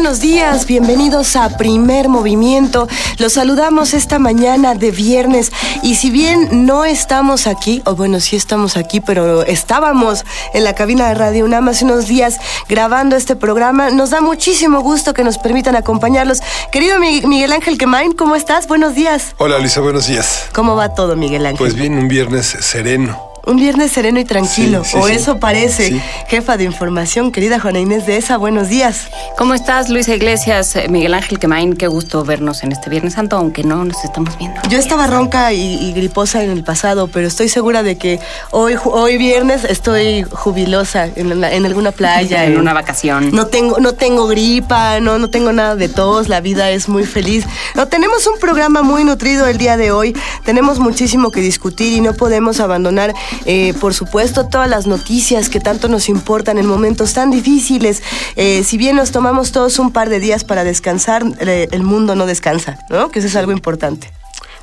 Buenos días, bienvenidos a Primer Movimiento. Los saludamos esta mañana de viernes y si bien no estamos aquí, o bueno, sí estamos aquí, pero estábamos en la cabina de Radio UNAM hace unos días grabando este programa, nos da muchísimo gusto que nos permitan acompañarlos. Querido Miguel Ángel Quemain, ¿cómo estás? Buenos días. Hola Luisa, buenos días. ¿Cómo va todo, Miguel Ángel? Pues bien, un viernes sereno un viernes sereno y tranquilo, o eso parece. Jefa de información, querida Juana Inés de esa, buenos días. ¿Cómo estás, Luisa Iglesias, eh, Miguel Ángel Quemain? Qué gusto vernos en este Viernes Santo, aunque no nos estamos viendo. Yo estaba ronca y, griposa en el pasado, pero estoy segura de que hoy, hoy viernes estoy jubilosa en, alguna playa. en, una vacación. No tengo, no tengo gripa, no, no tengo nada de tos, la vida es muy feliz. No, tenemos un programa muy nutrido el día de hoy, tenemos muchísimo que discutir y no podemos abandonar eh, por supuesto, todas las noticias que tanto nos importan en momentos tan difíciles. Eh, si bien nos tomamos todos un par de días para descansar, eh, el mundo no descansa, ¿no? Que eso es algo importante.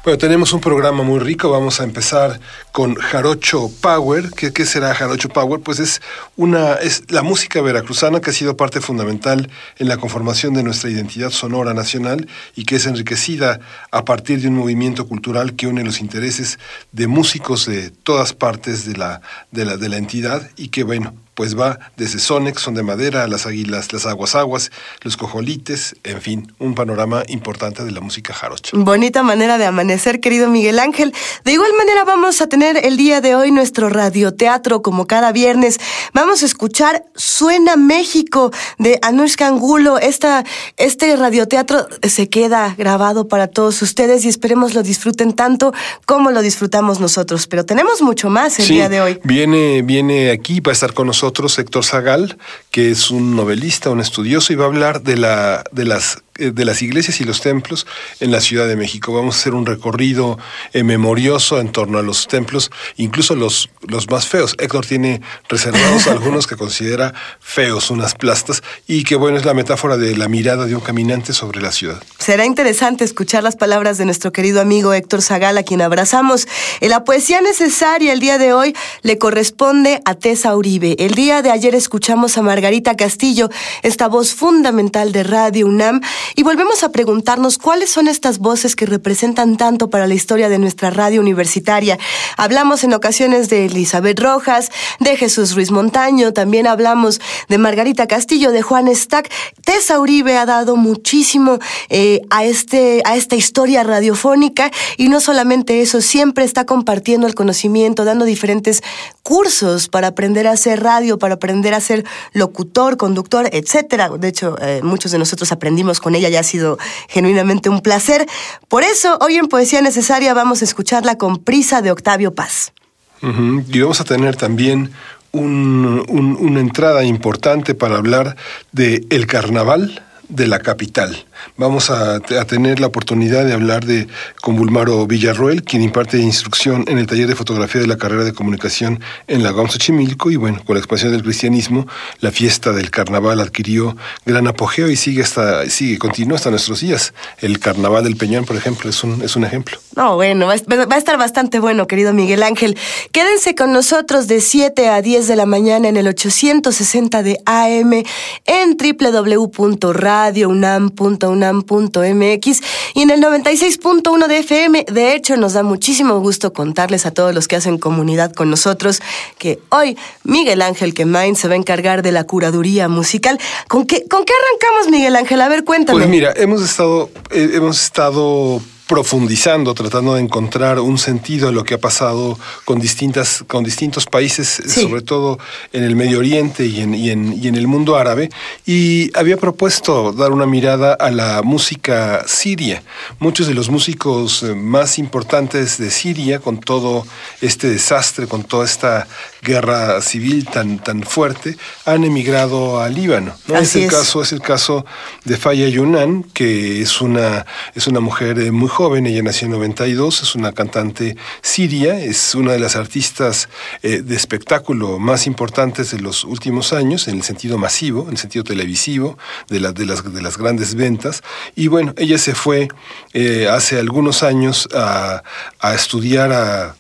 Bueno, tenemos un programa muy rico. Vamos a empezar con Jarocho Power. ¿Qué, ¿Qué, será Jarocho Power? Pues es una es la música veracruzana que ha sido parte fundamental en la conformación de nuestra identidad sonora nacional y que es enriquecida a partir de un movimiento cultural que une los intereses de músicos de todas partes de la, de la, de la entidad y que, bueno, pues va desde Sonex, son de madera, las águilas, las aguas aguas, los cojolites, en fin, un panorama importante de la música jarocha. Bonita manera de amanecer, querido Miguel Ángel. De igual manera vamos a tener el día de hoy nuestro radioteatro como cada viernes. Vamos a escuchar Suena México de Anushka Angulo. Esta, este radioteatro se queda grabado para todos ustedes y esperemos lo disfruten tanto como lo disfrutamos nosotros. Pero tenemos mucho más el día de hoy. Viene, viene aquí para estar con nosotros otros Héctor Zagal, que es un novelista, un estudioso, y va a hablar de, la, de las de las iglesias y los templos en la Ciudad de México. Vamos a hacer un recorrido eh, memorioso en torno a los templos, incluso los, los más feos. Héctor tiene reservados algunos que considera feos, unas plastas, y que bueno, es la metáfora de la mirada de un caminante sobre la ciudad. Será interesante escuchar las palabras de nuestro querido amigo Héctor Zagal, a quien abrazamos. En la poesía necesaria el día de hoy le corresponde a Tessa Uribe. El día de ayer escuchamos a Margarita Castillo, esta voz fundamental de Radio UNAM, y volvemos a preguntarnos cuáles son estas voces que representan tanto para la historia de nuestra radio universitaria. Hablamos en ocasiones de Elizabeth Rojas, de Jesús Ruiz Montaño, también hablamos de Margarita Castillo, de Juan Stack. Tessa Uribe ha dado muchísimo eh, a, este, a esta historia radiofónica y no solamente eso, siempre está compartiendo el conocimiento, dando diferentes cursos para aprender a hacer radio, para aprender a ser locutor, conductor, etcétera. De hecho, eh, muchos de nosotros aprendimos con ella, ya ha sido genuinamente un placer. Por eso, hoy en Poesía Necesaria vamos a escucharla con prisa de Octavio Paz. Y vamos a tener también una entrada importante para hablar de el carnaval de la capital. Vamos a, tener la oportunidad de hablar de con Bulmaro Villarroel, quien imparte instrucción en el taller de fotografía de la carrera de comunicación en la GAM Xochimilco y bueno, con la expansión del cristianismo, la fiesta del carnaval adquirió gran apogeo y sigue hasta sigue continúa hasta nuestros días. El carnaval del Peñón, por ejemplo, es un es un ejemplo. No, bueno, va a estar bastante bueno, querido Miguel Ángel. Quédense con nosotros de 7 a 10 de la mañana en el 860 de AM en www.radiounam.com unam.mx y en el 96.1 de FM. De hecho, nos da muchísimo gusto contarles a todos los que hacen comunidad con nosotros que hoy Miguel Ángel Quemain se va a encargar de la curaduría musical. ¿Con qué, con qué arrancamos, Miguel Ángel? A ver, cuéntame. Pues mira, hemos estado, eh, hemos estado profundizando, tratando de encontrar un sentido en lo que ha pasado con distintas, con distintos países, sobre todo en el Medio Oriente y en, y, en, y en el mundo árabe, y había propuesto dar una mirada a la música siria. Muchos de los músicos eh, más importantes de Siria, con todo este desastre, con toda esta guerra civil tan, tan fuerte, han emigrado a Líbano. ¿no? es el caso, es el caso de Faya Yunan, que es una, es una mujer eh, muy joven, ella nació en 92, es una cantante siria, es una de las artistas eh, de espectáculo más importantes de los últimos años, en el sentido masivo, en el sentido televisivo, de, de, las, de las grandes ventas. Y bueno, ella se fue eh, hace algunos años a, a estudiar a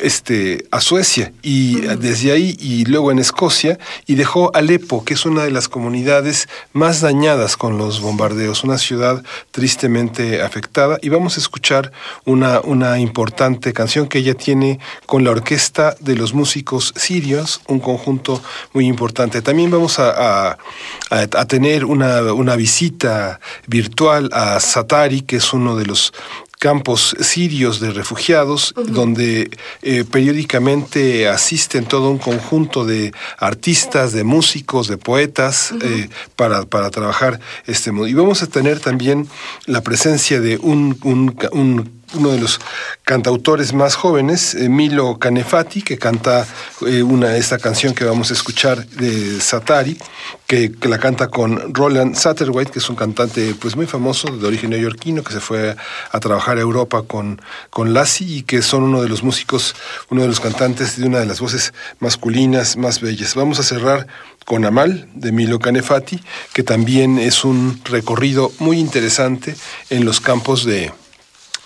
este, a Suecia y desde ahí y luego en Escocia y dejó Alepo, que es una de las comunidades más dañadas con los bombardeos, una ciudad tristemente afectada. Y vamos escuchar una, una importante canción que ella tiene con la orquesta de los músicos sirios, un conjunto muy importante. También vamos a, a, a tener una, una visita virtual a Satari, que es uno de los campos sirios de refugiados, donde eh, periódicamente asisten todo un conjunto de artistas, de músicos, de poetas, eh, para, para, trabajar este modo. Y vamos a tener también la presencia de un, un, un uno de los cantautores más jóvenes, Milo Canefati, que canta eh, una, esta canción que vamos a escuchar de Satari, que, la canta con Roland Satterwhite, que es un cantante pues muy famoso de origen neoyorquino, que se fue a, a trabajar a Europa con, con Lassie y que son uno de los músicos, uno de los cantantes de una de las voces masculinas más bellas. Vamos a cerrar con Amal de Milo Canefati, que también es un recorrido muy interesante en los campos de,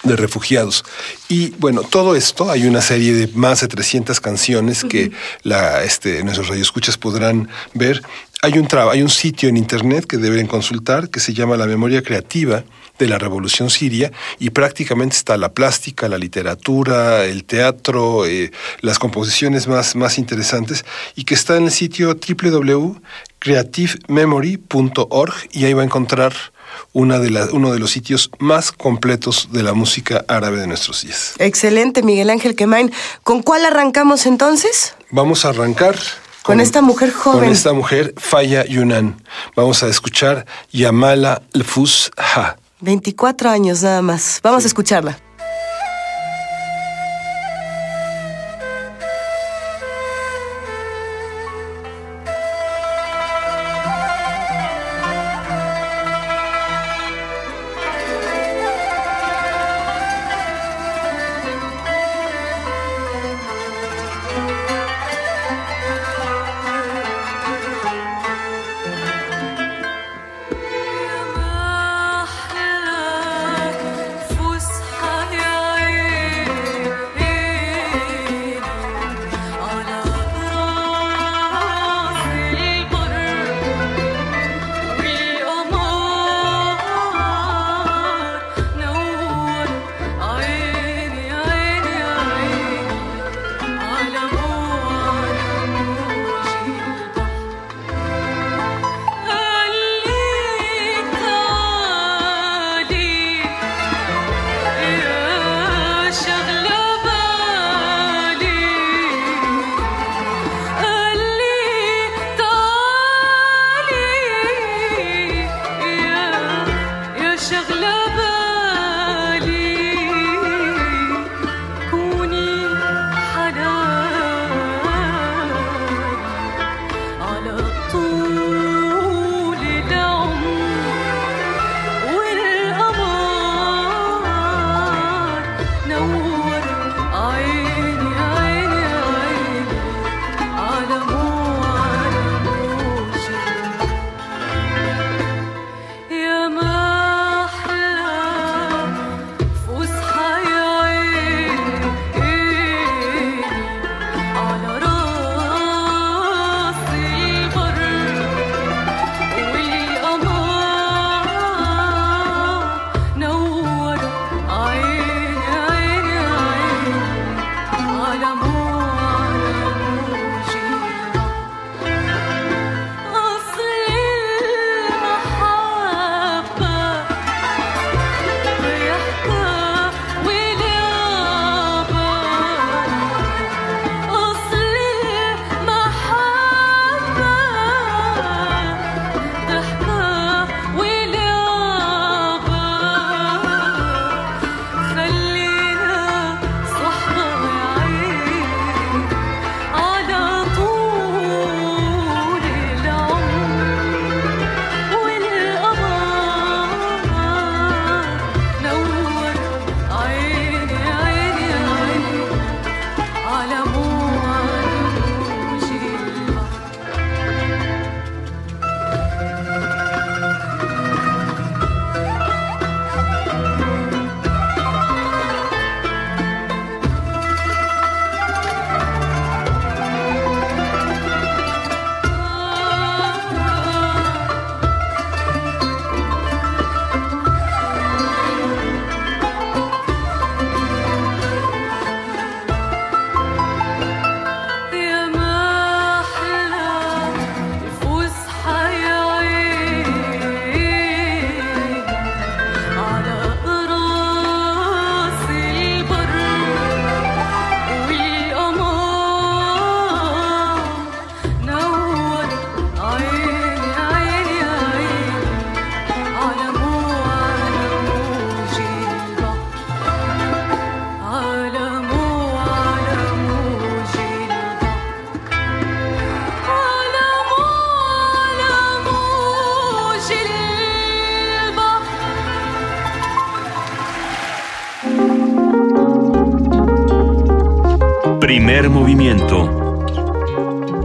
de refugiados. Y bueno, todo esto, hay una serie de más de 300 canciones que la, este, nuestros radioescuchas podrán ver. Hay un, hay un sitio en internet que deben consultar que se llama La Memoria Creativa de la Revolución Siria y prácticamente está la plástica, la literatura, el teatro, eh, las composiciones más, más interesantes y que está en el sitio www.creativememory.org y ahí va a encontrar una de la, uno de los sitios más completos de la música árabe de nuestros días. Excelente, Miguel Ángel Quemain. ¿Con cuál arrancamos entonces? Vamos a arrancar con, con, esta mujer joven. Con esta mujer, Faya Yunan. Vamos a escuchar Yamala Lfus Ha. 24 años nada más. Vamos sí. a escucharla.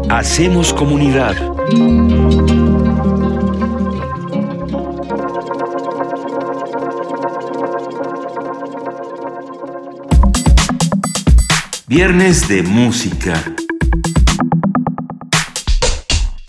Hacemos comunidad. Viernes de música.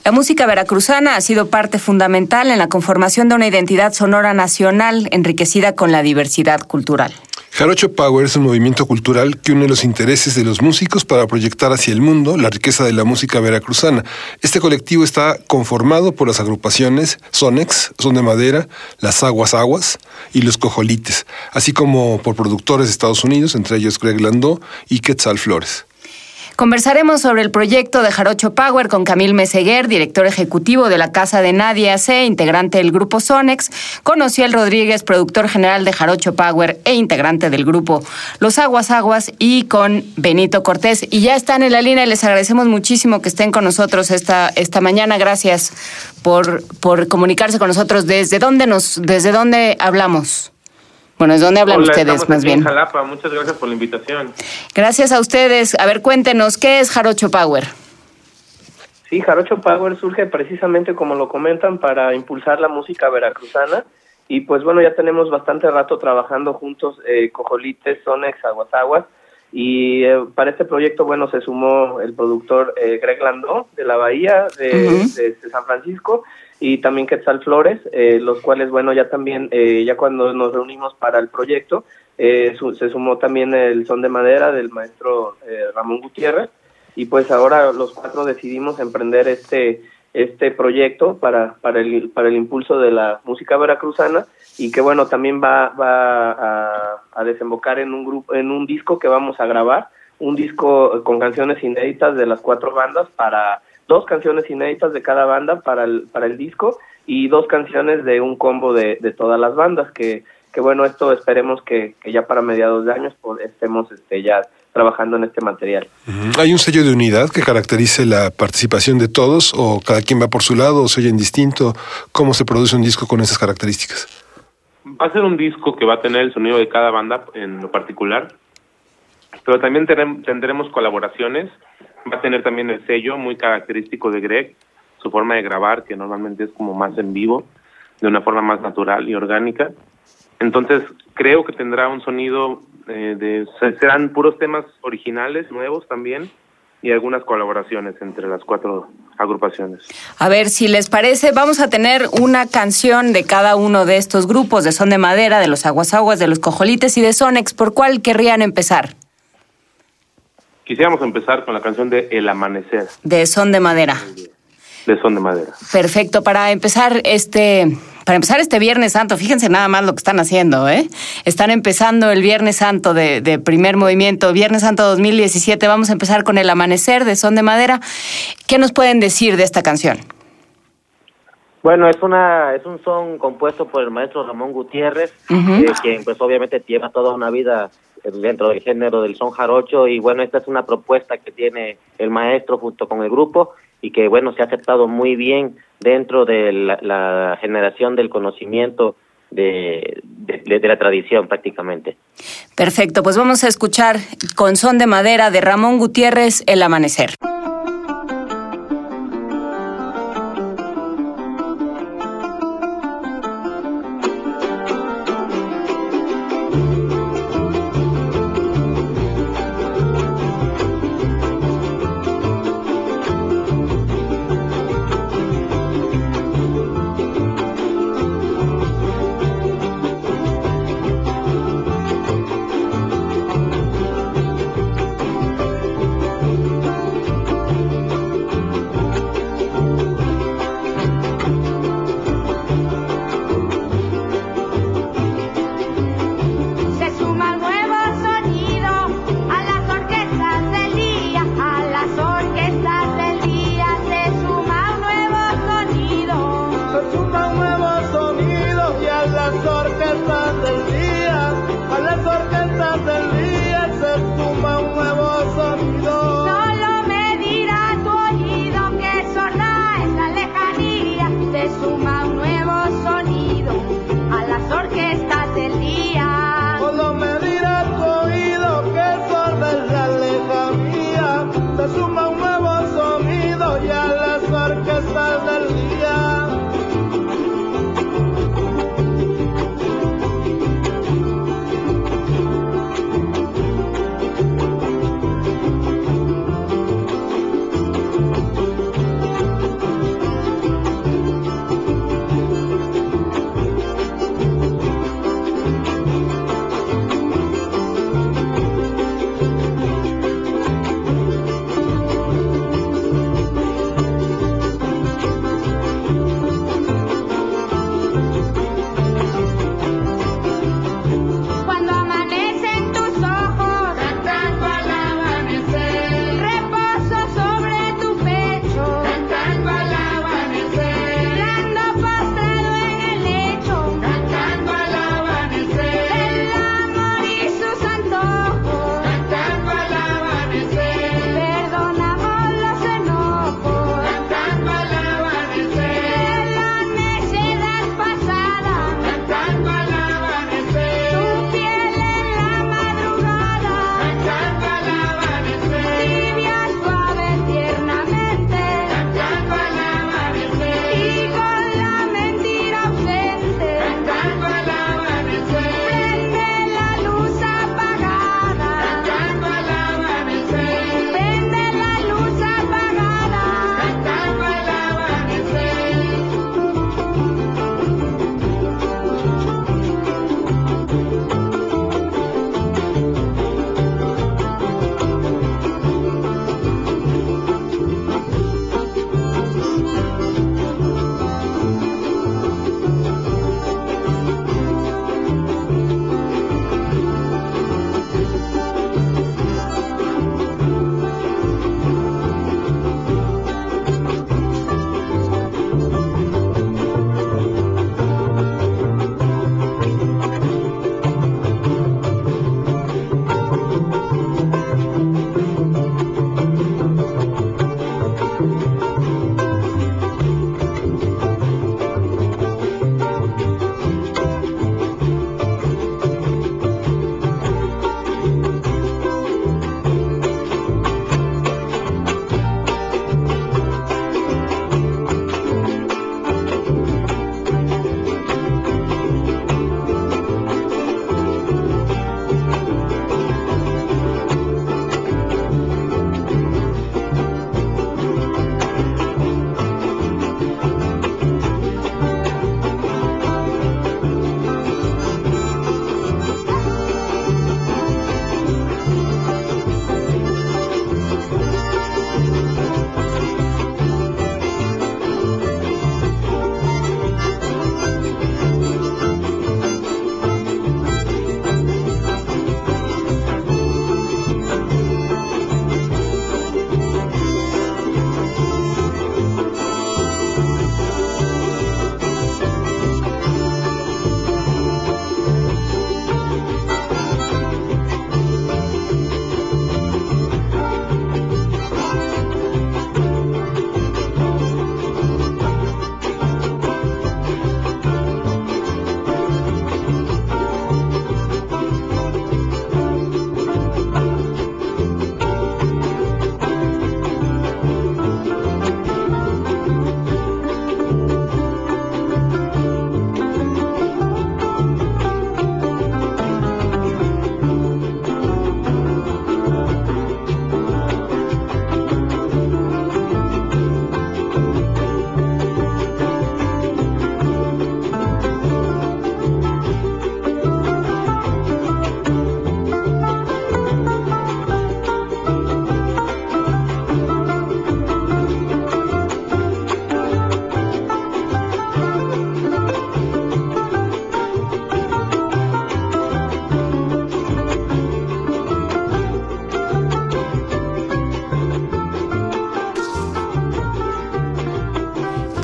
La música veracruzana ha sido parte fundamental en la conformación de una identidad sonora nacional enriquecida con la diversidad cultural. Jarocho Power es un movimiento cultural que une los intereses de los músicos para proyectar hacia el mundo la riqueza de la música veracruzana. Este colectivo está conformado por las agrupaciones Sonex, Son de Madera, Las Aguas Aguas y Los Cojolites, así como por productores de Estados Unidos, entre ellos Greg Landau y Quetzal Flores. Conversaremos sobre el proyecto de Jarocho Power con Camil Meseguer, director ejecutivo de la Casa de Nadia AC, integrante del grupo Sonex, con Ociel Rodríguez, productor general de Jarocho Power e integrante del grupo Los Aguas Aguas, y con Benito Cortés. Y ya están en la línea y les agradecemos muchísimo que estén con nosotros esta, esta mañana. Gracias por, por comunicarse con nosotros. ¿Desde dónde, nos, ¿Desde dónde hablamos? Bueno, ¿es dónde hablan Hola, ustedes más aquí bien? En Jalapa, muchas gracias por la invitación. Gracias a ustedes. A ver, cuéntenos, ¿qué es Jarocho Power? Sí, Jarocho Power surge precisamente como lo comentan para impulsar la música veracruzana y pues bueno, ya tenemos bastante rato trabajando juntos eh, Cojolites, Sonex, Aguas Aguas y eh, para este proyecto bueno se sumó el productor eh, Greg Landó de la Bahía de, Ujú. de- de San Francisco y también Quetzal Flores, eh, los cuales bueno ya también eh, ya cuando nos reunimos para el proyecto eh, su- se sumó también el son de madera del maestro eh, Ramón Gutiérrez y pues ahora los cuatro decidimos emprender este este proyecto para para el para el impulso de la música veracruzana y que bueno también va va a, a desembocar en un grupo en un disco que vamos a grabar un disco con canciones inéditas de las cuatro bandas para dos canciones inéditas de cada banda para el para el disco y dos canciones de un combo de, de todas las bandas que que bueno esto esperemos que, que ya para mediados de años pues, estemos este ya trabajando en este material. ¿Hay un sello de unidad que caracterice la participación de todos o cada quien va por su lado o se oyen distinto? ¿Cómo se produce un disco con esas características? Va a ser un disco que va a tener el sonido de cada banda en lo particular, pero también tendremos colaboraciones. Va a tener también el sello muy característico de Greg, su forma de grabar, que normalmente es como más en vivo, de una forma más natural y orgánica. Entonces, creo que tendrá un sonido eh, de. se- serán puros temas originales, nuevos también, y algunas colaboraciones entre las cuatro agrupaciones. A ver, si les parece, vamos a tener una canción de cada uno de estos grupos, de Son de Madera, de los Aguas Aguas, de los Cojolites y de Sonex. ¿Por cuál querrían empezar? Quisiéramos empezar con la canción de El Amanecer, De Son de Madera. de Son de Madera. Perfecto, para empezar este... Para empezar este Viernes Santo, fíjense nada más lo que están haciendo, ¿eh? Están empezando el Viernes Santo de, de primer movimiento, Viernes Santo 2017. Vamos a empezar con El Amanecer de Son de Madera. ¿Qué nos pueden decir de esta canción? Bueno, es una es un son compuesto por el maestro Ramón Gutiérrez, eh, quien pues obviamente lleva toda una vida dentro del género del son jarocho y bueno, esta es una propuesta que tiene el maestro junto con el grupo y que bueno, se ha aceptado muy bien dentro de la, generación del conocimiento de, de, de la tradición prácticamente. Perfecto, pues vamos a escuchar con Son de Madera de Ramón Gutiérrez El Amanecer.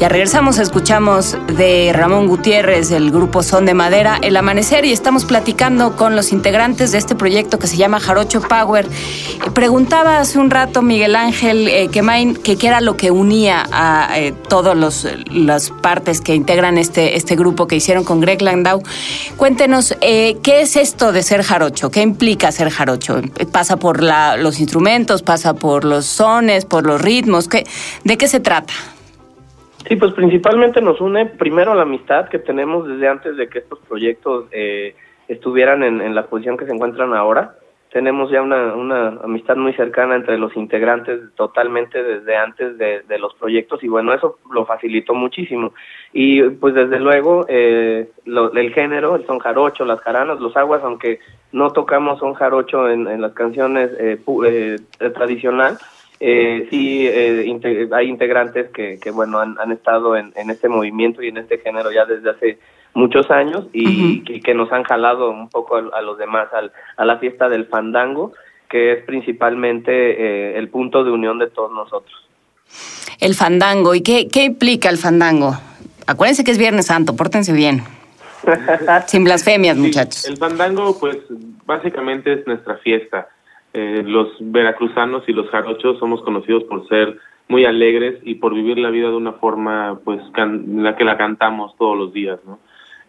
Ya regresamos, escuchamos de Ramón Gutiérrez del grupo Son de Madera El Amanecer y estamos platicando con los integrantes de este proyecto que se llama Jarocho Power. Eh, preguntaba hace un rato Miguel Ángel eh, que qué era lo que unía a eh, todas las partes que integran este, este grupo que hicieron con Greg Landau. Cuéntenos, ¿qué es esto de ser jarocho? ¿Qué implica ser jarocho? ¿Pasa por los instrumentos, pasa por los sones, por los ritmos? ¿Qué, ¿De qué se trata? Sí, pues principalmente nos une primero la amistad que tenemos desde antes de que estos proyectos eh, estuvieran en, la posición que se encuentran ahora. Tenemos ya una, una amistad muy cercana entre los integrantes totalmente desde antes de, los proyectos y bueno, eso lo facilitó muchísimo. Y pues desde luego eh, lo, el género, el son jarocho, las jaranas, los aguas, aunque no tocamos son jarocho en, en las canciones eh, eh, tradicional, eh, sí eh, integ hay integrantes que, que bueno han, han estado en, en, este movimiento y en este género ya desde hace muchos años y, uh -huh. que, que, nos han jalado un poco a, a los demás al, a la fiesta del fandango que es principalmente eh, el punto de unión de todos nosotros. El fandango y qué, qué implica el fandango acuérdense que es Viernes Santo pórtense bien. Sin blasfemias sí, muchachos. el fandango pues básicamente es nuestra fiesta eh, los veracruzanos y los jarochos somos conocidos por ser muy alegres y por vivir la vida de una forma pues en la que la cantamos todos los días no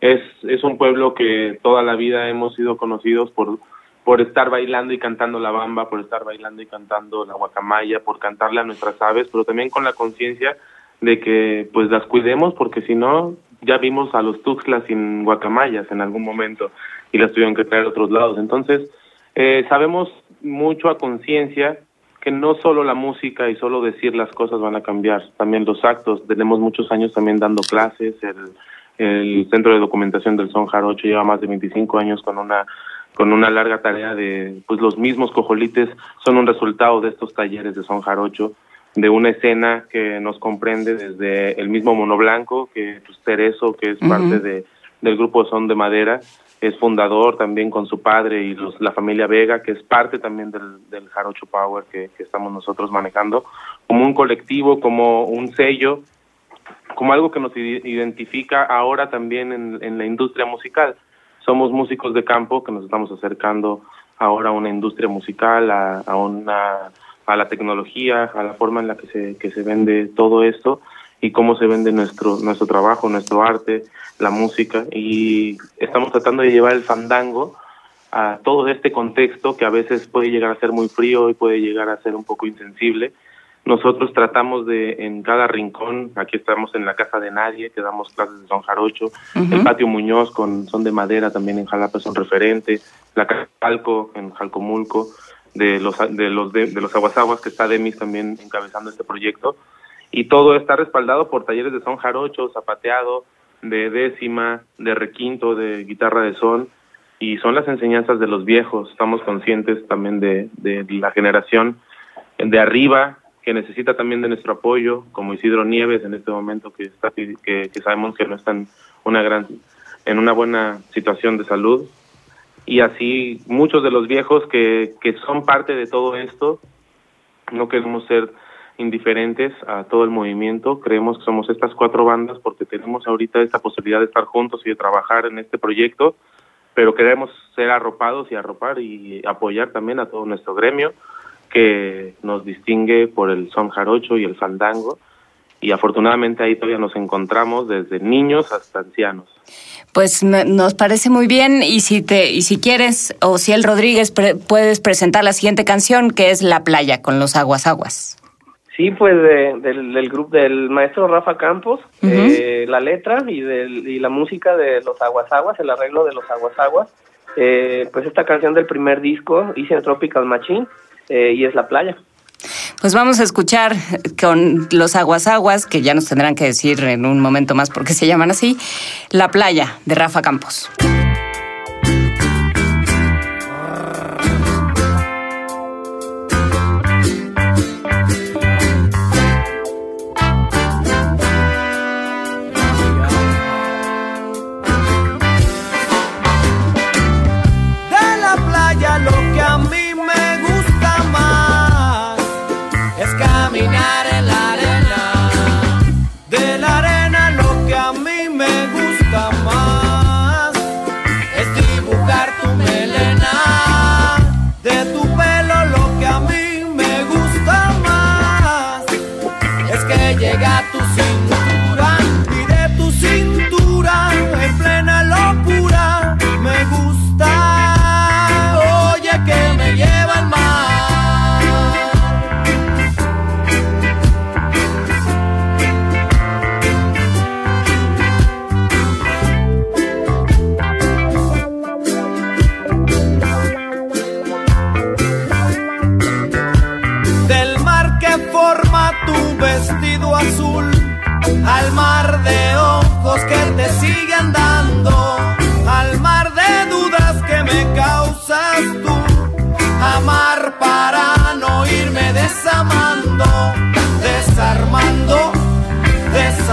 es es un pueblo que toda la vida hemos sido conocidos por por estar bailando y cantando la bamba por estar bailando y cantando la guacamaya por cantarle a nuestras aves pero también con la conciencia de que pues las cuidemos porque si no ya vimos a los tuxtlas sin guacamayas en algún momento y las tuvieron que traer a otros lados. Entonces eh, sabemos mucho a conciencia que no solo la música y solo decir las cosas van a cambiar, también los actos. Tenemos muchos años también dando clases, el, el Centro de Documentación del Son Jarocho lleva más de 25 años con una con una larga tarea de, pues los mismos cojolites son un resultado de estos talleres de Son Jarocho, de una escena que nos comprende desde el mismo Mono Blanco, que pues, Tereso, que es uh -huh. parte de, del grupo Son de Madera, es fundador también con su padre y la familia Vega, que es parte también del, del Jarocho Power que, estamos nosotros manejando, como un colectivo, como un sello, como algo que nos identifica ahora también en, en la industria musical. Somos músicos de campo que nos estamos acercando ahora a una industria musical, a, a una a la tecnología, a la forma en la que se, que se vende todo esto y cómo se vende nuestro nuestro trabajo, nuestro arte, la música y estamos tratando de llevar el fandango a todo este contexto que a veces puede llegar a ser muy frío y puede llegar a ser un poco insensible. Nosotros tratamos de en cada rincón, aquí estamos en la casa de nadie, que damos clases de son jarocho, uh -huh. el patio Muñoz con son de madera también en Jalapa son referente, la casa Jalco en Jalcomulco, de los de los de, de los aguasaguas que está Demis también encabezando este proyecto y todo está respaldado por talleres de son jarocho, zapateado, de décima, de requinto, de guitarra de son, y son las enseñanzas de los viejos. Estamos conscientes también de, de la generación de arriba que necesita también de nuestro apoyo, como Isidro Nieves en este momento que está que, que sabemos que no está en una gran en una buena situación de salud y así muchos de los viejos que, que son parte de todo esto no queremos ser indiferentes a todo el movimiento. Creemos que somos estas cuatro bandas porque tenemos ahorita esta posibilidad de estar juntos y de trabajar en este proyecto, pero queremos ser arropados y arropar y apoyar también a todo nuestro gremio que nos distingue por el son jarocho y el fandango. Y afortunadamente ahí todavía nos encontramos desde niños hasta ancianos. Pues nos parece muy bien y si te y si quieres o si el Rodríguez pre puedes presentar la siguiente canción que es La playa con los aguas aguas. Sí, pues de, del, del grupo del maestro Rafa Campos, uh -huh. eh, la letra y, del, y la música de los Aguasaguas, el arreglo de los Aguasaguas. Eh, pues esta canción del primer disco, hice Tropical Machine, eh, y es La Playa. Pues vamos a escuchar con los aguasaguas, que ya nos tendrán que decir en un momento más por qué se llaman así, La Playa de Rafa Campos.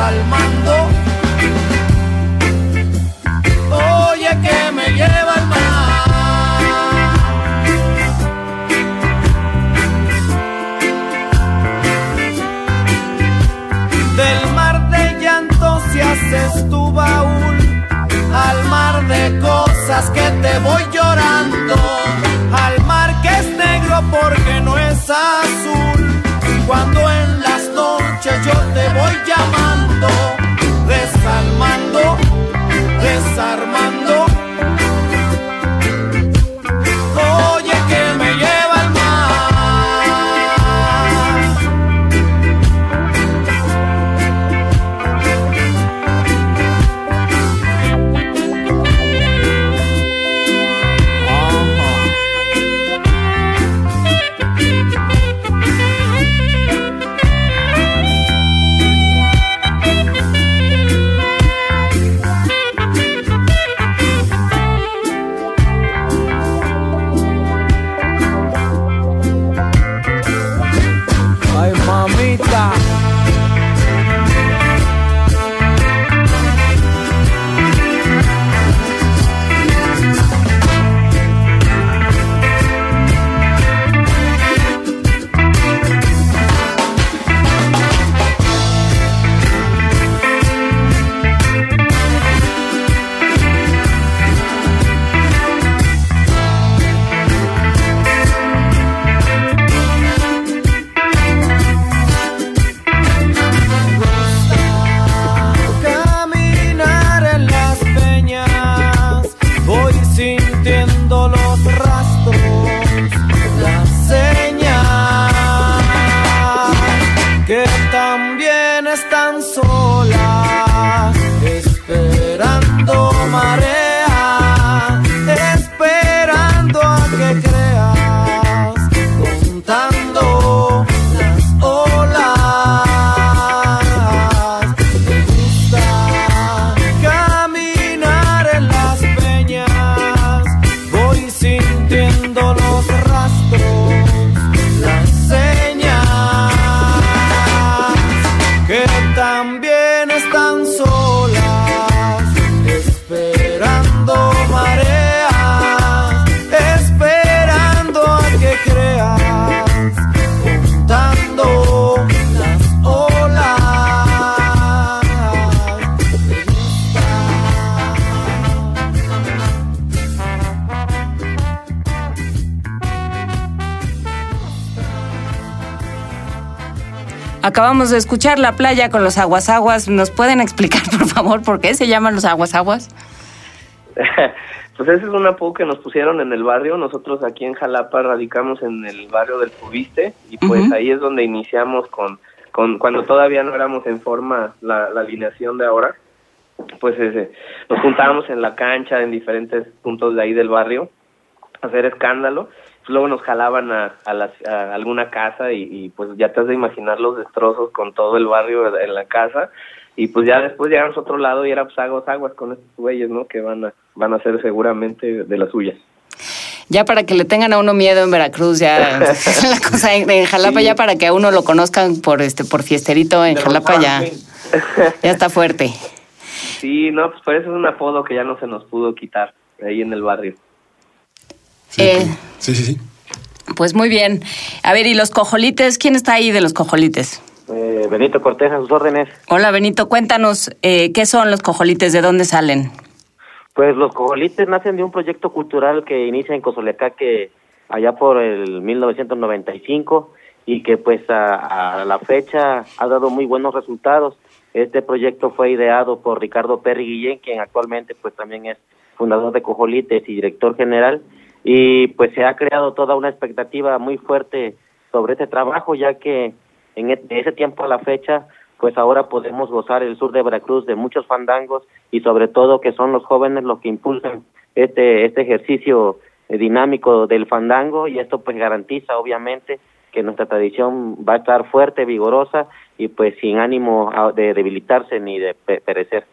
Desalmando. Oye que me lleva al mar. Del mar de llanto si haces tu baúl, al mar de cosas que te voy llorando, desalmando, desarmando. Acabamos de escuchar La playa con los aguas aguas. ¿Nos pueden explicar, por favor, por qué se llaman los aguas aguas? Pues ese es un apodo que nos pusieron en el barrio. Nosotros aquí en Jalapa radicamos en el barrio del Cubiste y pues ahí es donde iniciamos con, con cuando todavía no éramos en forma la, la alineación de ahora. Pues ese, nos juntábamos en la cancha en diferentes puntos de ahí del barrio a hacer escándalo. Luego nos jalaban a, a, las- a alguna casa y, y, pues ya te has de imaginar los destrozos con todo el barrio en la casa. Y pues ya después llegamos a otro lado y era pues aguas aguas con estos güeyes, ¿no? Que van a, van a hacer seguramente de las suyas. Ya para que le tengan a uno miedo en Veracruz, ya la cosa en, en Jalapa, Sí. ya para que a uno lo conozcan por este por fiesterito en De Jalapa, ya, ya está fuerte. Sí, no, pues por eso es un apodo que ya no se nos pudo quitar ahí en el barrio. Eh, Sí, sí, sí. pues muy bien. A ver, ¿y los cojolites? ¿Quién está ahí de los cojolites? Eh, Benito Cortés, a sus órdenes. Hola, Benito, cuéntanos, eh, ¿qué son los cojolites? ¿De dónde salen? Pues los cojolites nacen de un proyecto cultural que inicia en Cozolecaque allá por el 1995 y que pues a, a la fecha ha dado muy buenos resultados. Este proyecto fue ideado por Ricardo Perry Guillén, quien actualmente pues también es fundador de Cojolites y director general y pues se ha creado toda una expectativa muy fuerte sobre este trabajo ya que en e- ese tiempo a la fecha pues ahora podemos gozar el sur de Veracruz de muchos fandangos y sobre todo que son los jóvenes los que impulsan este este ejercicio dinámico del fandango y esto pues garantiza obviamente que nuestra tradición va a estar fuerte, vigorosa y pues sin ánimo de debilitarse ni de pe- perecer.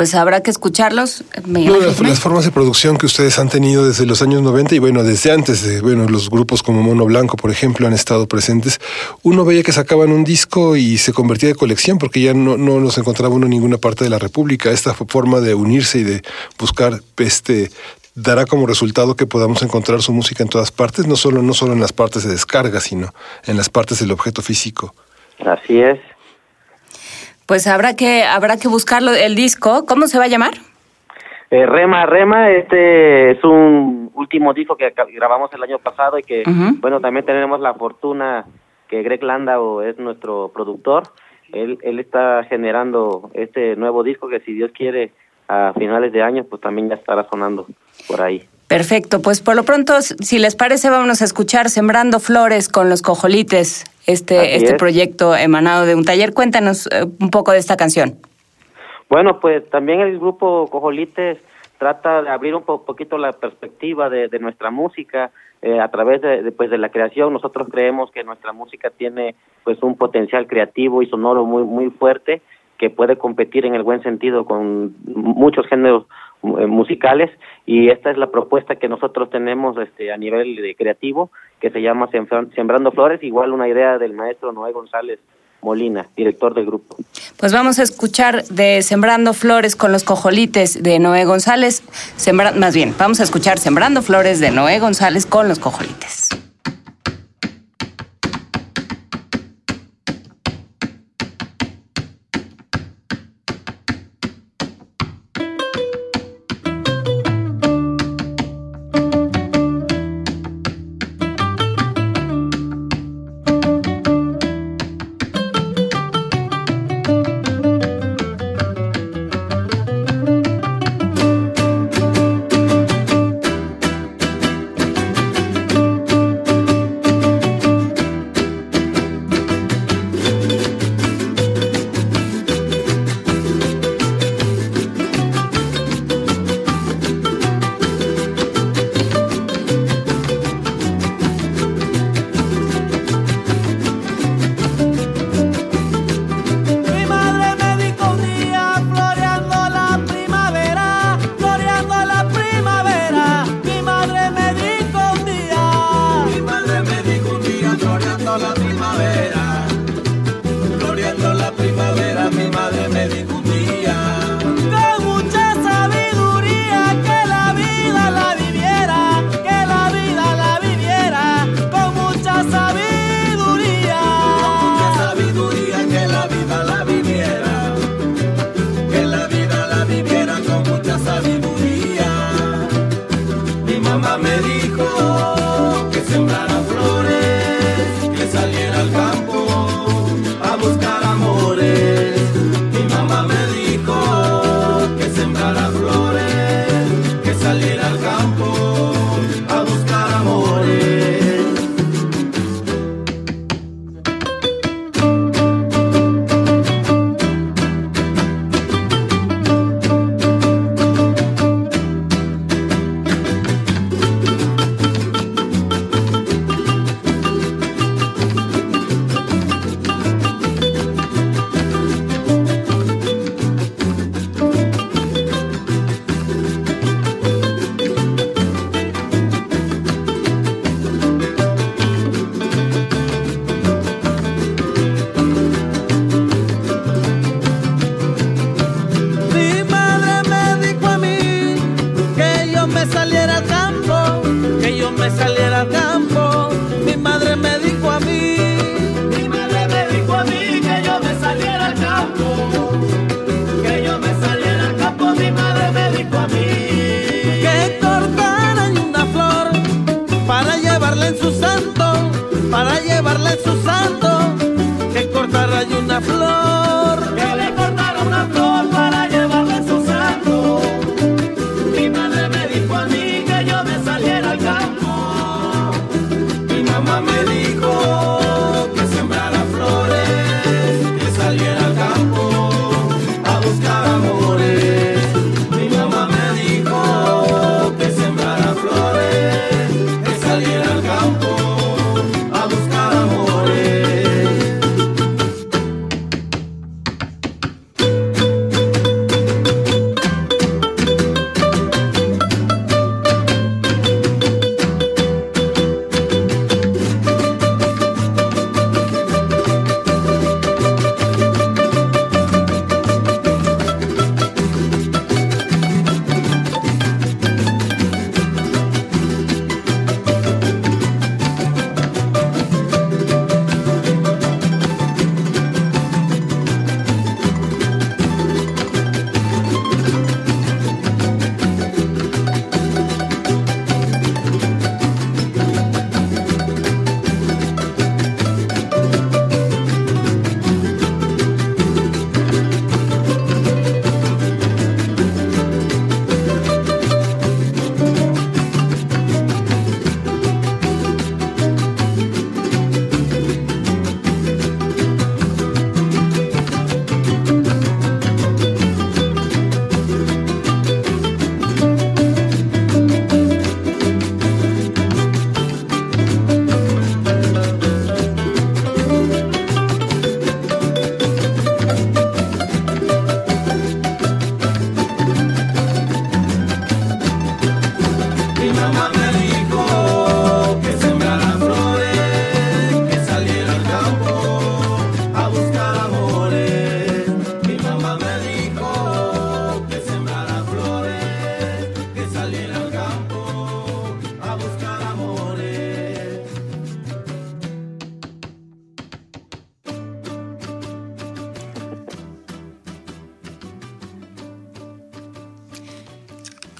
Pues habrá que escucharlos. Miguel No, las, formas de producción que ustedes han tenido desde los años 90 y bueno, desde antes, de, bueno, los grupos como Mono Blanco, por ejemplo, han estado presentes. Uno veía que sacaban un disco y se convertía de colección porque ya no, no los encontraba uno en ninguna parte de la República. Esta forma de unirse y de buscar este dará como resultado que podamos encontrar su música en todas partes, no solo, no solo en las partes de descarga, sino en las partes del objeto físico. Así es. Pues habrá que, habrá que buscarlo, el disco. ¿Cómo se va a llamar? Eh, Rema, Rema, este es un último disco que grabamos el año pasado y que, bueno, también tenemos la fortuna que Greg Landau es nuestro productor. Él, él está generando este nuevo disco que si Dios quiere a finales de año, pues también ya estará sonando por ahí. Perfecto, pues por lo pronto, si les parece, vámonos a escuchar Sembrando Flores con los Cojolites, este, este es. proyecto emanado de un taller. Cuéntanos eh, un poco de esta canción. Bueno, pues también el grupo Cojolites trata de abrir un po- poquito la perspectiva de, de nuestra música eh, a través de, de, pues, de la creación. Nosotros creemos que nuestra música tiene pues un potencial creativo y sonoro muy muy fuerte que puede competir en el buen sentido con muchos géneros eh, musicales y esta es la propuesta que nosotros tenemos este a nivel de creativo que se llama Sembran- Sembrando Flores, igual una idea del maestro Noé González Molina, director del grupo. Pues vamos a escuchar de Sembrando Flores con los Cojolites de Noé González. Sembra- más bien, vamos a escuchar Sembrando Flores de Noé González con los Cojolites.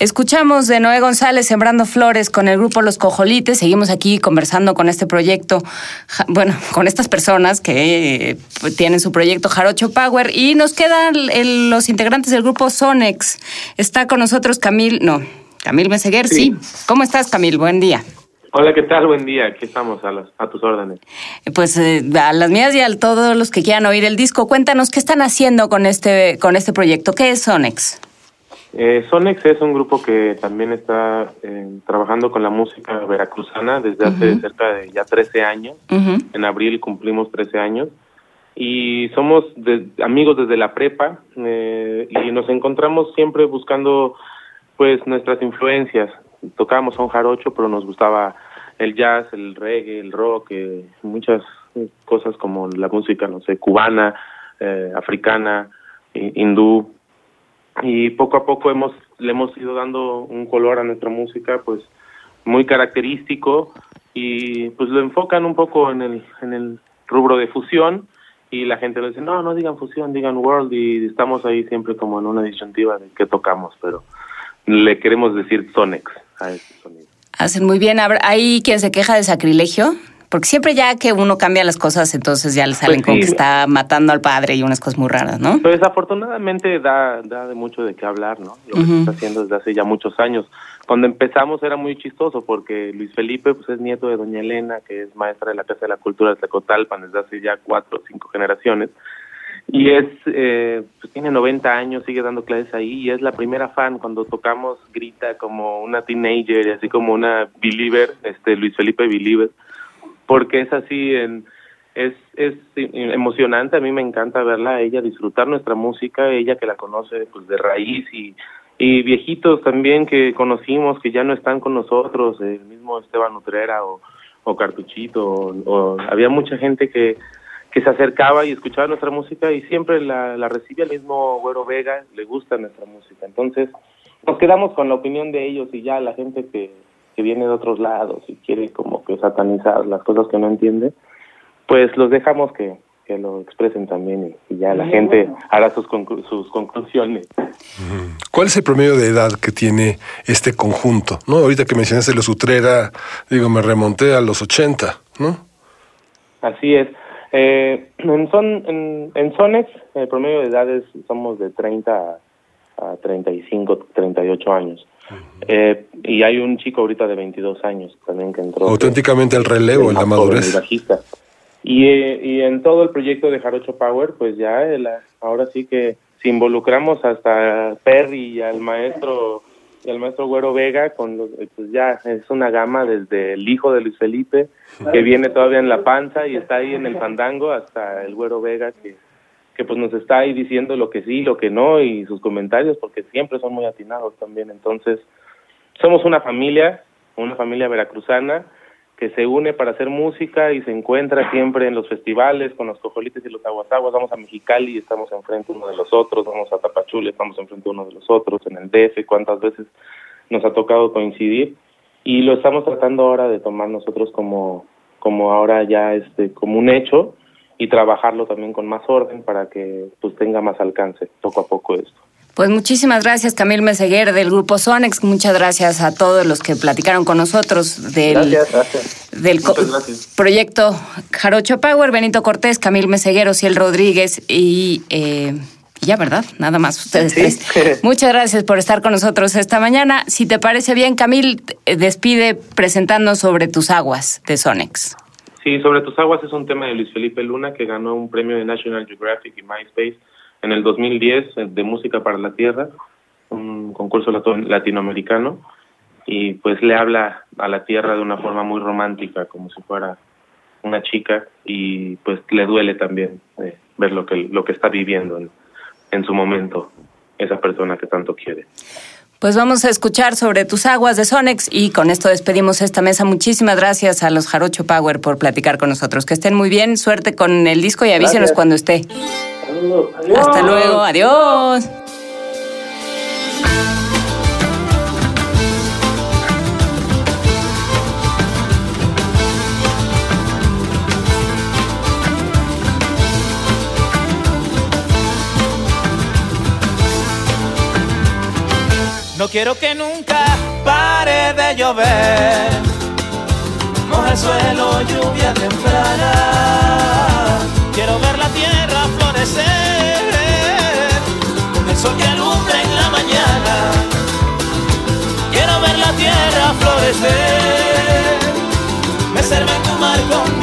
Escuchamos de Noé González Sembrando Flores con el grupo Los Cojolites. Seguimos aquí conversando con este proyecto, bueno, con estas personas que eh, tienen su proyecto Jarocho Power. Y nos quedan los integrantes del grupo Sonex. Está con nosotros Camil, no, Camil Meseguer, sí. ¿Cómo estás, Camil? Buen día. Hola, ¿qué tal? Buen día. Aquí estamos a, las, a tus órdenes. Pues eh, a las mías y a todos los que quieran oír el disco, cuéntanos qué están haciendo con este, con este proyecto. ¿Qué es Sonex? Eh, Sonex es un grupo que también está eh, trabajando con la música veracruzana desde hace cerca de ya 13 años. En abril cumplimos 13 años. Y somos amigos desde la prepa eh, y nos encontramos siempre buscando pues nuestras influencias. Tocábamos un jarocho, pero nos gustaba el jazz, el reggae, el rock, muchas cosas como la música, no sé, cubana, africana, hindú, y poco a poco hemos le hemos ido dando un color a nuestra música pues muy característico y pues lo enfocan un poco en el en el rubro de fusión y la gente le dice no no digan fusión digan world y estamos ahí siempre como en una disyuntiva de qué tocamos pero le queremos decir Sonex a ese sonido. Hacen muy bien. Hay quien se queja de sacrilegio porque siempre ya que uno cambia las cosas, entonces ya le salen pues con que está matando al padre y unas cosas muy raras, ¿no? Pues afortunadamente da, da de mucho de qué hablar, ¿no? Lo que está haciendo desde hace ya muchos años. Cuando empezamos era muy chistoso porque Luis Felipe pues es nieto de doña Elena, que es maestra de la Casa de la Cultura de Tecotalpan desde hace ya cuatro o cinco generaciones. Y es, eh, pues tiene 90 años, sigue dando clases ahí y es la primera fan. Cuando tocamos, grita como una teenager y así como una believer, este Luis Felipe believer porque es así, en, es, es emocionante, a mí me encanta verla, ella disfrutar nuestra música, ella que la conoce pues de raíz y, y viejitos también que conocimos que ya no están con nosotros, el mismo Esteban Utrera o, o Cartuchito, o, había mucha gente que, que se acercaba y escuchaba nuestra música y siempre la, la recibía el mismo Güero Vega, le gusta nuestra música. Entonces nos quedamos con la opinión de ellos y ya la gente que, que viene de otros lados y quiere como que satanizar las cosas que no entiende, pues los dejamos que, que lo expresen también y, ya la gente hará sus, sus conclusiones. ¿Cuál es el promedio de edad que tiene este conjunto? ¿No? Ahorita que mencionaste los Utrera, digo, me remonté a los 80, ¿no? Así es. Eh, en, son, en, en Sonex, el promedio de edades somos de 30 a, a 35, 38 años. Eh, y hay un chico ahorita de 22 años también que entró. Auténticamente el relevo, en la madurez. Y, eh, y en todo el proyecto de Jarocho Power, pues ya ahora sí que si involucramos hasta Perry y al maestro y al maestro Güero Vega, con los, pues ya es una gama desde el hijo de Luis Felipe, que viene todavía en la panza y está ahí en el fandango, hasta el Güero Vega, que que pues nos está ahí diciendo lo que sí, lo que no y sus comentarios porque siempre son muy atinados también. Entonces, somos una familia, una familia veracruzana que se une para hacer música y se encuentra siempre en los festivales con los cojolites y los aguasaguas. Vamos a Mexicali y estamos enfrente uno de los otros, vamos a Tapachula, estamos enfrente uno de los otros, en el DF, cuántas veces nos ha tocado coincidir y lo estamos tratando ahora de tomar nosotros como como ahora ya este como un hecho y trabajarlo también con más orden para que pues tenga más alcance poco a poco esto. Pues muchísimas gracias Camil Meseguer del grupo Sonex, muchas gracias a todos los que platicaron con nosotros del, del proyecto Jarocho Power, Benito Cortés, Camil Meseguer, Ociel Rodríguez y eh, ya, ¿verdad? Nada más ustedes tres. Muchas gracias por estar con nosotros esta mañana. Si te parece bien, Camil, despide presentando sobre tus aguas de Sonex. Sí, sobre tus aguas es un tema de Luis Felipe Luna que ganó un premio de National Geographic y MySpace en el 2010 eh, de Música para la Tierra, un concurso latinoamericano, y pues le habla a la Tierra de una forma muy romántica, como si fuera una chica, y pues le duele también eh, ver lo que, lo que está viviendo en, en su momento esa persona que tanto quiere. Pues vamos a escuchar sobre tus aguas de Sonex y con esto despedimos esta mesa. Muchísimas gracias a los Jarocho Power por platicar con nosotros. Que estén muy bien, suerte con el disco y avísenos cuando esté. Hasta luego, adiós. No quiero que nunca pare de llover. Moja el suelo, lluvia temprana. Quiero ver la tierra florecer. Con el sol que alumbra en la mañana. Quiero ver la tierra florecer. Me serve en tu mar con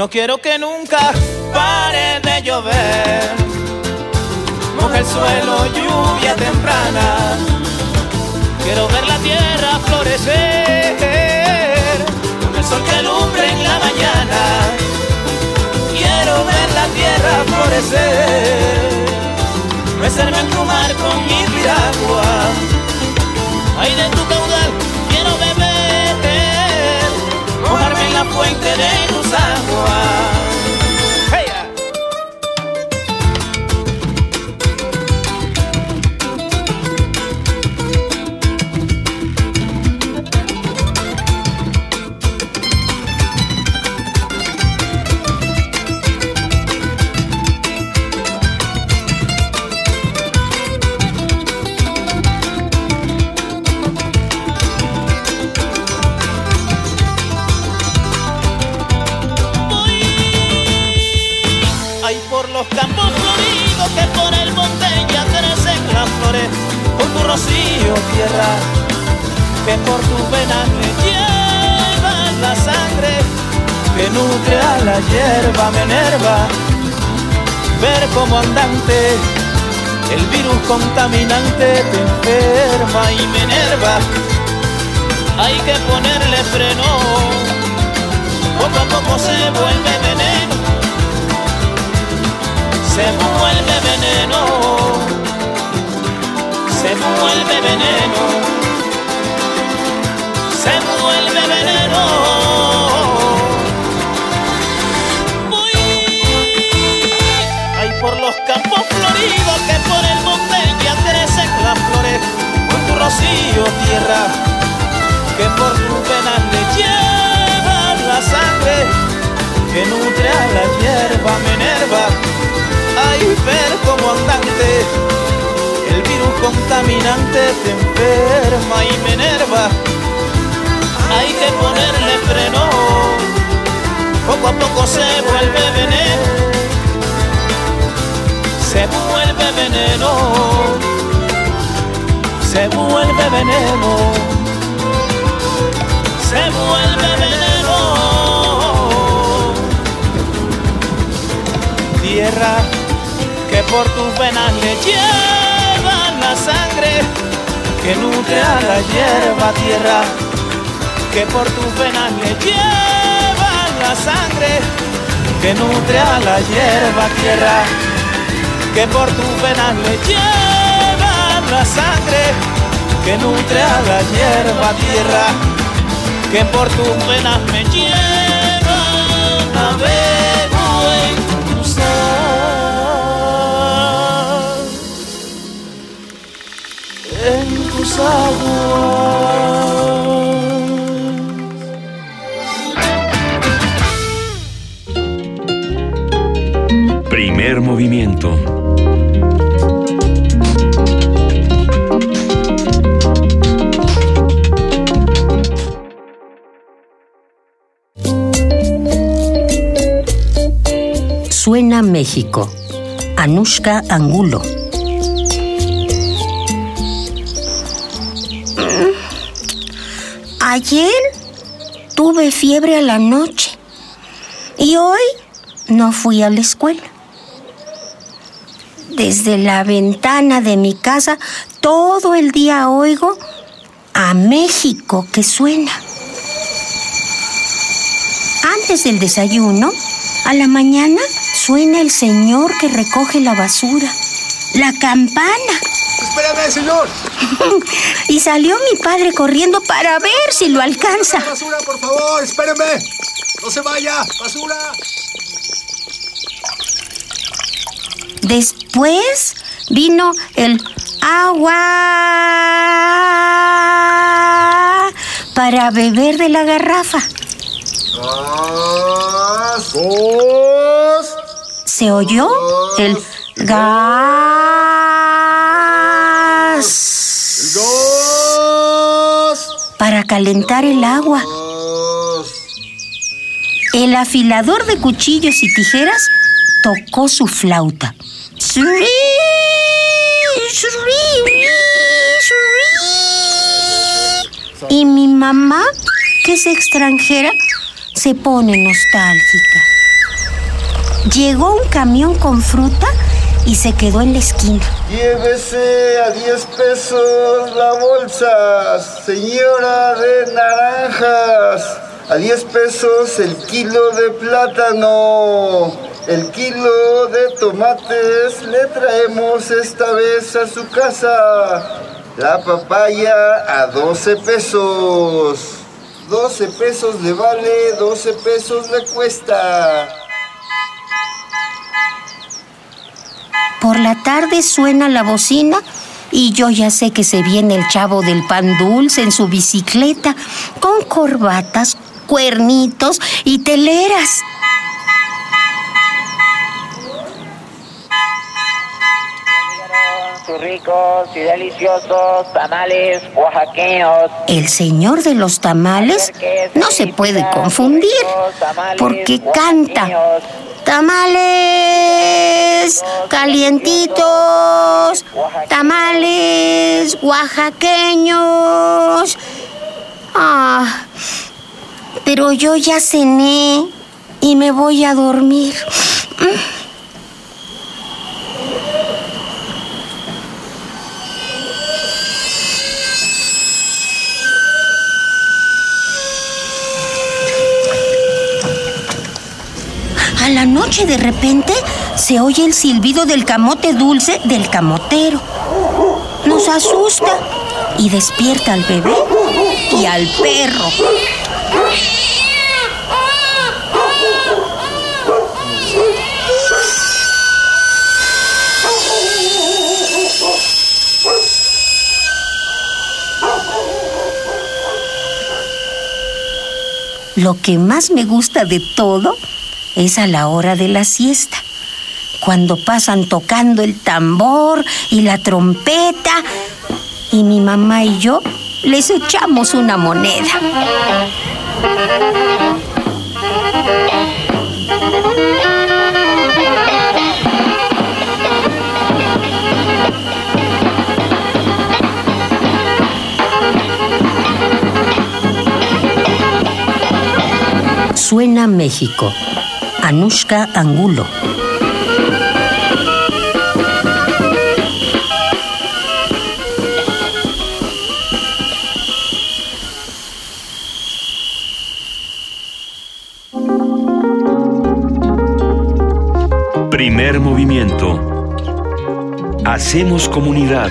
No quiero que nunca pare de llover. Moja el suelo, lluvia temprana. Quiero ver la tierra florecer. Con el sol que alumbre en la mañana. Quiero ver la tierra florecer. Mecerme en tu mar con mi piragua. Ay, de tu Mojarme en la fuente de que por tus venas me llevan la sangre, que nutre a la hierba, me enerva, ver como andante, el virus contaminante te enferma y me enerva, hay que ponerle freno, poco a poco se vuelve veneno. Se vuelve veneno, se vuelve veneno, tierra, que por tus le llevan la sangre, que nutre a la hierba, me enerva ay, ver como andante. El virus contaminante te enferma y me enerva. Hay que ponerle freno. Poco a poco se vuelve veneno. Se vuelve veneno. Se vuelve veneno. Se vuelve veneno. tierra que por tus venas le llevan la sangre que nutre a la hierba tierra que por tus venas le llevan la sangre que nutre a la hierba tierra que por tus venas le llevan la sangre que nutre a la hierba tierra que por tus venas me llevan navego en tus aguas en tus aguas movimiento. Suena México. Anushka Angulo. Ayer tuve fiebre a la noche y hoy no fui a la escuela. Desde la ventana de mi casa todo el día oigo a México que suena. Antes del desayuno, a la mañana suena el señor que recoge la basura, la campana. Espérame, señor. Y salió mi padre corriendo para ver si lo alcanza. Basura, por favor, espérame. ¡No se vaya! ¡Basura! Después vino el agua para beber de la garrafa. ¡Gas! Se oyó el gas ¡Dos! para calentar el agua. El afilador de cuchillos y tijeras tocó su flauta. Y mi mamá, que es extranjera, se pone nostálgica. Llegó un camión con fruta y se quedó en la esquina. Llévese a 10 pesos la bolsa, señora de naranjas. A 10 pesos el kilo de plátano. El kilo de tomates le traemos esta vez a su casa. La papaya a 12 pesos. 12 pesos le vale, 12 pesos le cuesta. Por la tarde suena la bocina y yo ya sé que se viene el chavo del pan dulce en su bicicleta con corbatas, cuernitos y teleras. Sus ricos y deliciosos tamales oaxaqueños. El señor de los tamales no se puede confundir porque canta. Tamales calientitos, tamales oaxaqueños. Ah, pero yo ya cené y me voy a dormir. A la noche de repente se oye el silbido del camote dulce del camotero. Nos asusta y despierta al bebé y al perro. Lo que más me gusta de todo es a la hora de la siesta, cuando pasan tocando el tambor y la trompeta y mi mamá y yo les echamos una moneda. Suena México. Anushka Angulo. Primer movimiento. Hacemos comunidad.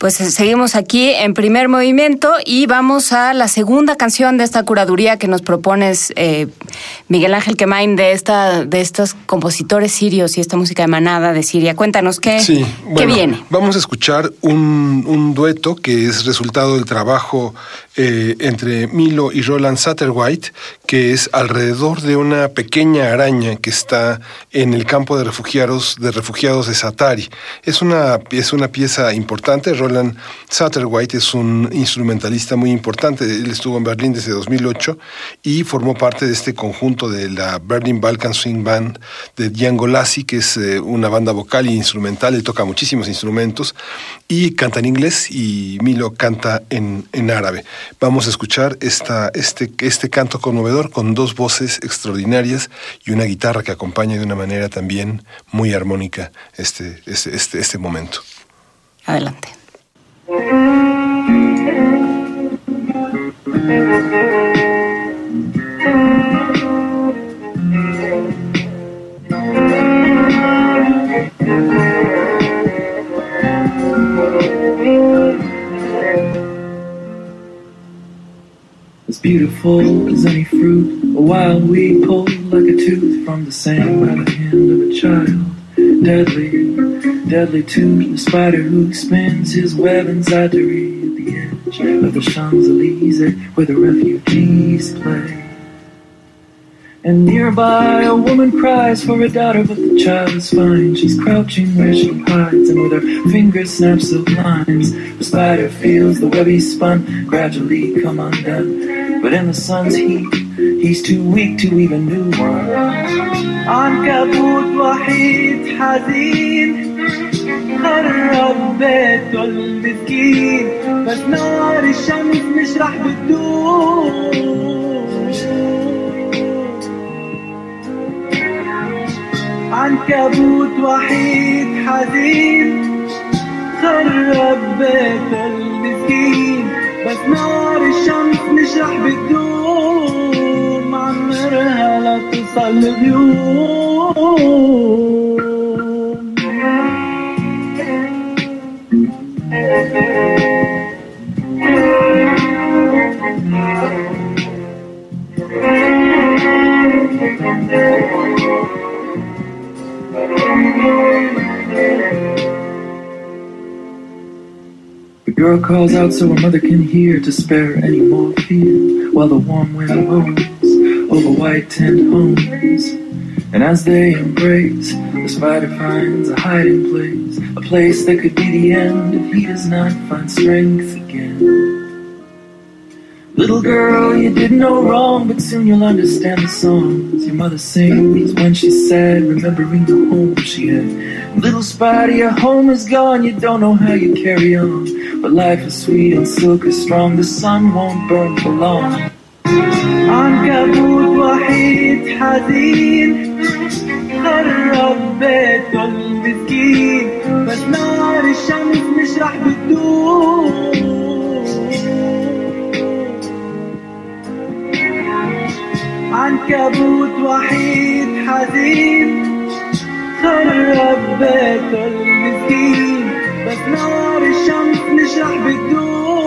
Pues eh, seguimos aquí en primer movimiento y vamos a la segunda canción de esta curaduría que nos propones, eh, Miguel Ángel Quemain, de esta, de estos compositores sirios y esta música emanada de Siria. Cuéntanos qué, Sí, qué viene. Vamos a escuchar un, un dueto que es resultado del trabajo eh, entre Milo y Roland Satterwhite, que es alrededor de una pequeña araña que está en el campo de refugiados de refugiados de Satari. Es una, es una pieza importante. Roland Roland Satterwhite es un instrumentalista muy importante. Él estuvo en Berlín desde 2008 y formó parte de este conjunto de la Berlin Balkan Swing Band de Django Lassi, que es eh, una banda vocal e instrumental. Él toca muchísimos instrumentos y canta en inglés y Milo canta en, en árabe. Vamos a escuchar esta, este, este canto conmovedor con dos voces extraordinarias y una guitarra que acompaña de una manera también muy armónica este, este, este, este momento. Adelante. As beautiful as any fruit, a wild weed pulled like a tooth from the sand by the hand of a child. Deadly, deadly to the spider who spins his web inside read at the edge of the Champs-Elysees where the refugees play. And nearby a woman cries for a daughter, but the child is fine. She's crouching where she hides, and with her fingers snaps of lines. The spider feels the web he spun gradually come undone. But in the sun's heat, he's too weak to even do one. عنكبوت وحيد حزين. خرب بيته المسكين. بس نار الشمس مش رح بتدوم. عنكبوت وحيد حزين. خرب بيته المسكين. بس نار الشمس مش رح بتدوم. عمرها لا تصل اليوم The girl calls out so her mother can hear to spare any more fear while the warm wind moans over white tent homes. And as they embrace, the spider finds a hiding place, a place that could be the end if he does not find strength again. Little girl, you did no wrong, but soon you'll understand the songs your mother sings when she's sad, remembering the home she had. Little spider, your home is gone, you don't know how you carry on. But life is sweet and silk is strong, the sun won't burn for long. عنكبوت وحيد حزين. خرب بيته المسكين؟ بس نار الشمس مش رح بتدوم. عنكبوت وحيد حزين. خرب بيته المسكين؟ بس نار الشمس مش رح بتدوم.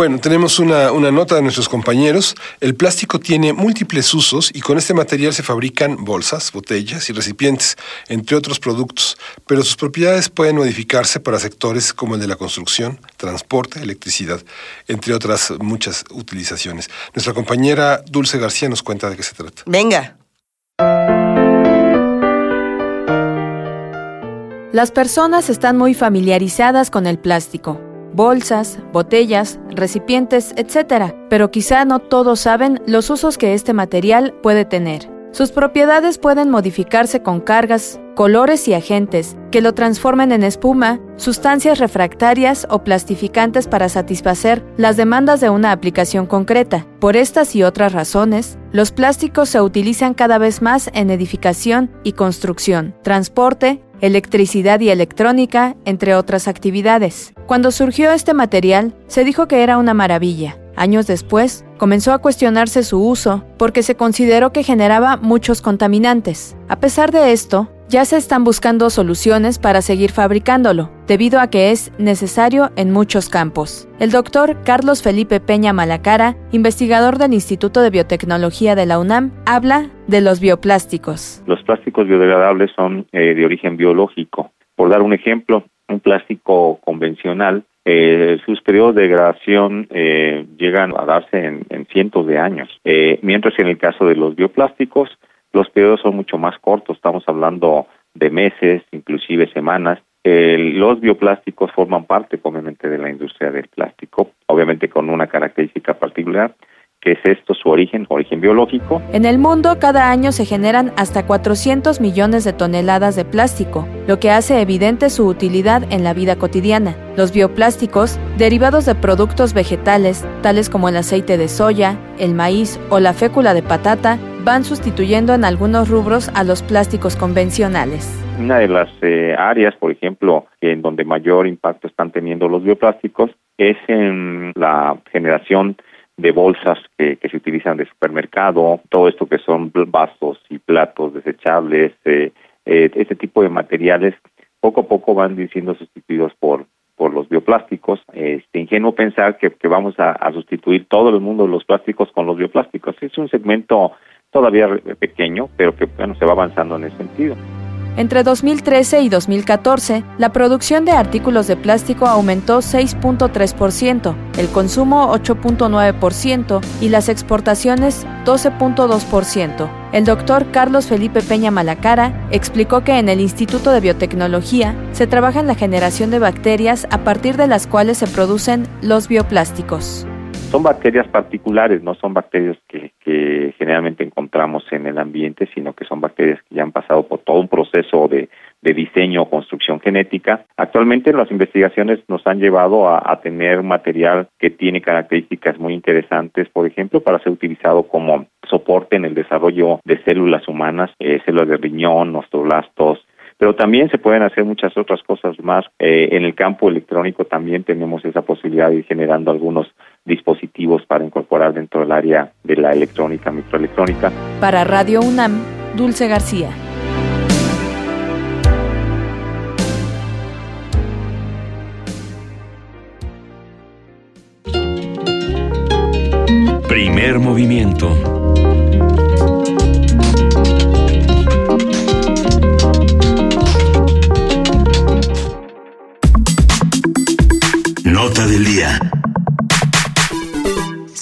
Bueno, tenemos una, una, nota de nuestros compañeros. El plástico tiene múltiples usos y con este material se fabrican bolsas, botellas y recipientes, entre otros productos, pero sus propiedades pueden modificarse para sectores como el de la construcción, transporte, electricidad, entre otras muchas utilizaciones. Nuestra compañera Dulce García nos cuenta de qué se trata. Venga. Las personas están muy familiarizadas con el plástico bolsas, botellas, recipientes, etc. Pero quizá no todos saben los usos que este material puede tener. Sus propiedades pueden modificarse con cargas, colores y agentes que lo transformen en espuma, sustancias refractarias o plastificantes para satisfacer las demandas de una aplicación concreta. Por estas y otras razones, los plásticos se utilizan cada vez más en edificación y construcción, transporte, electricidad y electrónica, entre otras actividades. Cuando surgió este material, se dijo que era una maravilla. Años después, comenzó a cuestionarse su uso porque se consideró que generaba muchos contaminantes. A pesar de esto, ya se están buscando soluciones para seguir fabricándolo, debido a que es necesario en muchos campos. El doctor Carlos Felipe Peña Malacara, investigador del Instituto de Biotecnología de la UNAM, habla de los bioplásticos. Los plásticos biodegradables son eh, de origen biológico. Por dar un ejemplo, plástico convencional eh, sus periodos de degradación eh, llegan a darse en, en cientos de años, eh, mientras que en el caso de los bioplásticos los periodos son mucho más cortos, estamos hablando de meses, inclusive semanas. Los bioplásticos forman parte, obviamente, de la industria del plástico, obviamente con una característica particular, que es esto su origen, origen biológico. En el mundo cada año se generan hasta 400 millones de toneladas de plástico, lo que hace evidente su utilidad en la vida cotidiana. Los bioplásticos, derivados de productos vegetales, tales como el aceite de soya, el maíz o la fécula de patata, van sustituyendo en algunos rubros a los plásticos convencionales. Una de las eh, áreas, por ejemplo, en donde mayor impacto están teniendo los bioplásticos es en la generación de bolsas que, se utilizan de supermercado, todo esto que son vasos y platos desechables, eh, eh, este tipo de materiales poco a poco van siendo sustituidos por por los bioplásticos. Este ingenuo pensar que, que vamos a, a, sustituir todo el mundo de los plásticos con los bioplásticos. Es un segmento todavía pequeño, pero que bueno se va avanzando en ese sentido. Entre 2013 y 2014, la producción de artículos de plástico aumentó 6.3%, el consumo 8.9% y las exportaciones 12.2%. El doctor Carlos Felipe Peña Malacara explicó que en el Instituto de Biotecnología se trabaja en la generación de bacterias a partir de las cuales se producen los bioplásticos son bacterias particulares, no son bacterias que, generalmente encontramos en el ambiente, sino que son bacterias que ya han pasado por todo un proceso de, diseño o construcción genética. Actualmente las investigaciones nos han llevado a, a, tener material que tiene características muy interesantes, por ejemplo, para ser utilizado como soporte en el desarrollo de células humanas, eh, células de riñón, osteoblastos, pero también se pueden hacer muchas otras cosas más. Eh, en el campo electrónico también tenemos esa posibilidad de ir generando algunos dispositivos para incorporar dentro del área de la electrónica, microelectrónica. Para Radio UNAM, Dulce García. Primer movimiento. Nota del día.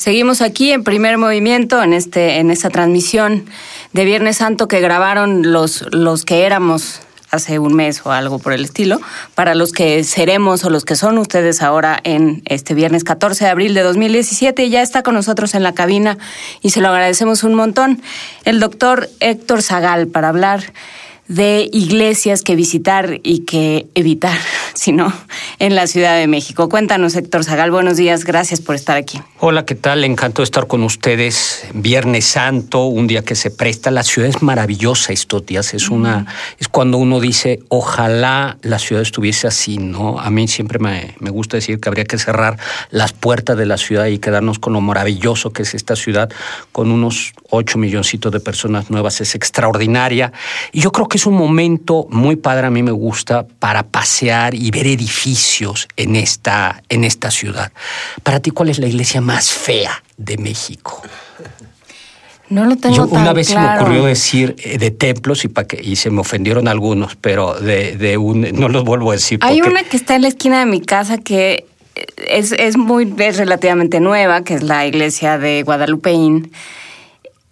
Seguimos aquí en primer movimiento, en este, en esta transmisión de Viernes Santo que grabaron los, los que éramos hace un mes o algo por el estilo, para los que seremos o los que son ustedes ahora en este viernes 14 de abril de 2017. Ya está con nosotros en la cabina y se lo agradecemos un montón el doctor Héctor Zagal para hablar de iglesias que visitar y que evitar, sino en la Ciudad de México. Cuéntanos, Héctor Zagal, buenos días, gracias por estar aquí. Hola, ¿qué tal? Encantado de estar con ustedes. Viernes Santo, un día que se presta. La ciudad es maravillosa estos días. Es una, es cuando uno dice, ojalá la ciudad estuviese así, ¿no? A mí siempre me, me gusta decir que habría que cerrar las puertas de la ciudad y quedarnos con lo maravilloso que es esta ciudad, con unos ocho milloncitos de personas nuevas. Es extraordinaria. Y yo creo que es un momento muy padre, a mí me gusta, para pasear y ver edificios en esta, en esta ciudad. Para ti, ¿cuál es la iglesia más fea de México? No lo tengo Yo tan una vez claro. se me ocurrió decir eh, de templos y, pa que, y se me ofendieron algunos, pero de, de un no los vuelvo a decir. Hay porque- una que está en la esquina de mi casa que es, es muy es relativamente nueva, que es la iglesia de Guadalupeín.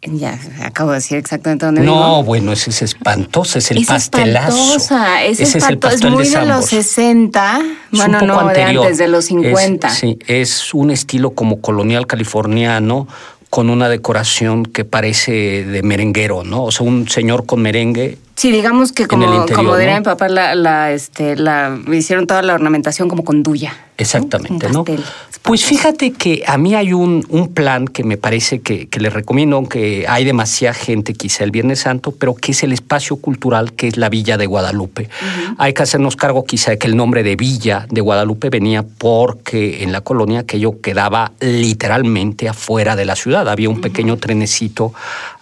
Ya acabo de decir exactamente dónde No, vivo. bueno, ese es espantoso, es el es pastelazo. espantosa, es, Ese es el espanto- es pastel de muy de, los Sambor. 60, Es bueno, no, anterior. de antes, de los Es- 50. sí, es un estilo como colonial californiano con una decoración que parece de merenguero, ¿no? O sea, un señor con merengue Sí, digamos que como, interior, como diría ¿no? mi papá, la, la, este, la, hicieron toda la ornamentación como con duya. Exactamente, ¿no? pastel. Pues fíjate que a mí hay un, un plan que me parece que, que les recomiendo, aunque hay demasiada gente quizá el Viernes Santo, pero que es el espacio cultural que es la Villa de Guadalupe. Hay que hacernos cargo quizá de que el nombre de Villa de Guadalupe venía porque en la colonia aquello quedaba literalmente afuera de la ciudad. Había un pequeño trenecito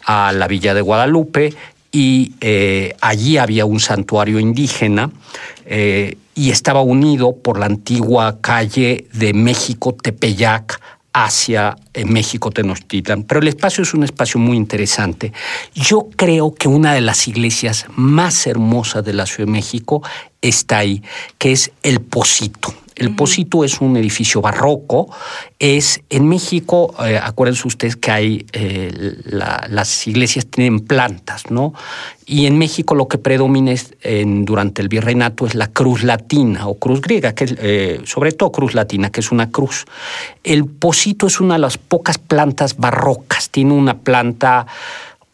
a la Villa de Guadalupe y eh, allí había un santuario indígena eh, y estaba unido por la antigua calle de México Tepeyac hacia eh, México Tenochtitlan. Pero el espacio es un espacio muy interesante. Yo creo que una de las iglesias más hermosas de la Ciudad de México está ahí, que es el Posito. El Posito es un edificio barroco. Es en México, eh, acuérdense ustedes que hay eh, la- las iglesias tienen plantas, ¿no? Y en México lo que predomina es, en- durante el virreinato es la cruz latina o cruz griega, que es, eh, sobre todo cruz latina, que es una cruz. El Posito es una de las pocas plantas barrocas. Tiene una planta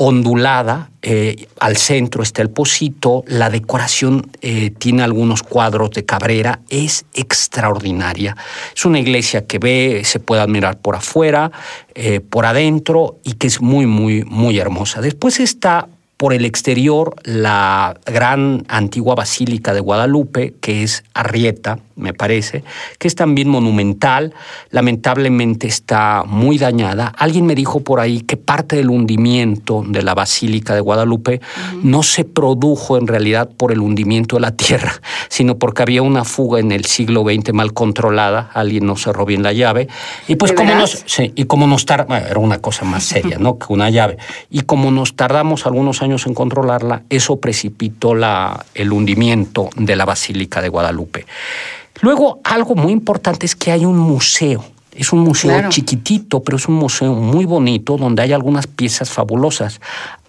ondulada, eh, al centro está el pocito, la decoración eh, tiene algunos cuadros de Cabrera, es extraordinaria. Es una iglesia que ve, se puede admirar por afuera, eh, por adentro y que es muy, muy, muy hermosa. Después está por el exterior la gran antigua basílica de Guadalupe, que es Arrieta, me parece, que es también monumental, lamentablemente está muy dañada. Alguien me dijo por ahí que parte del hundimiento de la basílica de Guadalupe no se produjo en realidad por el hundimiento de la tierra, sino porque había una fuga en el siglo XX mal controlada, alguien no cerró bien la llave, y pues ¿De como nos, Sí, y como nos tardamos, era una cosa más seria, ¿no? Que una llave. Y como nos tardamos algunos años en controlarla, eso precipitó la, el hundimiento de la Basílica de Guadalupe. Luego, algo muy importante es que hay un museo. Es un museo Claro. chiquitito, pero es un museo muy bonito donde hay algunas piezas fabulosas.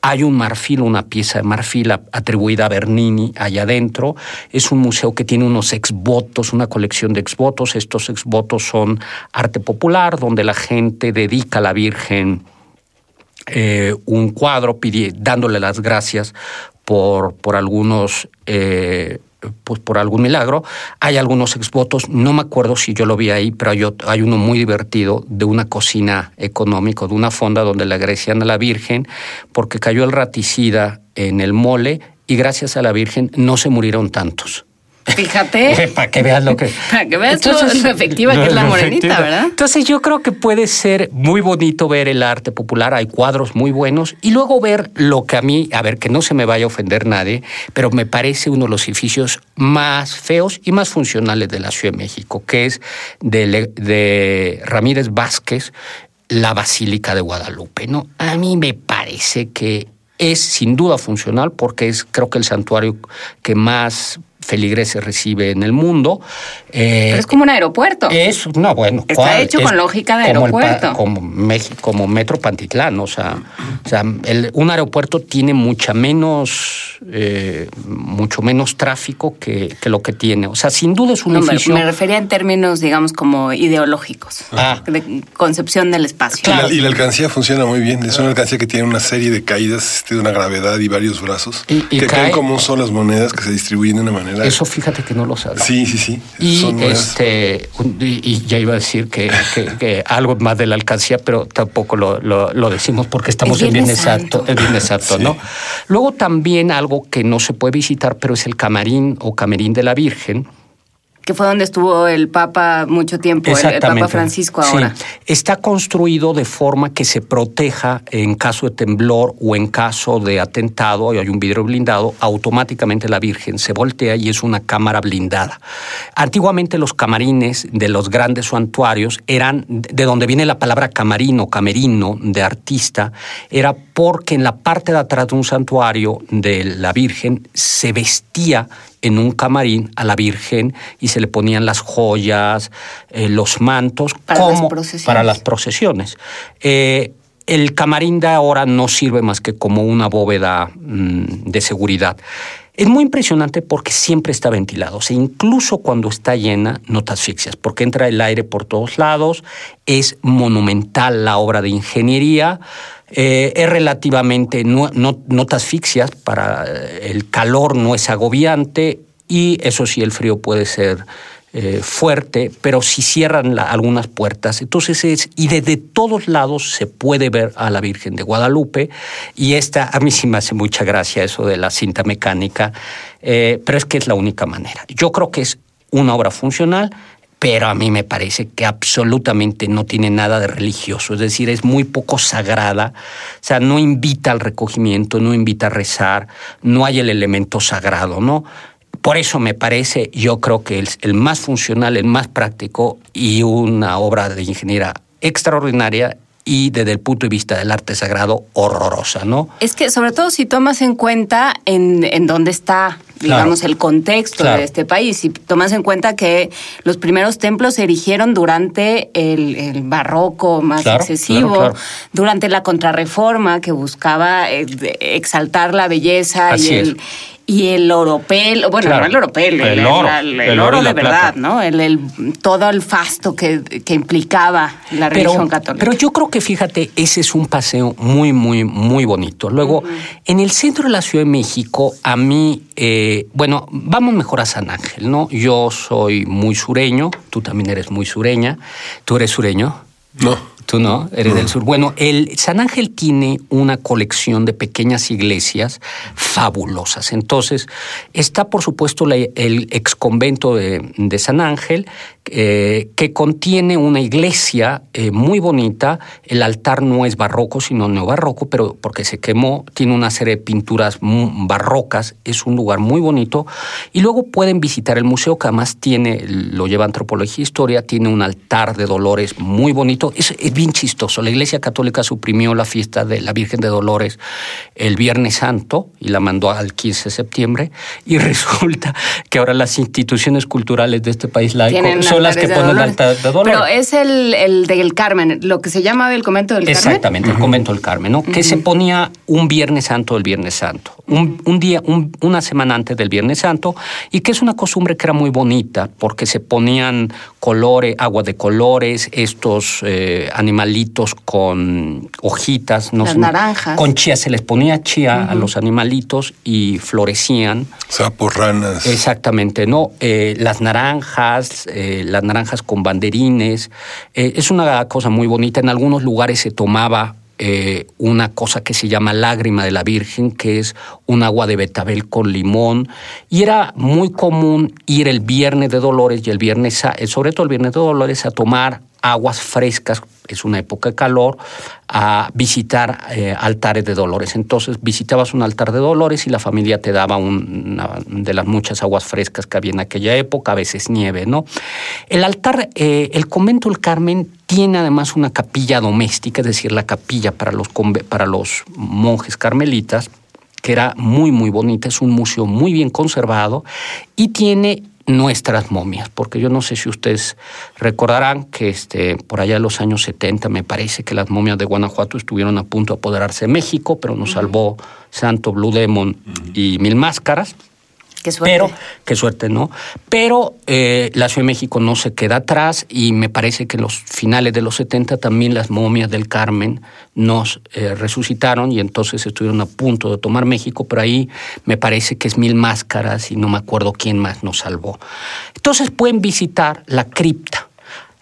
Hay un marfil, una pieza de marfil atribuida a Bernini allá adentro. Es un museo que tiene unos exvotos, una colección de exvotos. Estos exvotos son arte popular, donde la gente dedica a la Virgen eh, un cuadro dándole las gracias por, por algunos eh, pues por algún milagro. Hay algunos exvotos, no me acuerdo si yo lo vi ahí, pero hay, ot- hay uno muy divertido de una cocina económica, de una fonda donde le agradecían a la Virgen porque cayó el raticida en el mole y gracias a la Virgen no se murieron tantos. Fíjate. Para que veas lo que. Para que veas lo- lo efectiva que es la morenita, efectiva. ¿verdad? Entonces yo creo que puede ser muy bonito ver el arte popular, hay cuadros muy buenos, y luego ver lo que a mí, a ver, que no se me vaya a ofender nadie, pero me parece uno de los edificios más feos y más funcionales de la Ciudad de México, que es de, de Ramírez Vázquez, la Basílica de Guadalupe. ¿no? A mí me parece que es sin duda funcional porque es creo que el santuario que más feligreses recibe en el mundo. Eh, Pero es como un aeropuerto. es, no, bueno. Está ¿cuál? hecho Es con lógica de como el pa- aeropuerto. como, México, como Metro Pantitlán, o sea, o sea el- un aeropuerto tiene mucha menos, eh, mucho menos tráfico que, que lo que tiene. O sea, sin duda es un No, me, edificio. me refería en términos, digamos, como ideológicos, Ah. de concepción del espacio. Y la- Y, la, alcancía funciona muy bien. Es una alcancía que tiene una serie de caídas este, de una gravedad y varios brazos Y- y que cae- caen como son las monedas que se distribuyen de una manera. Eso fíjate que no lo sabía. Sí, sí, sí. Y, este, y, ya iba a decir que, que- que algo más de la alcancía, pero tampoco lo, lo- lo decimos porque estamos El en Viernes Santo. El Viernes Santo, ¿no? Luego también algo que no se puede visitar, pero es el camarín o camerín de la Virgen. Que fue donde estuvo el Papa mucho tiempo, el, el Papa. Francisco Sí. ahora. Está construido de forma que se proteja en caso de temblor o en caso de atentado, y hay un vidrio blindado, automáticamente la Virgen se voltea y es una cámara blindada. Antiguamente los camarines de los grandes santuarios eran, de donde viene la palabra camarino, camerino, de artista, era porque en la parte de atrás de un santuario de la Virgen se vestía en un camarín a la Virgen y se le ponían las joyas, eh, los mantos, Para las como procesiones. para las procesiones. Eh, el camarín de ahora no sirve más que como una bóveda mm, de seguridad. Es muy impresionante porque siempre está ventilado. O sea, incluso cuando está llena, no te asfixias, porque entra el aire por todos lados. Es monumental la obra de ingeniería. Eh, es relativamente, no, no, no te asfixias, para eh, el calor no es agobiante y eso sí, el frío puede ser eh, fuerte, pero si cierran algunas puertas, entonces es, y desde todos lados se puede ver a la Virgen de Guadalupe, y esta, a mí sí me hace mucha gracia eso de la cinta mecánica, pero es que es la única manera. Yo creo que es una obra funcional, pero a mí me parece que absolutamente no tiene nada de religioso, es decir, es muy poco sagrada, o sea, no invita al recogimiento, no invita a rezar, no hay el elemento sagrado, ¿no? Por eso me parece, yo creo que el, el más funcional, el más práctico y una obra de ingeniería extraordinaria y desde el punto de vista del arte sagrado horrorosa, ¿no? Es que sobre todo si tomas en cuenta en, en dónde está, digamos, Claro. el contexto Claro. de este país, si tomas en cuenta que los primeros templos se erigieron durante el, el barroco más Claro, excesivo, durante la contrarreforma que buscaba eh, exaltar la belleza Así y el... Y el oropel, bueno, Claro. no el oropel, el, El oro, la- el el oro, de verdad, plata. ¿no? El, el- todo el fasto que, que implicaba la religión católica. Pero yo creo que fíjate, ese es un paseo muy, muy, muy bonito. Luego, en el centro de la Ciudad de México, a mí, eh, bueno, vamos mejor a San Ángel, ¿no? Yo soy muy sureño, tú también eres muy sureña. ¿Tú eres sureño? No. Tú no, eres del sur. Bueno, el San Ángel tiene una colección de pequeñas iglesias fabulosas. Entonces, está por supuesto la- el ex convento de, de San Ángel, eh, que contiene una iglesia eh, muy bonita. El altar no es barroco, sino neobarroco, pero porque se quemó, tiene una serie de pinturas barrocas. Es un lugar muy bonito. Y luego pueden visitar el museo, que además tiene, lo lleva antropología e historia, tiene un altar de Dolores muy bonito. Es, es bien chistoso. La Iglesia Católica suprimió la fiesta de la Virgen de Dolores el Viernes Santo y la mandó al 15 de septiembre. Y resulta que ahora las instituciones culturales de este país laico son las que ponen el altar de Dolores. Pero es el, el del Carmen, lo que se llama el convento del Carmen. Exactamente, el convento del Carmen, ¿no? Que se ponía un Viernes Santo del Viernes Santo, un, un día, un- una semana antes del Viernes Santo, y que es una costumbre que era muy bonita, porque se ponían colores, agua de colores, estos eh, animalitos con hojitas, no Las naranjas. con chía, se les ponía chía a los animalitos y florecían. Sapos, ranas. Exactamente, ¿no? Eh, las naranjas, eh, las naranjas con banderines, eh, es una cosa muy bonita. En algunos lugares se tomaba eh, una cosa que se llama lágrima de la Virgen, que es un agua de betabel con limón, y era muy común ir el viernes de Dolores y el viernes, eh, sobre todo el viernes de Dolores, a tomar aguas frescas, es una época de calor, a visitar eh, altares de dolores. Entonces visitabas un altar de dolores y la familia te daba un- una de las muchas aguas frescas que había en aquella época, a veces nieve, ¿no? El altar, eh, el convento del Carmen tiene además una capilla doméstica, es decir, la capilla para los, para los monjes carmelitas, que era muy, muy bonita, es un museo muy bien conservado y tiene nuestras momias, porque yo no sé si ustedes recordarán que este, por allá en los años 70 me parece que las momias de Guanajuato estuvieron a punto de apoderarse de México, pero nos salvó Santo Blue Demon y Mil Máscaras. Qué suerte. Pero, qué suerte, ¿no? Pero eh, la Ciudad de México no se queda atrás y me parece que en los finales de los 70 también las momias del Carmen nos eh, resucitaron y entonces estuvieron a punto de tomar México, pero ahí me parece que es Mil Máscaras y no me acuerdo quién más nos salvó. Entonces pueden visitar la cripta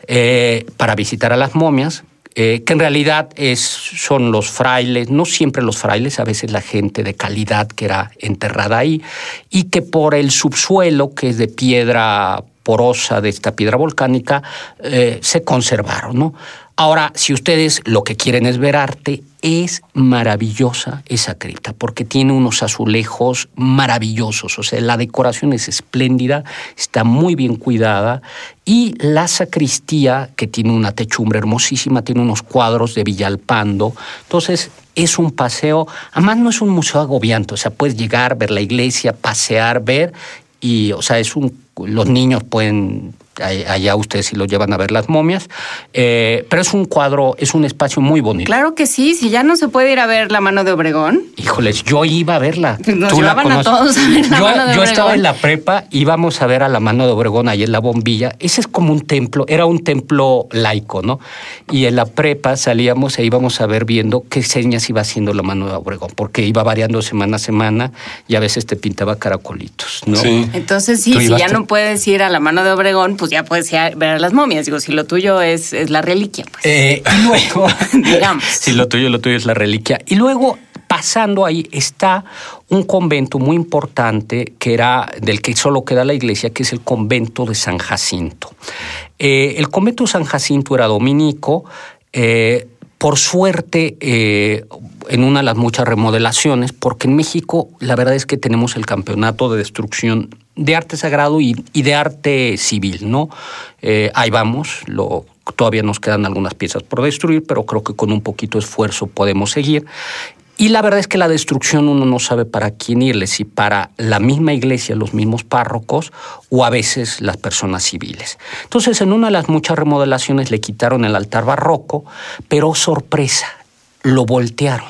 eh, para visitar a las momias, eh, que en realidad es, son los frailes, no siempre los frailes, a veces la gente de calidad que era enterrada ahí, y que por el subsuelo, que es de piedra porosa, de esta piedra volcánica, eh, se conservaron, ¿no? Ahora, si ustedes lo que quieren es ver arte, es maravillosa esa cripta, porque tiene unos azulejos maravillosos, o sea, la decoración es espléndida, está muy bien cuidada, y la sacristía, que tiene una techumbre hermosísima, tiene unos cuadros de Villalpando, entonces es un paseo, además no es un museo agobiante, o sea, puedes llegar, ver la iglesia, pasear, ver, y, o sea, es un, los niños pueden Allá ustedes sí lo llevan a ver las momias. Eh, pero es un cuadro, es un espacio muy bonito. Claro que sí, si ya no se puede ir a ver la mano de Obregón. Híjoles, yo iba a verla. Nos Tú la llevaban a todos a ver la yo, mano de yo estaba en la prepa, íbamos a ver a la mano de Obregón ahí en la bombilla. Ese es como un templo, era un templo laico, ¿no? Y en la prepa salíamos e íbamos a ver viendo qué señas iba haciendo la mano de Obregón, porque iba variando semana a semana y a veces te pintaba caracolitos, ¿no? Entonces sí, si ya no puedes ir a la mano de Obregón, pues ya puedes ver a las momias. Digo, si lo tuyo es, es la reliquia, pues Eh, y luego, digamos. si lo tuyo, lo tuyo es la reliquia. Y luego, pasando ahí, está un convento muy importante que era del que solo queda la iglesia, que es el convento de San Jacinto. Eh, el convento de San Jacinto era dominico. eh, por suerte, eh, en una de las muchas remodelaciones, porque en México la verdad es que tenemos el campeonato de destrucción de arte sagrado y, y de arte civil, ¿no? Eh, ahí vamos, lo, todavía nos quedan algunas piezas por destruir, pero creo que con un poquito de esfuerzo podemos seguir. Y la verdad es que la destrucción uno no sabe para quién irle, si para la misma iglesia, los mismos párrocos o a veces las personas civiles. Entonces, en una de las muchas remodelaciones le quitaron el altar barroco, pero sorpresa, lo voltearon.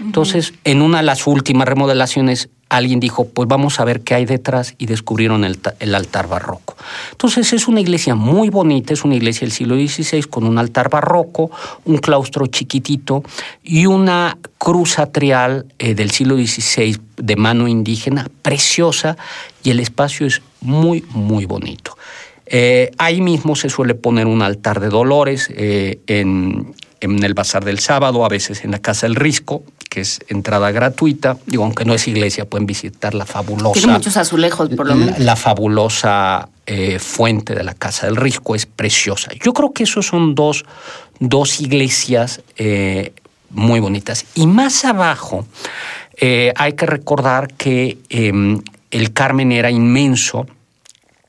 Entonces, en una de las últimas remodelaciones, alguien dijo, pues vamos a ver qué hay detrás y descubrieron el, ta- el altar barroco. Entonces, es una iglesia muy bonita, es una iglesia del siglo XVI con un altar barroco, un claustro chiquitito y una cruz atrial eh, del siglo XVI de mano indígena, preciosa, y el espacio es muy, muy bonito. Eh, ahí mismo se suele poner un altar de dolores eh, en, en el Bazar del Sábado, a veces en la Casa del Risco, que es entrada gratuita. Digo, aunque no es iglesia, pueden visitar la fabulosa. Tiene muchos azulejos, por lo la, menos. la fabulosa eh, fuente de la Casa del Risco es preciosa. Yo creo que esos son dos, dos iglesias eh, muy bonitas. Y más abajo eh, hay que recordar que eh, el Carmen era inmenso,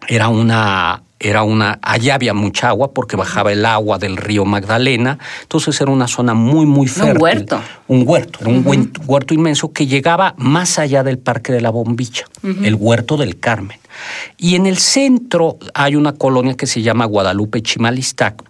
era una era una allá había mucha agua porque bajaba el agua del río Magdalena, entonces era una zona muy muy Era un fértil. huerto. Un huerto, era un huerto inmenso que llegaba más allá del Parque de la Bombilla, Ujú. el huerto del Carmen. Y en el centro hay una colonia que se llama Guadalupe Chimalistac,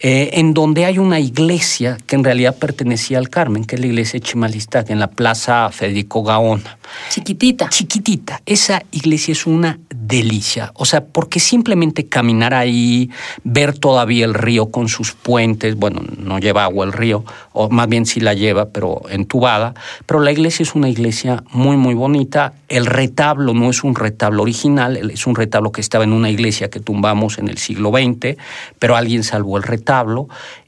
eh, en donde hay una iglesia que en realidad pertenecía al Carmen, que es la iglesia de Chimalistac, en la plaza Federico Gaona. Chiquitita. Chiquitita. Esa iglesia es una delicia. O sea, porque simplemente caminar ahí, ver todavía el río con sus puentes, bueno, no lleva agua el río, o más bien sí la lleva, pero entubada. Pero la iglesia es una iglesia muy, muy bonita. El retablo no es un retablo original, es un retablo que estaba en una iglesia que tumbamos en el siglo XX, pero alguien salvó el retablo.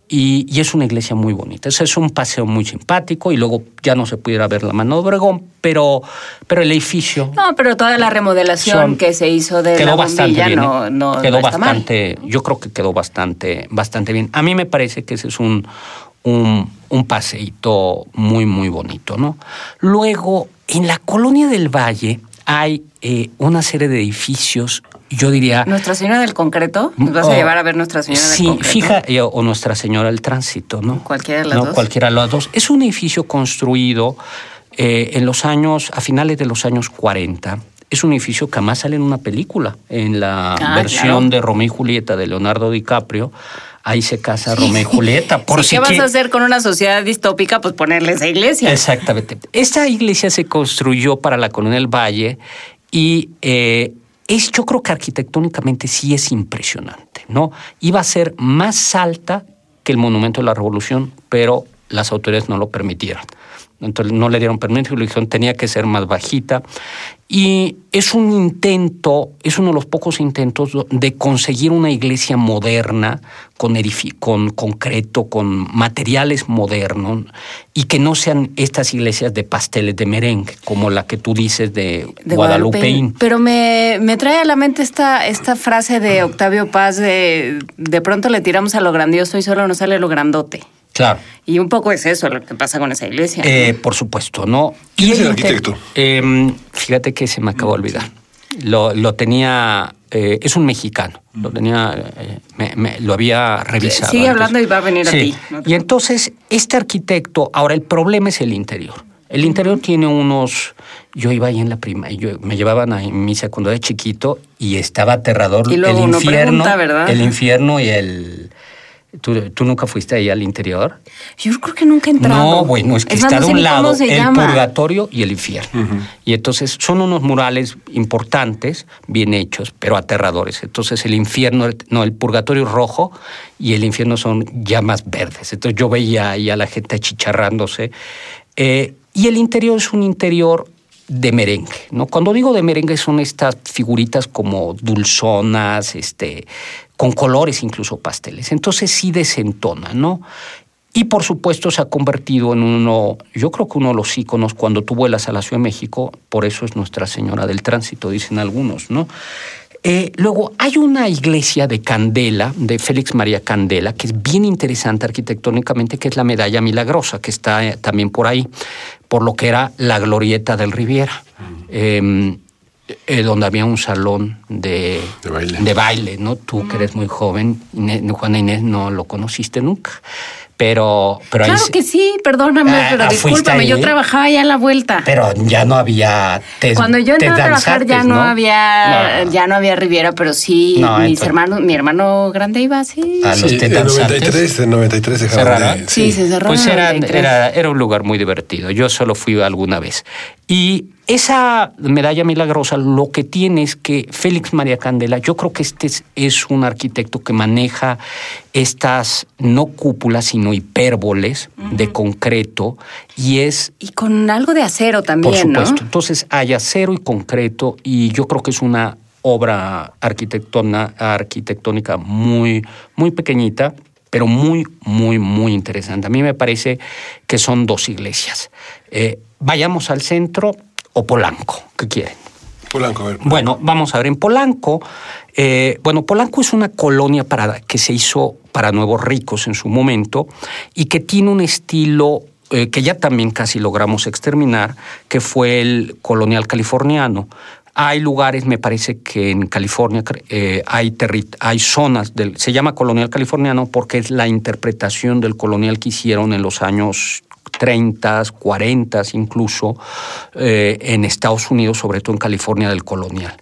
Y, y es una iglesia muy bonita. Ese es un paseo muy simpático y luego ya no se pudiera ver la mano de Obregón, pero, pero el edificio No, pero toda la remodelación Son- que se hizo de quedó la bastante bien. no, ¿eh? no, quedó no está mal. bastante, yo creo que quedó bastante, bastante bien. A mí me parece que ese es un, un, un paseíto muy, muy bonito, ¿no? Luego, en la colonia del Valle hay eh, una serie de edificios, yo diría... Nuestra Señora del Concreto, nos vas a Oh, llevar a ver Nuestra Señora del Sí, Concreto. fija, eh, o Nuestra Señora del Tránsito, ¿no? Cualquiera de las No, dos. Cualquiera de las dos. Es un edificio construido eh, en los años, a finales de los años 40. Es un edificio que además sale en una película, en la Ah, versión claro. de Romeo y Julieta de Leonardo DiCaprio. Ahí se casa Romeo y Julieta. Por Sí, si ¿Qué vas que- a hacer con una sociedad distópica? Pues ponerle esa iglesia. Exactamente. Esta iglesia se construyó para la Colonia del Valle y eh, es, yo creo que arquitectónicamente sí es impresionante, ¿no? Iba a ser más alta que el Monumento de la Revolución, pero las autoridades no lo permitieron. Entonces no le dieron permiso dijeron tenía que ser más bajita. Y es un intento, es uno de los pocos intentos de conseguir una iglesia moderna, con, con concreto, con materiales modernos, y que no sean estas iglesias de pasteles de merengue, como la que tú dices de, de Guadalupeín. Pero me, me trae a la mente esta, esta frase de Octavio Paz de de pronto le tiramos a lo grandioso y solo nos sale lo grandote. Claro. Y un poco es eso lo que pasa con esa iglesia. Eh, por supuesto, ¿no? ¿Quién es el arquitecto? eh, fíjate que se me acabó de olvidar. Lo, lo tenía, eh, es un mexicano, lo tenía, eh, me- me- lo había revisado. Sigue antes. hablando y va a venir a ti. Y entonces, este arquitecto, ahora el problema es el interior. El interior tiene unos. Yo iba ahí en la prima, yo me llevaban a mi secundaria chiquito y estaba aterrador Y luego el uno infierno, pregunta, ¿verdad? el infierno y el. ¿Tú, tú nunca fuiste ahí al interior? Yo creo que nunca he entrado. No, bueno, es que está de un lado el llama. purgatorio y el infierno. Y entonces son unos murales importantes, bien hechos, pero aterradores. Entonces el infierno, no, el purgatorio es rojo y el infierno son llamas verdes. Entonces yo veía ahí a la gente achicharrándose. Eh, y el interior es un interior de merengue, ¿no? Cuando digo de merengue son estas figuritas como dulzonas, este, con colores incluso pasteles. Entonces sí desentona, ¿no? Y por supuesto se ha convertido en uno, yo creo que uno de los íconos cuando tú vuelas a la Ciudad de México, por eso es Nuestra Señora del Tránsito, dicen algunos, ¿no? Eh, luego hay una iglesia de Candela, de Félix María Candela, que es bien interesante arquitectónicamente, que es la Medalla Milagrosa, que está eh, también por ahí, por lo que era la Glorieta del Riviera, eh, eh, donde había un salón de, de baile. ¿no? Tú que eres muy joven, Inés- Juana Inés, no lo conociste nunca. Pero, Claro se- que sí, perdóname, Ah, pero ah, ¿fuiste discúlpame, yo trabajaba ya a la vuelta. Pero ya no había test- Cuando yo entré a trabajar ya no, había No. ya no había Riviera, pero sí No, mis entonces- hermanos, mi hermano grande iba así. A los Sí, danzantes. 93, en 93 dejaron ¿Cerraron? de- Sí, se cerró Pues era, 93. era, era un lugar muy divertido. Yo solo fui alguna vez. Y esa medalla milagrosa lo que tiene es que Félix María Candela, yo creo que este es, es un arquitecto que maneja estas no cúpulas, sino hipérboles de concreto y es Y con algo de acero también, por supuesto. ¿no? Entonces hay acero y concreto y yo creo que es una obra arquitectona, arquitectónica muy, muy pequeñita, pero muy, muy, muy interesante. A mí me parece que son dos iglesias. Eh, vayamos al centro o Polanco, ¿qué quieren? Polanco, a ver. Bueno, vamos a ver, en Polanco, eh, bueno, Polanco es una colonia para, que se hizo para nuevos ricos en su momento y que tiene un estilo eh, que ya también casi logramos exterminar, que fue el colonial californiano. Hay lugares, me parece que en California eh, hay, hay zonas, del, se llama colonial californiano porque es la interpretación del colonial que hicieron en los años 30, 40 incluso eh, en Estados Unidos, sobre todo en California del colonial.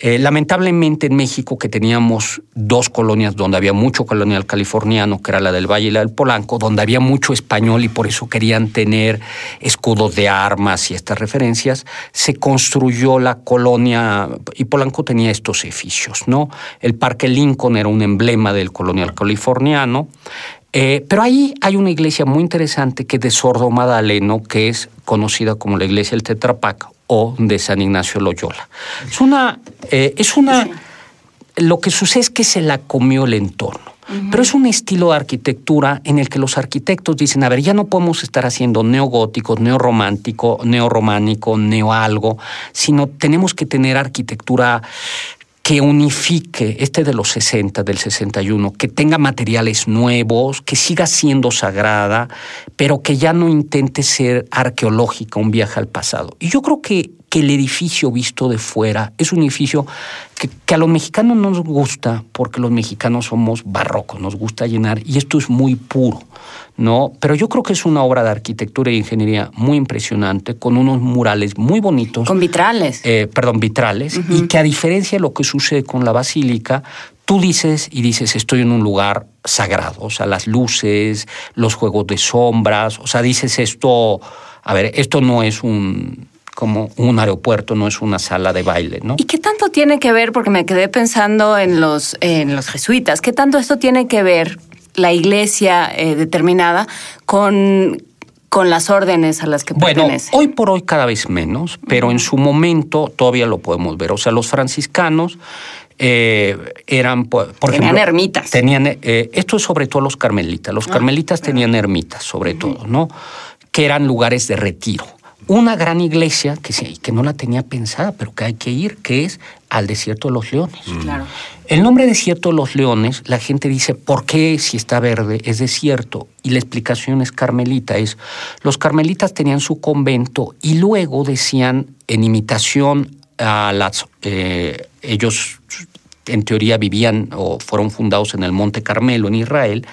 Eh, lamentablemente en México, que teníamos dos colonias donde había mucho colonial californiano, que era la del Valle y la del Polanco, donde había mucho español y por eso querían tener escudos de armas y estas referencias, se construyó la colonia, y Polanco tenía estos edificios, ¿no? El Parque Lincoln era un emblema del colonial californiano, eh, pero ahí hay una iglesia muy interesante que es de Sordo Madaleno, que es conocida como la iglesia del Tetrapac o de San Ignacio Loyola. Es una, eh, es una, lo que sucede es que se la comió el entorno. Pero es un estilo de arquitectura en el que los arquitectos dicen, a ver, ya no podemos estar haciendo neogótico, neorromántico, neorrománico, neoalgo, sino tenemos que tener arquitectura que unifique, este de los 60, del 61, que tenga materiales nuevos, que siga siendo sagrada, pero que ya no intente ser arqueológica, un viaje al pasado. Y yo creo que, que el edificio visto de fuera es un edificio que, que a los mexicanos no nos gusta, porque los mexicanos somos barrocos, nos gusta llenar, y esto es muy puro. ¿no? Pero yo creo que es una obra de arquitectura e ingeniería muy impresionante, con unos murales muy bonitos. Con vitrales. Eh, perdón, vitrales, y que a diferencia de lo que sucede con la basílica, tú dices y dices, estoy en un lugar sagrado, o sea, las luces, los juegos de sombras, o sea, dices esto, a ver, esto no es un como un aeropuerto, no es una sala de baile, ¿no? ¿Y qué tanto tiene que ver, porque me quedé pensando en los, en los jesuitas, qué tanto esto tiene que ver la iglesia eh, determinada con, con las órdenes a las que Bueno, pertenece? hoy por hoy cada vez menos, pero en su momento todavía lo podemos ver. O sea, los franciscanos eh, eran, por Tenían ejemplo, ermitas. Tenían, eh, esto es sobre todo los carmelitas. Los Ah, carmelitas tenían ermitas, sobre todo, ¿no? Que eran lugares de retiro. Una gran iglesia que, que no la tenía pensada, pero que hay que ir, que es al desierto de los leones. Claro. El nombre desierto de los leones, la gente dice, ¿por qué si está verde es desierto? Y la explicación es carmelita, es los carmelitas tenían su convento y luego decían, en imitación a las, eh, ellos en teoría vivían o fueron fundados en el Monte Carmelo, en Israel,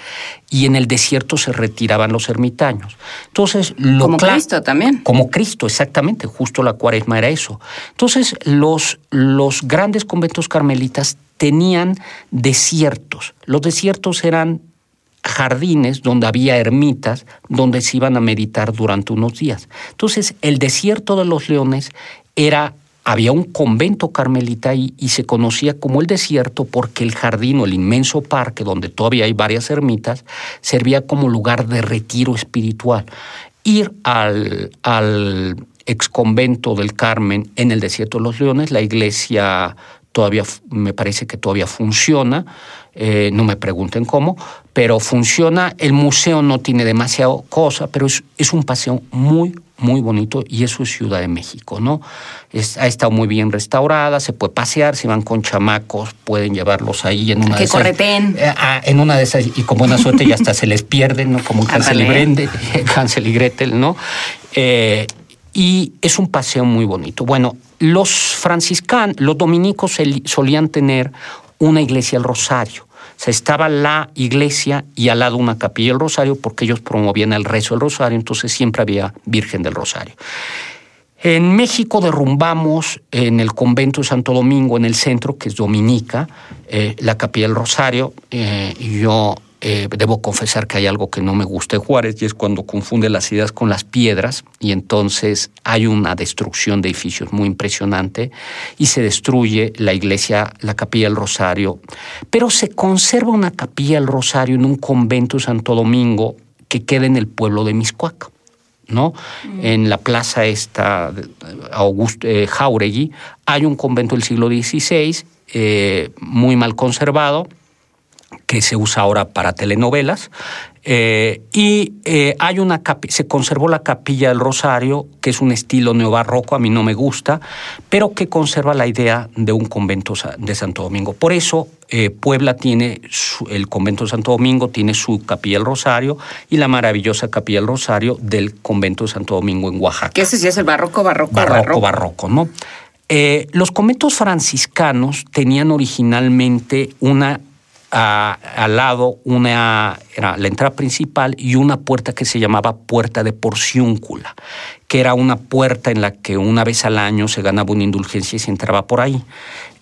y en el desierto se retiraban los ermitaños. Entonces, lo Como Cristo también. Como Cristo, exactamente, justo la cuaresma era eso. Entonces, los, los grandes conventos carmelitas tenían desiertos. Los desiertos eran jardines donde había ermitas donde se iban a meditar durante unos días. Entonces, el desierto de los leones era había un convento carmelita ahí y se conocía como el desierto porque el jardín o el inmenso parque donde todavía hay varias ermitas servía como lugar de retiro espiritual. Ir al, al ex convento del Carmen en el desierto de los leones, la iglesia todavía me parece que todavía funciona, eh, no me pregunten cómo, pero funciona, el museo no tiene demasiado cosa, pero es, es un paseo muy, muy bonito y eso es Ciudad de México, ¿no? Es- ha estado muy bien restaurada, se puede pasear, si van con chamacos, pueden llevarlos ahí en una Que de esas- correten. eh, ah, en una de esas, y con buena suerte ya hasta se les pierden, ¿no? Como Hansel y. Brende, Hansel y Gretel, ¿no? Eh, y es un paseo muy bonito. Bueno, los franciscanos, los dominicos solían tener una iglesia del Rosario. O sea, estaba la iglesia y al lado una capilla del Rosario porque ellos promovían el rezo del Rosario, entonces siempre había Virgen del Rosario. En México derrumbamos en el convento de Santo Domingo, en el centro, que es Dominica, eh, la capilla del Rosario. eh, yo eh, debo confesar que hay algo que no me gusta de Juárez y es cuando confunde las ideas con las piedras y entonces hay una destrucción de edificios muy impresionante y se destruye la iglesia, la capilla del Rosario. Pero se conserva una capilla del Rosario en un convento de Santo Domingo que queda en el pueblo de Miscuac. ¿no? En la plaza esta, de- Augusto, eh, Jauregui, hay un convento del siglo XVI, eh, muy mal conservado, que se usa ahora para telenovelas. eh, y eh, hay una se conservó la capilla del Rosario, que es un estilo neobarroco, a mí no me gusta, pero que conserva la idea de un convento de Santo Domingo. Por eso eh, Puebla tiene su- el convento de Santo Domingo, tiene su capilla del Rosario y la maravillosa capilla del Rosario del convento de Santo Domingo en Oaxaca Que ese sí es el barroco, barroco, barroco, barroco, ¿no? Eh, los conventos franciscanos tenían originalmente una a- al lado una era la entrada principal y una puerta que se llamaba puerta de porciúncula, que era una puerta en la que una vez al año se ganaba una indulgencia y se entraba por ahí.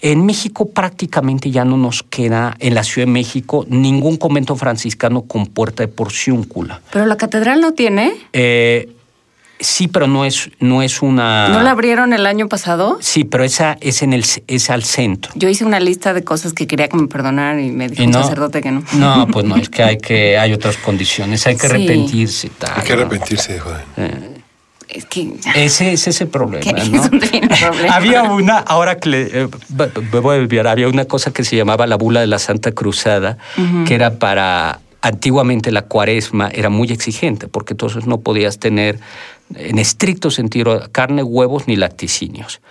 En México prácticamente ya no nos queda, en la Ciudad de México, ningún convento franciscano con puerta de porciúncula. Pero la catedral no tiene. Eh, sí, pero no es, no es una... ¿No la abrieron el año pasado? Sí, pero esa es en el es al centro. Yo hice una lista de cosas que quería que me perdonaran y me dijo Y un no- sacerdote que no. No, pues no, es que hay que hay otras condiciones, hay que Sí. arrepentirse y tal. Hay que arrepentirse, joder. Es que. Ese, ese es el problema, ¿Qué? ¿no? Problema. Había una, ahora que le, eh, me voy a desviar, había una cosa que se llamaba la bula de la Santa Cruzada, que era para, antiguamente la cuaresma era muy exigente, porque entonces no podías tener, en estricto sentido, carne, huevos ni lacticinios.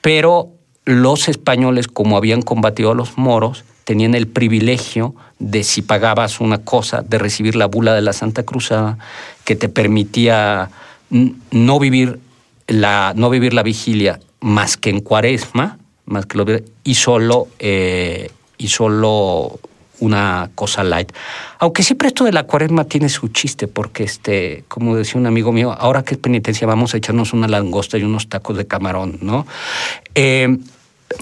Pero los españoles, como habían combatido a los moros, tenían el privilegio de, si pagabas una cosa, de recibir la bula de la Santa Cruzada, que te permitía no vivir la, no vivir la vigilia más que en cuaresma, más que lo, y solo, eh, y solo una cosa light. Aunque siempre esto de la cuaresma tiene su chiste, porque este, como decía un amigo mío, ahora que es penitencia vamos a echarnos una langosta y unos tacos de camarón, ¿no? Eh,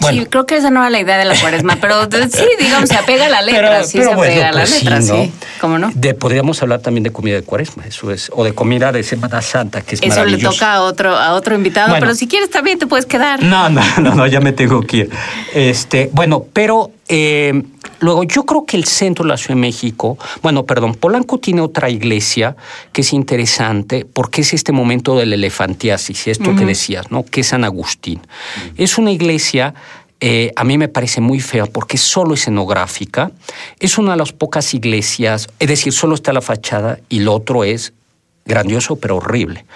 bueno, Sí, creo que esa no era la idea de la cuaresma, pero sí, digamos, se apega a la letra, Pero- sí pero se bueno, apega a la pues sí, letra, ¿no? sí. ¿Cómo no? de, podríamos hablar también de comida de cuaresma, eso es, o de comida de Semana Santa, que es Eso le toca a otro, a otro invitado, Bueno. pero si quieres también te puedes quedar. No, no, no, no, ya me tengo que ir. Este, bueno, pero eh, luego yo creo que el centro de la Ciudad de México, bueno, perdón, Polanco tiene otra iglesia que es interesante porque es este momento del elefantiasis, esto que decías, ¿no? Que es San Agustín. Es una iglesia eh, a mí me parece muy fea porque es solo escenográfica. Es una de las pocas iglesias, es decir, solo está la fachada y lo otro es grandioso pero horrible.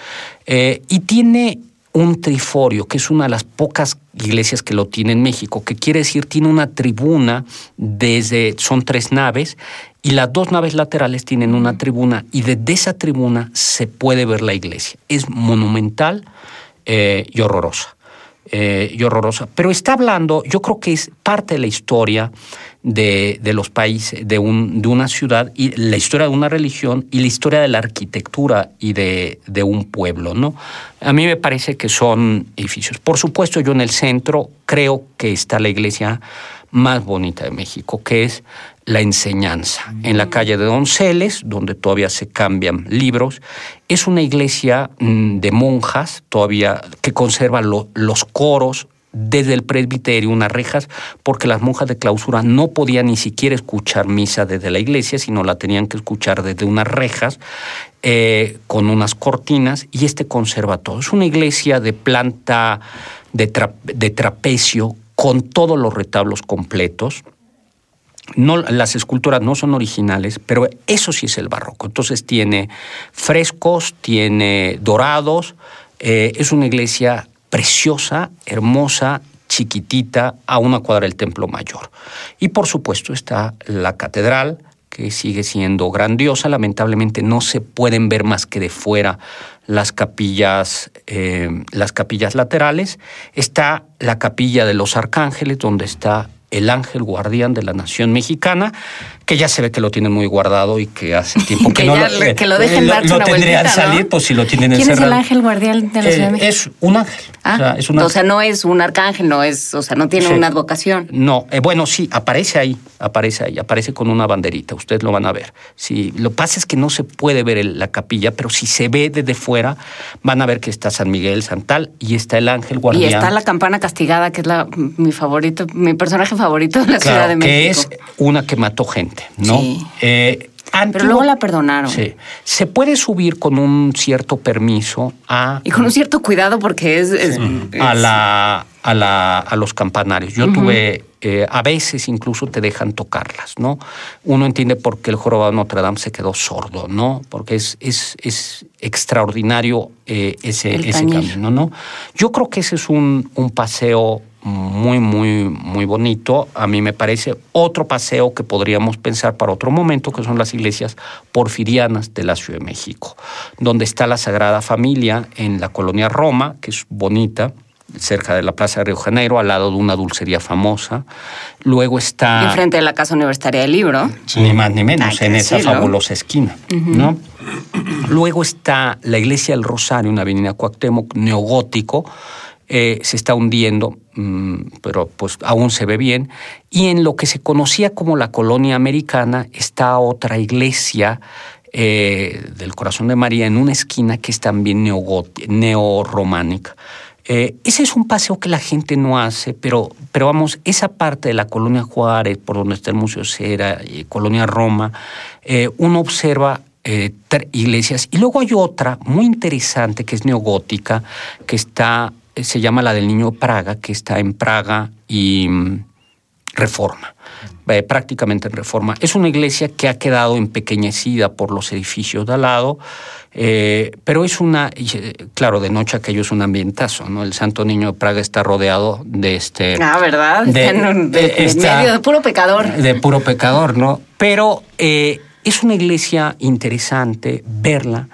Eh, y tiene un triforio, que es una de las pocas iglesias que lo tiene en México, que quiere decir tiene una tribuna desde, son tres naves, y las dos naves laterales tienen una tribuna, y desde esa tribuna se puede ver la iglesia. Es monumental eh, y horrorosa. Eh, y horrorosa. Pero está hablando, yo creo que es parte de la historia de, de los países, de, un, de una ciudad, y la historia de una religión y la historia de la arquitectura y de, de un pueblo, ¿no? A mí me parece que son edificios. Por supuesto, yo en el centro creo que está la iglesia más bonita de México, que es la enseñanza. En la calle de Donceles, donde todavía se cambian libros, es una iglesia mm, de monjas, todavía que conserva lo- los coros desde el presbiterio, unas rejas, porque las monjas de clausura no podían ni siquiera escuchar misa desde la iglesia, sino la tenían que escuchar desde unas rejas eh, con unas cortinas, y este conserva todo. Es una iglesia de planta de trapecio con todos los retablos completos. No, las esculturas no son originales, pero eso sí es el barroco. Entonces tiene frescos, tiene dorados, eh, es una iglesia preciosa, hermosa, chiquitita, a una cuadra del Templo Mayor. Y por supuesto está la catedral, que sigue siendo grandiosa. Lamentablemente no se pueden ver más que de fuera las capillas, eh, las capillas laterales. Está la capilla de los arcángeles, donde está el ángel guardián de la nación mexicana, que ya se ve que lo tienen muy guardado y que hace tiempo que, Que no ya le- que lo dejen darse una tendrían vueltita, ¿no? salir, pues si lo tienen ¿Quién es el ángel guardián de la Eh, Ciudad de México? es un ángel. Ah, o sea, es o sea, no es un arcángel, no es, o sea, no tiene Sí. una advocación. No, eh, bueno, sí, aparece ahí, aparece ahí, aparece con una banderita, ustedes lo van a ver. Sí, lo que pasa es que no se puede ver el- la capilla, pero si se ve desde fuera, van a ver que está San Miguel Santal y está el ángel Y guardián. está la campana castigada, que es la mi favorito, mi personaje favorito de la Claro, Ciudad de México. que es una que mató gente, ¿no? Sí. Eh, Pero luego la perdonaron. Sí. Se puede subir con un cierto permiso a Y con un cierto cuidado porque es... es- a, es- la, a, la, a los campanarios. Yo tuve, eh, a veces incluso te dejan tocarlas, ¿no? Uno entiende por qué el jorobado de Notre Dame se quedó sordo, ¿no? Porque es, es, es extraordinario eh, ese, ese camino, ¿no? Yo creo que ese es un, un paseo muy, muy, muy bonito. A mí me parece otro paseo que podríamos pensar para otro momento, que son las iglesias porfirianas de la Ciudad de México, donde está la Sagrada Familia en la colonia Roma, que es bonita, cerca de la Plaza de Río Janeiro, al lado de una dulcería famosa. Luego está... Enfrente de la Casa Universitaria del Libro. Ni más ni menos, en esa fabulosa esquina. ¿no? Luego está la iglesia del Rosario, una avenida Cuauhtémoc, neogótico, eh, se está hundiendo, mm, pero pues aún se ve bien. Y en lo que se conocía como la colonia americana está otra iglesia eh, del Corazón de María en una esquina que es también neorrománica. Eh, ese es un paseo que la gente no hace, pero, pero vamos, esa parte de la colonia Juárez, por donde está el Museo Cera, y colonia Roma, eh, uno observa eh, iglesias. Y luego hay otra muy interesante que es neogótica, que está, eh, se llama la del Niño Praga, que está en Praga y mm, Reforma. eh, prácticamente en reforma. Es una iglesia que ha quedado empequeñecida por los edificios de al lado, eh, pero es una, eh, claro, de noche aquello es un ambientazo, ¿no? El Santo Niño de Praga está rodeado de este... Ah, ¿verdad? de- está en, un- de- de- en está- medio de puro pecador. de puro pecador, ¿no? Pero eh, es una iglesia interesante verla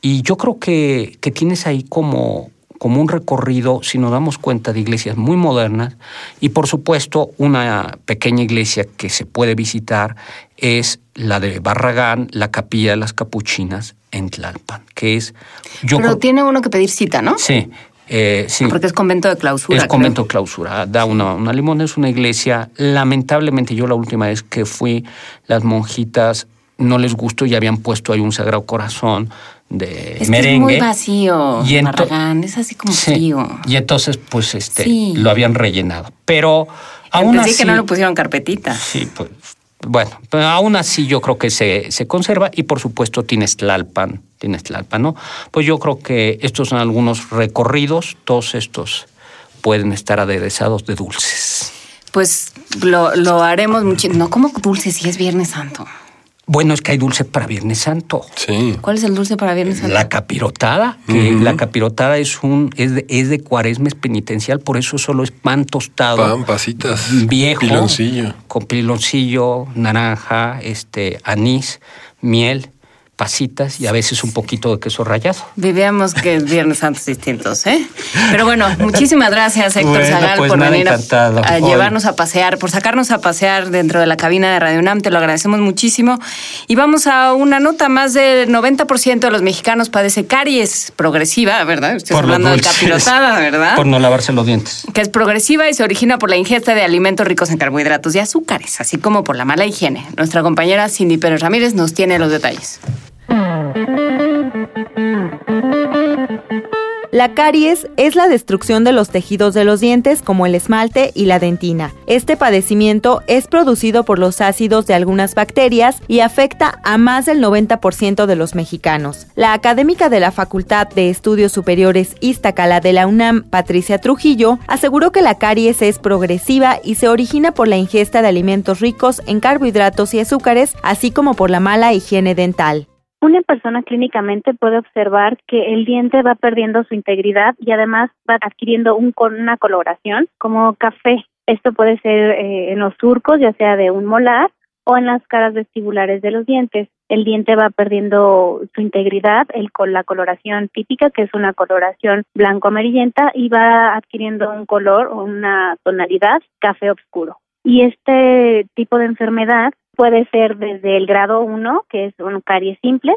y yo creo que, que tienes ahí como, como un recorrido, si nos damos cuenta, de iglesias muy modernas y por supuesto una pequeña iglesia que se puede visitar es la de Barragán, la capilla de las capuchinas en Tlalpan, que es... Yo Pero creo- tiene uno que pedir cita, ¿no? Sí, eh, sí. Porque es convento de clausura. Es creo. convento de clausura, da una, una limona, es una iglesia. Lamentablemente, yo la última vez que fui, las monjitas no les gustó y habían puesto ahí un sagrado corazón de Es que merengue. es muy vacío, Y Barragán, es así como Sí, frío. Y entonces, pues, este, Sí. lo habían rellenado. Pero aún así. que no le pusieron carpetita. Sí, pues. Bueno, pero aún así yo creo que se, se conserva y por supuesto tienes Tlalpan, tienes Tlalpan, ¿no? Pues yo creo que estos son algunos recorridos, todos estos pueden estar aderezados de dulces. Pues lo, lo haremos mucho. No como dulce si es Viernes Santo. Bueno, es que hay dulce para Viernes Santo. Sí. ¿Cuál es el dulce para Viernes Santo? La capirotada, que la capirotada es un es de, es de cuaresma, es penitencial, por eso solo es pan tostado. Pan, pasitas. viejo, Piloncillo. con piloncillo, naranja, este, anís, miel, pasitas y a veces un poquito de queso rallado. Vivíamos que es Viernes Santos distintos, ¿eh? Pero bueno, muchísimas gracias Héctor Bueno, Zagal pues por venir a, llevarnos a pasear, por sacarnos a pasear dentro de la cabina de Radio UNAM, te lo agradecemos muchísimo. Y vamos a una nota, más del 90% de los mexicanos padece caries progresiva, ¿verdad? Estás Por hablando de capirotada, ¿verdad? Por no lavarse los dientes. que es progresiva y se origina por la ingesta de alimentos ricos en carbohidratos y azúcares, así como por la mala higiene. Nuestra compañera Cindy Pérez Ramírez nos tiene los detalles. La caries es la destrucción de los tejidos de los dientes como el esmalte y la dentina. Este padecimiento es producido por los ácidos de algunas bacterias y afecta a más del 90% de los mexicanos. La académica de la Facultad de Estudios Superiores Iztacala de la UNAM, Patricia Trujillo, aseguró que la caries es progresiva y se origina por la ingesta de alimentos ricos en carbohidratos y azúcares, así como por la mala higiene dental. Una persona clínicamente puede observar que el diente va perdiendo su integridad y además va adquiriendo un, una coloración como café. Esto puede ser eh, en los surcos, ya sea de un molar o en las caras vestibulares de los dientes. El diente va perdiendo su integridad, el, con la coloración típica, que es una coloración blanco-amarillenta, y va adquiriendo un color o una tonalidad café oscuro. Y este tipo de enfermedad puede ser desde el grado 1, que es un caries simples,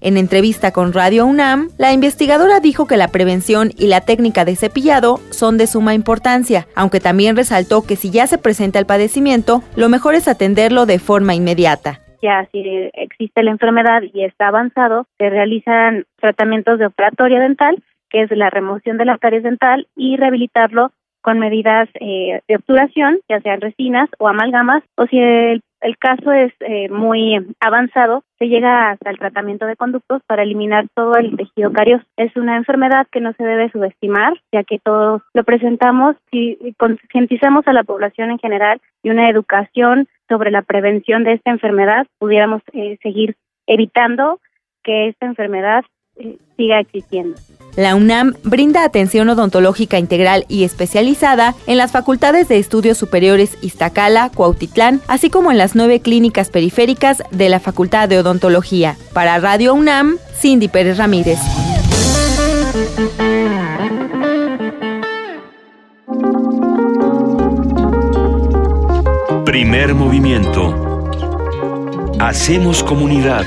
En entrevista con Radio UNAM, la investigadora dijo que la prevención y la técnica de cepillado son de suma importancia, aunque también resaltó que si ya se presenta el padecimiento, lo mejor es atenderlo de forma inmediata. ya si existe la enfermedad y está avanzado, se realizan tratamientos de operatoria dental, que es la remoción de la caries dental y rehabilitarlo con medidas eh, de obturación, ya sean resinas o amalgamas, o si el, el caso es eh, muy avanzado, se llega hasta el tratamiento de conductos para eliminar todo el tejido carioso. Es una enfermedad que no se debe subestimar, ya que todos lo presentamos y concientizamos a la población en general y una educación sobre la prevención de esta enfermedad, pudiéramos eh, seguir evitando que esta enfermedad eh, siga existiendo. La UNAM brinda atención odontológica integral y especializada en las facultades de estudios superiores Iztacala, Cuautitlán, así como en las nueve clínicas periféricas de la Facultad de Odontología. Para Radio UNAM, Cindy Pérez Ramírez. Primer movimiento. Hacemos comunidad.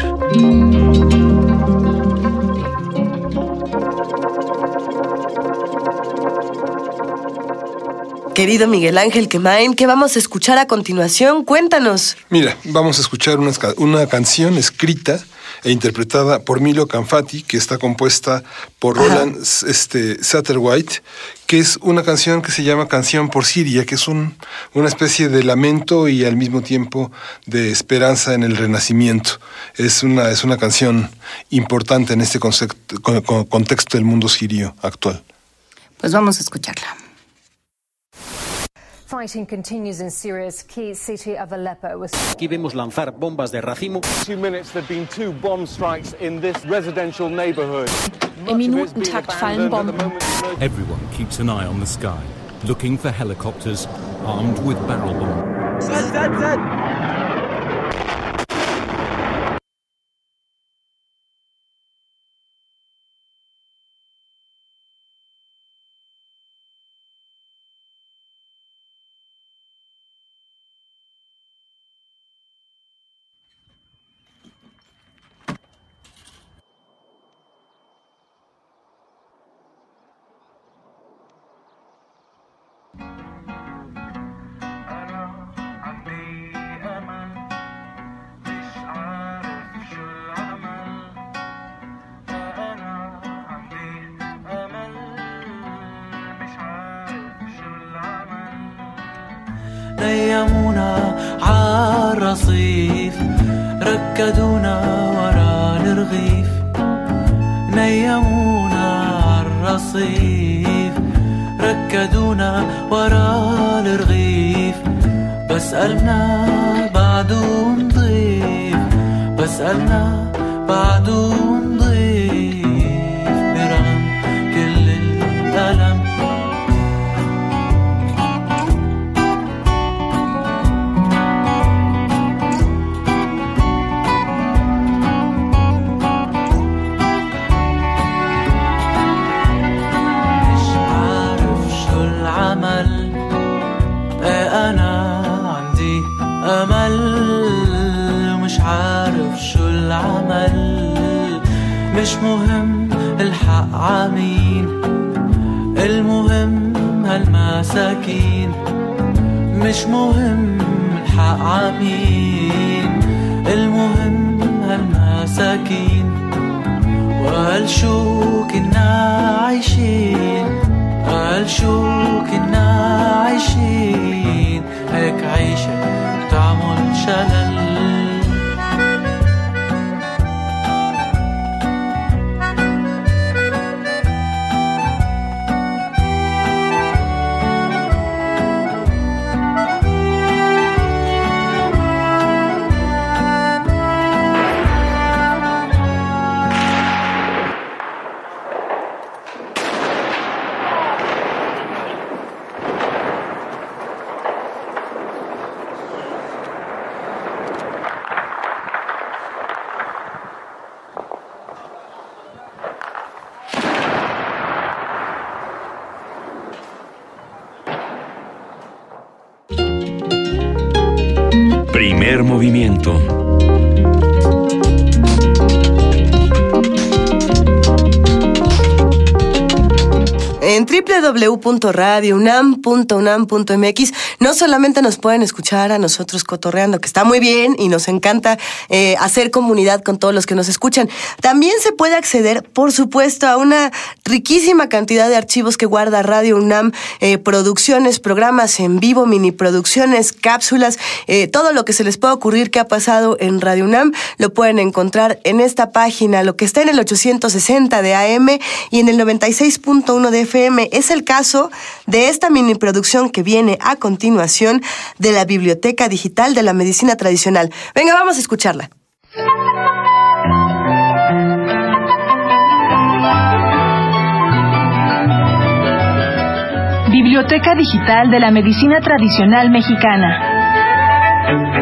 Querido Miguel Ángel Quemain, ¿qué vamos a escuchar a continuación? Cuéntanos. Mira, vamos a escuchar una, una canción escrita e interpretada por Milo Canfati, que está compuesta por Roland este, Satterwhite, que es una canción que se llama Canción por Siria, que es un, una especie de lamento y al mismo tiempo de esperanza en el renacimiento. Es una, es una canción importante en este concepto- con- con- contexto del mundo sirio actual. Pues vamos a escucharla. Fighting continues in Syria's key city of Aleppo. with- Aquí vemos lanzar bombas de racimo. Two minutes, there have been two bomb strikes in this residential neighborhood. Im Minutentakt fallen Bomben. Everyone keeps an eye on the sky, looking for helicopters armed with barrel bombs. www.radiounam.unam.mx no solamente nos pueden escuchar a nosotros cotorreando, que está muy bien y nos encanta eh, hacer comunidad con todos los que nos escuchan, también se puede acceder, por supuesto, a una riquísima cantidad de archivos que guarda Radio UNAM, eh, producciones, programas en vivo, mini producciones, cápsulas, eh, todo lo que se les pueda ocurrir que ha pasado en Radio UNAM, lo pueden encontrar en esta página, lo que está en el 860 de AM y en el 96.1 de FM. Es el caso de esta mini producción que viene a continuación de la Biblioteca Digital de la Medicina Tradicional. Venga, vamos a escucharla. Biblioteca Digital de la Medicina Tradicional Mexicana.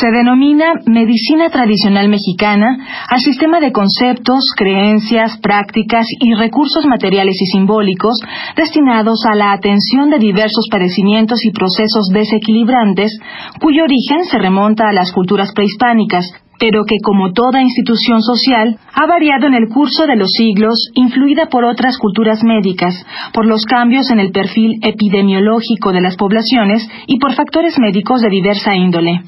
Se denomina medicina tradicional mexicana al sistema de conceptos, creencias, prácticas y recursos materiales y simbólicos destinados a la atención de diversos padecimientos y procesos desequilibrantes cuyo origen se remonta a las culturas prehispánicas, pero que como toda institución social ha variado en el curso de los siglos, influida por otras culturas médicas, por los cambios en el perfil epidemiológico de las poblaciones y por factores médicos de diversa índole.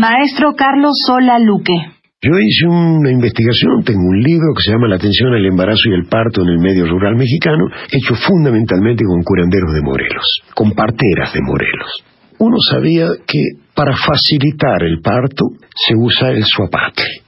Maestro Carlos Sola Luque. Yo hice una investigación, tengo un libro que se llama La atención al embarazo y el parto en el medio rural mexicano, hecho fundamentalmente con curanderos de Morelos, con parteras de Morelos. Uno sabía que para facilitar el parto se usa el suapatle.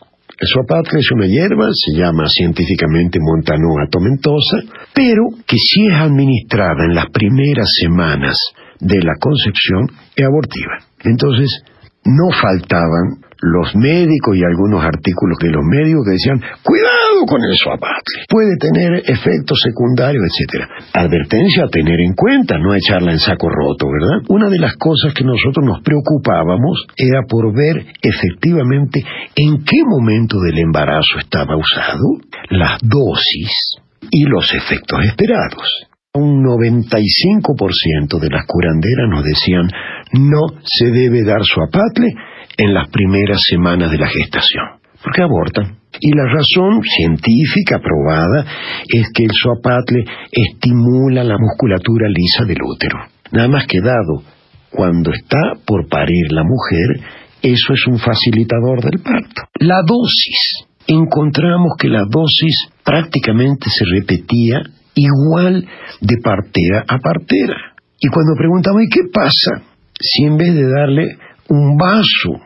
El suapatle es una hierba, se llama científicamente montanoa tomentosa, pero que si es administrada en las primeras semanas de la concepción es abortiva. Entonces, no faltaban los médicos y algunos artículos de los médicos que decían, cuidado con el suapatle, puede tener efectos secundarios, etcétera. Advertencia a tener en cuenta, no echarla en saco roto, ¿verdad? Una de las cosas que nosotros nos preocupábamos era por ver efectivamente en qué momento del embarazo estaba usado, las dosis y los efectos esperados. Un 95% de las curanderas nos decían no se debe dar suapatle en las primeras semanas de la gestación, porque abortan. Y la razón científica probada es que el suapatle estimula la musculatura lisa del útero. Nada más que dado cuando está por parir la mujer, eso es un facilitador del parto. La dosis. Encontramos que la dosis prácticamente se repetía igual de partera a partera. Y cuando preguntamos, ¿y qué pasa si en vez de darle un vaso,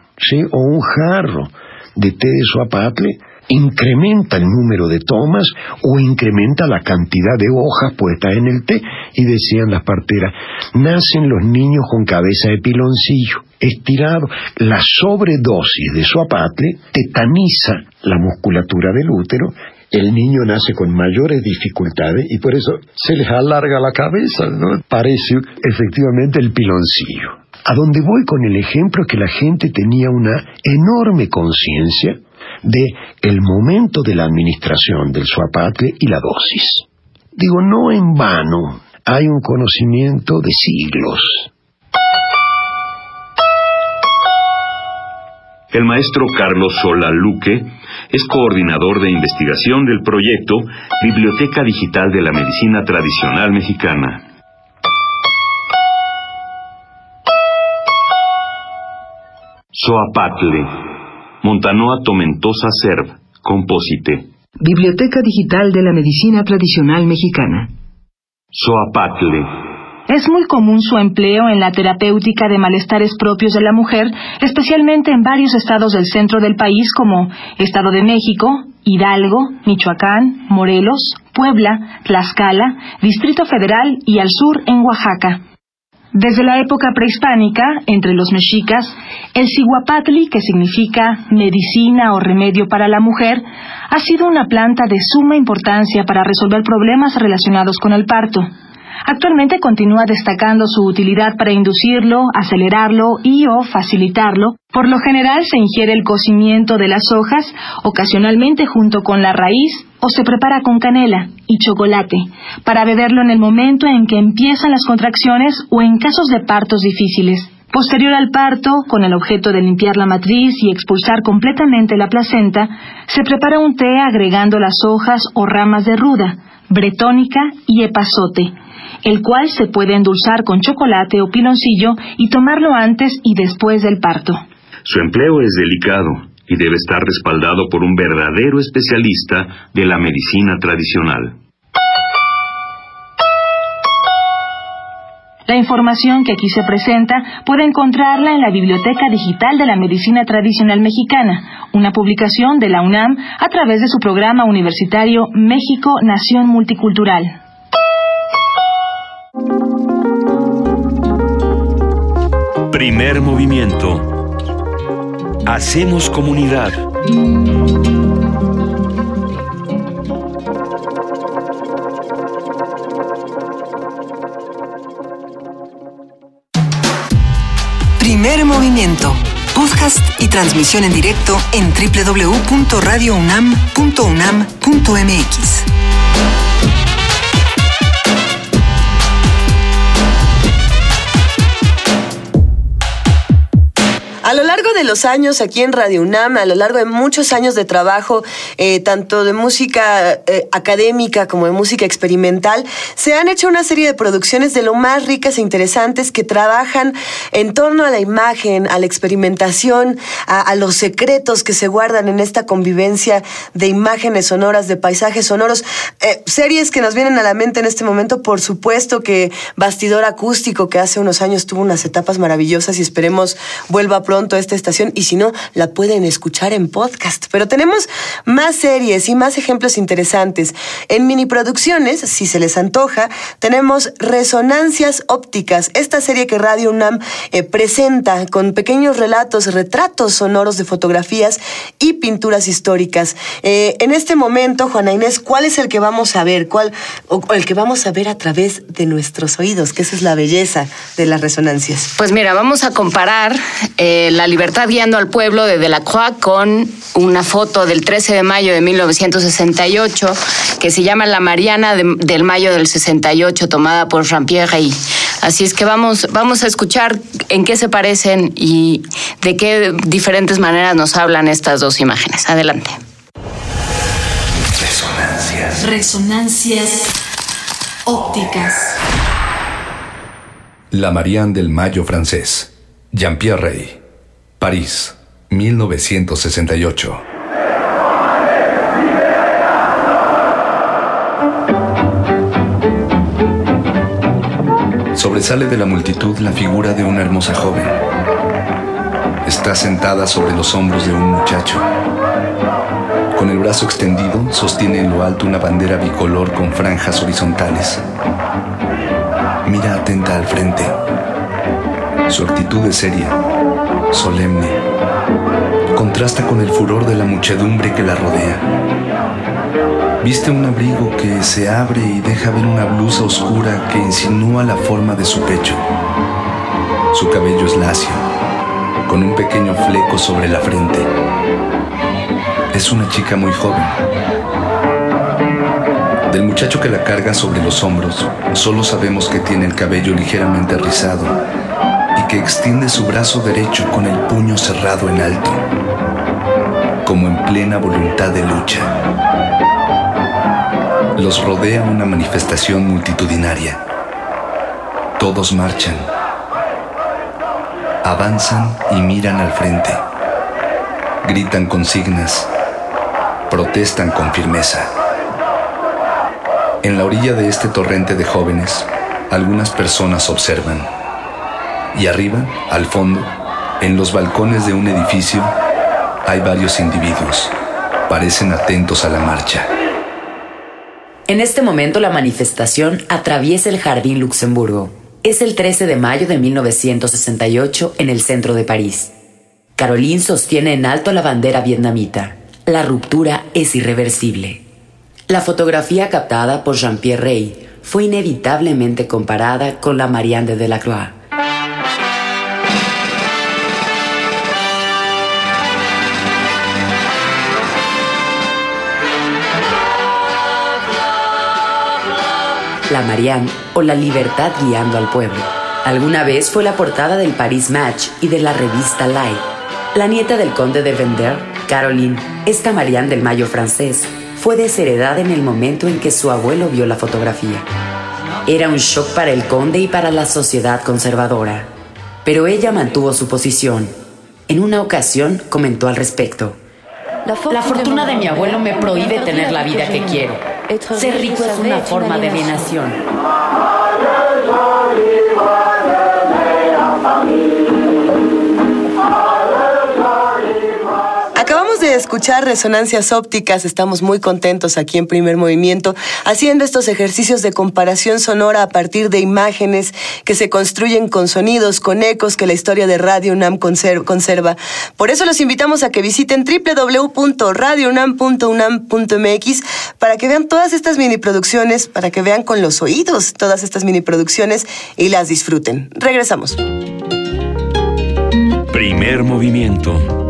o un jarro de té de suapatle, incrementa el número de tomas o incrementa la cantidad de hojas puestas en el té y decían las parteras, nacen los niños con cabeza de piloncillo, estirado. La sobredosis de suapatle tetaniza la musculatura del útero el niño nace con mayores dificultades y por eso se les alarga la cabeza, ¿no? Parece efectivamente el piloncillo. A donde voy con el ejemplo que la gente tenía una enorme conciencia de el momento de la administración del suapatle y la dosis. Digo, no en vano, hay un conocimiento de siglos. El maestro Carlos Sola Luque es coordinador de investigación del proyecto Biblioteca Digital de la Medicina Tradicional Mexicana. Soapatle, Montanoa Tomentosa Serv, Compósite. Biblioteca Digital de la Medicina Tradicional Mexicana. Soapatle. Es muy común su empleo en la terapéutica de malestares propios de la mujer, especialmente en varios estados del centro del país como Estado de México, Hidalgo, Michoacán, Morelos, Puebla, Tlaxcala, Distrito Federal y al sur en Oaxaca. Desde la época prehispánica, entre los mexicas, el ciguapatli, que significa medicina o remedio para la mujer, ha sido una planta de suma importancia para resolver problemas relacionados con el parto. Actualmente continúa destacando su utilidad para inducirlo, acelerarlo y o facilitarlo. Por lo general se ingiere el cocimiento de las hojas, ocasionalmente junto con la raíz, o se prepara con canela y chocolate, para beberlo en el momento en que empiezan las contracciones o en casos de partos difíciles. Posterior al parto, con el objeto de limpiar la matriz y expulsar completamente la placenta, se prepara un té agregando las hojas o ramas de ruda, bretónica y epazote, el cual se puede endulzar con chocolate o piloncillo y tomarlo antes y después del parto. Su empleo es delicado y debe estar respaldado por un verdadero especialista de la medicina tradicional. La información que aquí se presenta puede encontrarla en la Biblioteca Digital de la Medicina Tradicional Mexicana, una publicación de la UNAM a través de su programa universitario México Nación Multicultural. Primer movimiento. Hacemos comunidad. Primer movimiento. Podcast y transmisión en directo en www.radiounam.unam.mx. A lo largo de los años aquí en Radio UNAM, a lo largo de muchos años de trabajo, eh, tanto de música eh, académica como de música experimental, se han hecho una serie de producciones de lo más ricas e interesantes que trabajan en torno a la imagen, a la experimentación, a, a los secretos que se guardan en esta convivencia de imágenes sonoras, de paisajes sonoros. Eh, series que nos vienen a la mente en este momento, por supuesto que Bastidor Acústico, que hace unos años tuvo unas etapas maravillosas y esperemos vuelva pronto esta estación y si no, la pueden escuchar en podcast. Pero tenemos más series y más ejemplos interesantes. En mini producciones, si se les antoja, tenemos Resonancias Ópticas, esta serie que Radio UNAM eh, presenta con pequeños relatos, retratos sonoros de fotografías y pinturas históricas. Eh, en este momento, Juana Inés, ¿cuál es el que vamos a ver? ¿Cuál, o el que vamos a ver a través de nuestros oídos? Que esa es la belleza de las resonancias. Pues mira, vamos a comparar eh, La libertad guiando al pueblo de Delacroix con una foto del 13 de mayo de 1968 que se llama La Mariana de- del mayo del 68 tomada por Jean-Pierre Rey. Así es que vamos, vamos a escuchar en qué se parecen y de qué diferentes maneras nos hablan estas dos imágenes. Adelante. Resonancias. Resonancias ópticas. La Marianne del Mayo francés. Jean-Pierre Rey. París, 1968. Sobresale de la multitud la figura de una hermosa joven. Está sentada sobre los hombros de un muchacho. Con el brazo extendido, sostiene en lo alto una bandera bicolor con franjas horizontales. Mira atenta al frente. Su actitud es seria, solemne. Contrasta con el furor de la muchedumbre que la rodea. Viste un abrigo que se abre y deja ver una blusa oscura que insinúa la forma de su pecho. Su cabello es lacio, con un pequeño fleco sobre la frente. Es una chica muy joven. Del muchacho que la carga sobre los hombros, solo sabemos que tiene el cabello ligeramente rizado que extiende su brazo derecho con el puño cerrado en alto, como en plena voluntad de lucha. Los rodea una manifestación multitudinaria. Todos marchan, avanzan y miran al frente. Gritan consignas, protestan con firmeza. En la orilla de este torrente de jóvenes, algunas personas observan. Y arriba, al fondo, en los balcones de un edificio, hay varios individuos. Parecen atentos a la marcha. En este momento la manifestación atraviesa el Jardín Luxemburgo. Es el 13 de mayo de 1968 en el centro de París. Caroline sostiene en alto la bandera vietnamita. La ruptura es irreversible. La fotografía captada por Jean-Pierre Rey fue inevitablemente comparada con la Marianne de Delacroix. La Marianne o la libertad guiando al pueblo. Alguna vez fue la portada del Paris Match y de la revista Life. La nieta del conde de Vendeur, Caroline, esta Marianne del Mayo francés, fue desheredada en el momento en que su abuelo vio la fotografía. Era un shock para el conde y para la sociedad conservadora, pero ella mantuvo su posición. En una ocasión comentó al respecto. La fortuna de mi abuelo me prohíbe tener la vida que quiero. Ser rico es una forma de alienación. Escuchar resonancias ópticas, estamos muy contentos aquí en Primer Movimiento, haciendo estos ejercicios de comparación sonora a partir de imágenes que se construyen con sonidos, con ecos que la historia de Radio UNAM conserva. Por eso los invitamos a que visiten www.radiounam.unam.mx para que vean todas estas mini producciones, para que vean con los oídos todas estas mini producciones y las disfruten. Regresamos. Primer movimiento.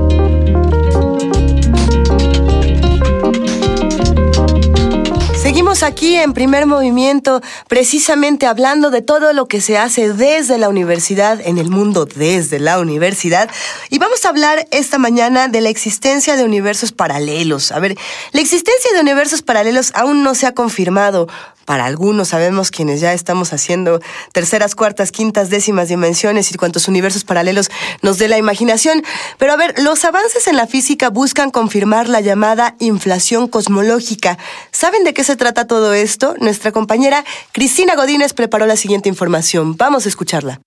Seguimos aquí en primer movimiento, precisamente hablando de todo lo que se hace desde la universidad, en el mundo desde la universidad. Y vamos a hablar esta mañana de la existencia de universos paralelos. A ver, la existencia de universos paralelos aún no se ha confirmado. Para algunos sabemos quienes ya estamos haciendo terceras, cuartas, quintas, décimas dimensiones y cuantos universos paralelos nos dé la imaginación. Pero a ver, los avances en la física buscan confirmar la llamada inflación cosmológica. ¿Saben de qué se trata todo esto? Nuestra compañera Cristina Godínez preparó la siguiente información. Vamos a escucharla.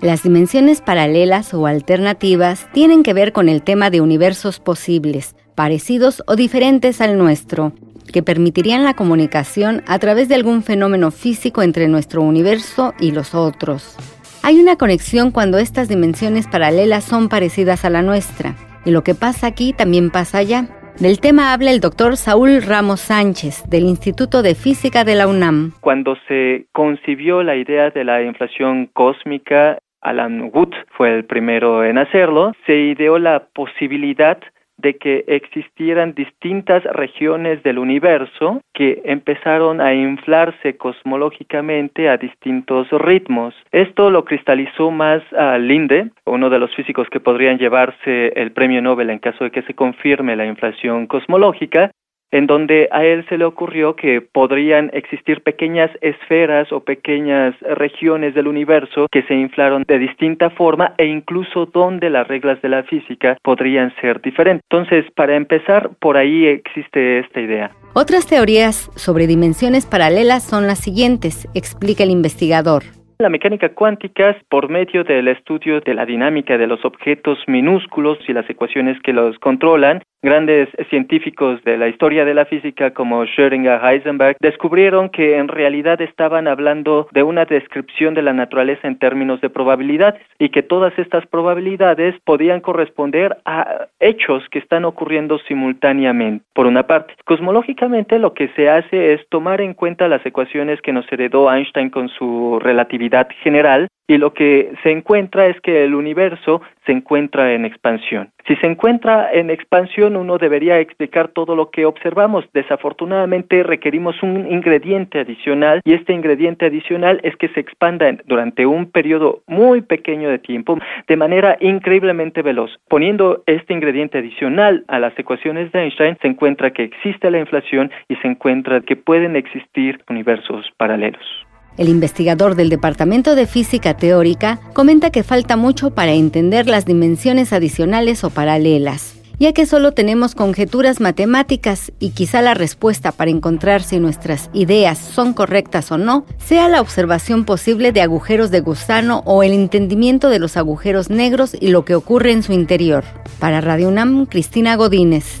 Las dimensiones paralelas o alternativas tienen que ver con el tema de universos posibles, parecidos o diferentes al nuestro, que permitirían la comunicación a través de algún fenómeno físico entre nuestro universo y los otros. Hay una conexión cuando estas dimensiones paralelas son parecidas a la nuestra, y lo que pasa aquí también pasa allá. Del tema habla el doctor Saúl Ramos Sánchez, del Instituto de Física de la UNAM. Cuando se concibió la idea de la inflación cósmica, Alan Wood fue el primero en hacerlo, se ideó la posibilidad de que existieran distintas regiones del universo que empezaron a inflarse cosmológicamente a distintos ritmos. Esto lo cristalizó más a Linde, uno de los físicos que podrían llevarse el premio Nobel en caso de que se confirme la inflación cosmológica, en donde a él se le ocurrió que podrían existir pequeñas esferas o pequeñas regiones del universo que se inflaron de distinta forma e incluso donde las reglas de la física podrían ser diferentes. Entonces, para empezar, por ahí existe esta idea. Otras teorías sobre dimensiones paralelas son las siguientes, explica el investigador. La mecánica cuántica, por medio del estudio de la dinámica de los objetos minúsculos y las ecuaciones que los controlan, Grandes científicos de la historia de la física como Schrödinger, Heisenberg, descubrieron que en realidad estaban hablando de una descripción de la naturaleza en términos de probabilidades y que todas estas probabilidades podían corresponder a hechos que están ocurriendo simultáneamente. Por una parte, cosmológicamente lo que se hace es tomar en cuenta las ecuaciones que nos heredó Einstein con su relatividad general y lo que se encuentra es que el universo se encuentra en expansión. Si se encuentra en expansión, uno debería explicar todo lo que observamos. Desafortunadamente requerimos un ingrediente adicional y este ingrediente adicional es que se expanda durante un periodo muy pequeño de tiempo de manera increíblemente veloz. Poniendo este ingrediente adicional a las ecuaciones de Einstein, se encuentra que existe la inflación y se encuentra que pueden existir universos paralelos. El investigador del Departamento de Física Teórica comenta que falta mucho para entender las dimensiones adicionales o paralelas, ya que solo tenemos conjeturas matemáticas y quizá la respuesta para encontrar si nuestras ideas son correctas o no sea la observación posible de agujeros de gusano o el entendimiento de los agujeros negros y lo que ocurre en su interior. Para Radio UNAM, Cristina Godínez.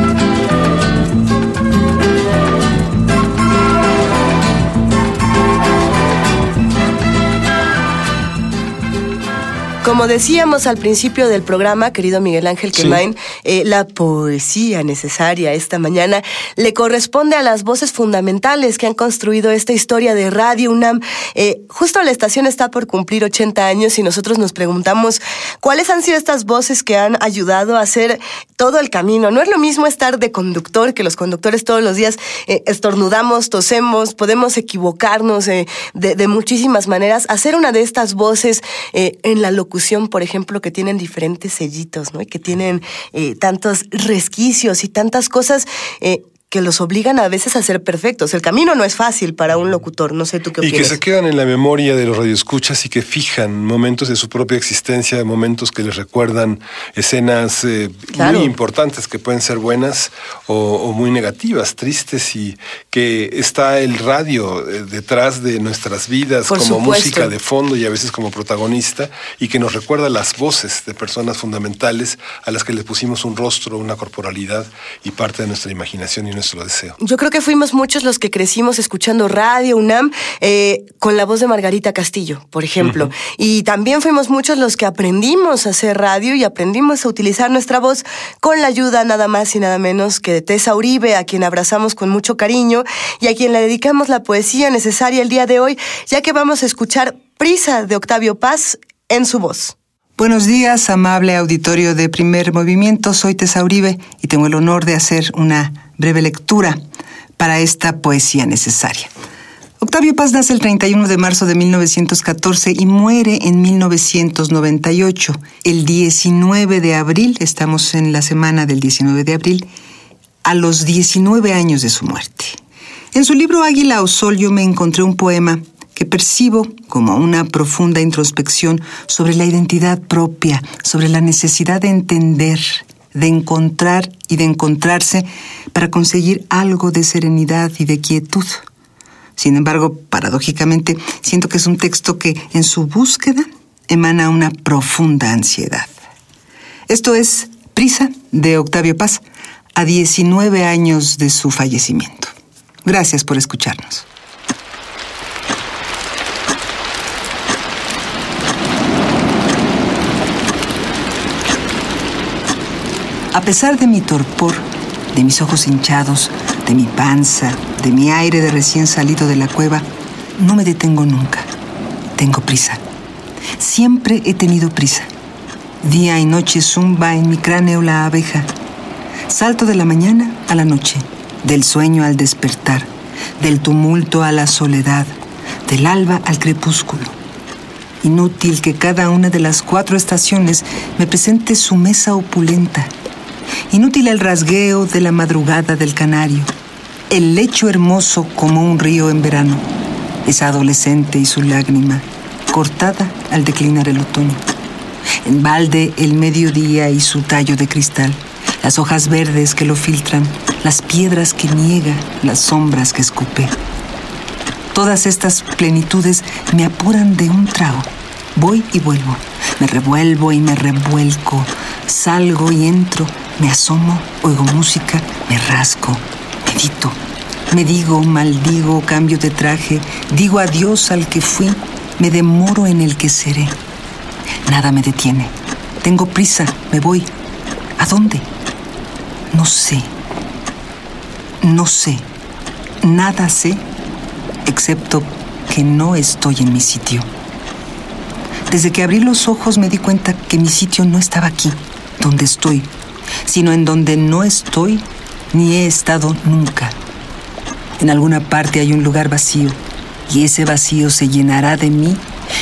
Como decíamos al principio del programa, querido Miguel Ángel Quemain, eh, la poesía necesaria esta mañana le corresponde a las voces fundamentales que han construido esta historia de Radio UNAM. Eh, justo la estación está por cumplir 80 años y nosotros nos preguntamos cuáles han sido estas voces que han ayudado a hacer todo el camino. No es lo mismo estar de conductor, que los conductores todos los días eh, estornudamos, tosemos, podemos equivocarnos de, de, muchísimas maneras. Hacer una de estas voces en la por ejemplo, que tienen diferentes sellitos, ¿no? Y que tienen eh, tantos resquicios y tantas cosas eh, que los obligan a veces a ser perfectos. El camino no es fácil para un locutor, no sé tú qué opinas. Y que se quedan en la memoria de los radioescuchas y que fijan momentos de su propia existencia, momentos que les recuerdan escenas eh, muy importantes que pueden ser buenas o, muy negativas, tristes y que está el radio eh, detrás de nuestras vidas como música de fondo y a veces como protagonista y que nos recuerda las voces de personas fundamentales a las que le pusimos un rostro, una corporalidad y parte de nuestra imaginación y lo deseo. Yo creo que fuimos muchos los que crecimos escuchando Radio UNAM eh, con la voz de Margarita Castillo, por ejemplo. Y también fuimos muchos los que aprendimos a hacer radio y aprendimos a utilizar nuestra voz con la ayuda nada más y nada menos que de Tessa Uribe, a quien abrazamos con mucho cariño y a quien le dedicamos la poesía necesaria el día de hoy, ya que vamos a escuchar Prisa de Octavio Paz en su voz. Buenos días, amable auditorio de Primer Movimiento. Soy Tessa Uribe y tengo el honor de hacer una breve lectura para esta poesía necesaria. Octavio Paz nace el 31 de marzo de 1914 y muere en 1998. El 19 de abril, estamos en la semana del 19 de abril, a los 19 años de su muerte. En su libro Águila o Sol yo me encontré un poema que percibo como una profunda introspección sobre la identidad propia, sobre la necesidad de entender, de encontrar y de encontrarse para conseguir algo de serenidad y de quietud. Sin embargo, paradójicamente, siento que es un texto que en su búsqueda emana una profunda ansiedad. Esto es Prisa de Octavio Paz, a 19 años de su fallecimiento. Gracias por escucharnos. A pesar de mi torpor, de mis ojos hinchados, de mi panza, de mi aire de recién salido de la cueva, no me detengo nunca. Tengo prisa. Siempre he tenido prisa. Día y noche zumba en mi cráneo la abeja. Salto de la mañana a la noche, del sueño al despertar, del tumulto a la soledad, del alba al crepúsculo. Inútil que cada una de las cuatro estaciones me presente su mesa opulenta Inútil el rasgueo de la madrugada del canario, el lecho hermoso como un río en verano, esa adolescente y su lágrima, cortada al declinar el otoño. En balde el mediodía y su tallo de cristal, las hojas verdes que lo filtran, las piedras que niega, las sombras que escupe. Todas estas plenitudes me apuran de un trago. Voy y vuelvo, Me revuelvo y me revuelco. Salgo y entro. Me asomo, oigo música, me rasco, medito. Me digo, maldigo, cambio de traje, digo adiós al que fui, me demoro en el que seré. Nada me detiene. Tengo prisa, me voy. ¿A dónde? No sé. No sé. Nada sé, excepto que no estoy en mi sitio. Desde que abrí los ojos me di cuenta que mi sitio no estaba aquí, donde estoy, sino en donde no estoy ni he estado nunca. En alguna parte hay un lugar vacío y ese vacío se llenará de mí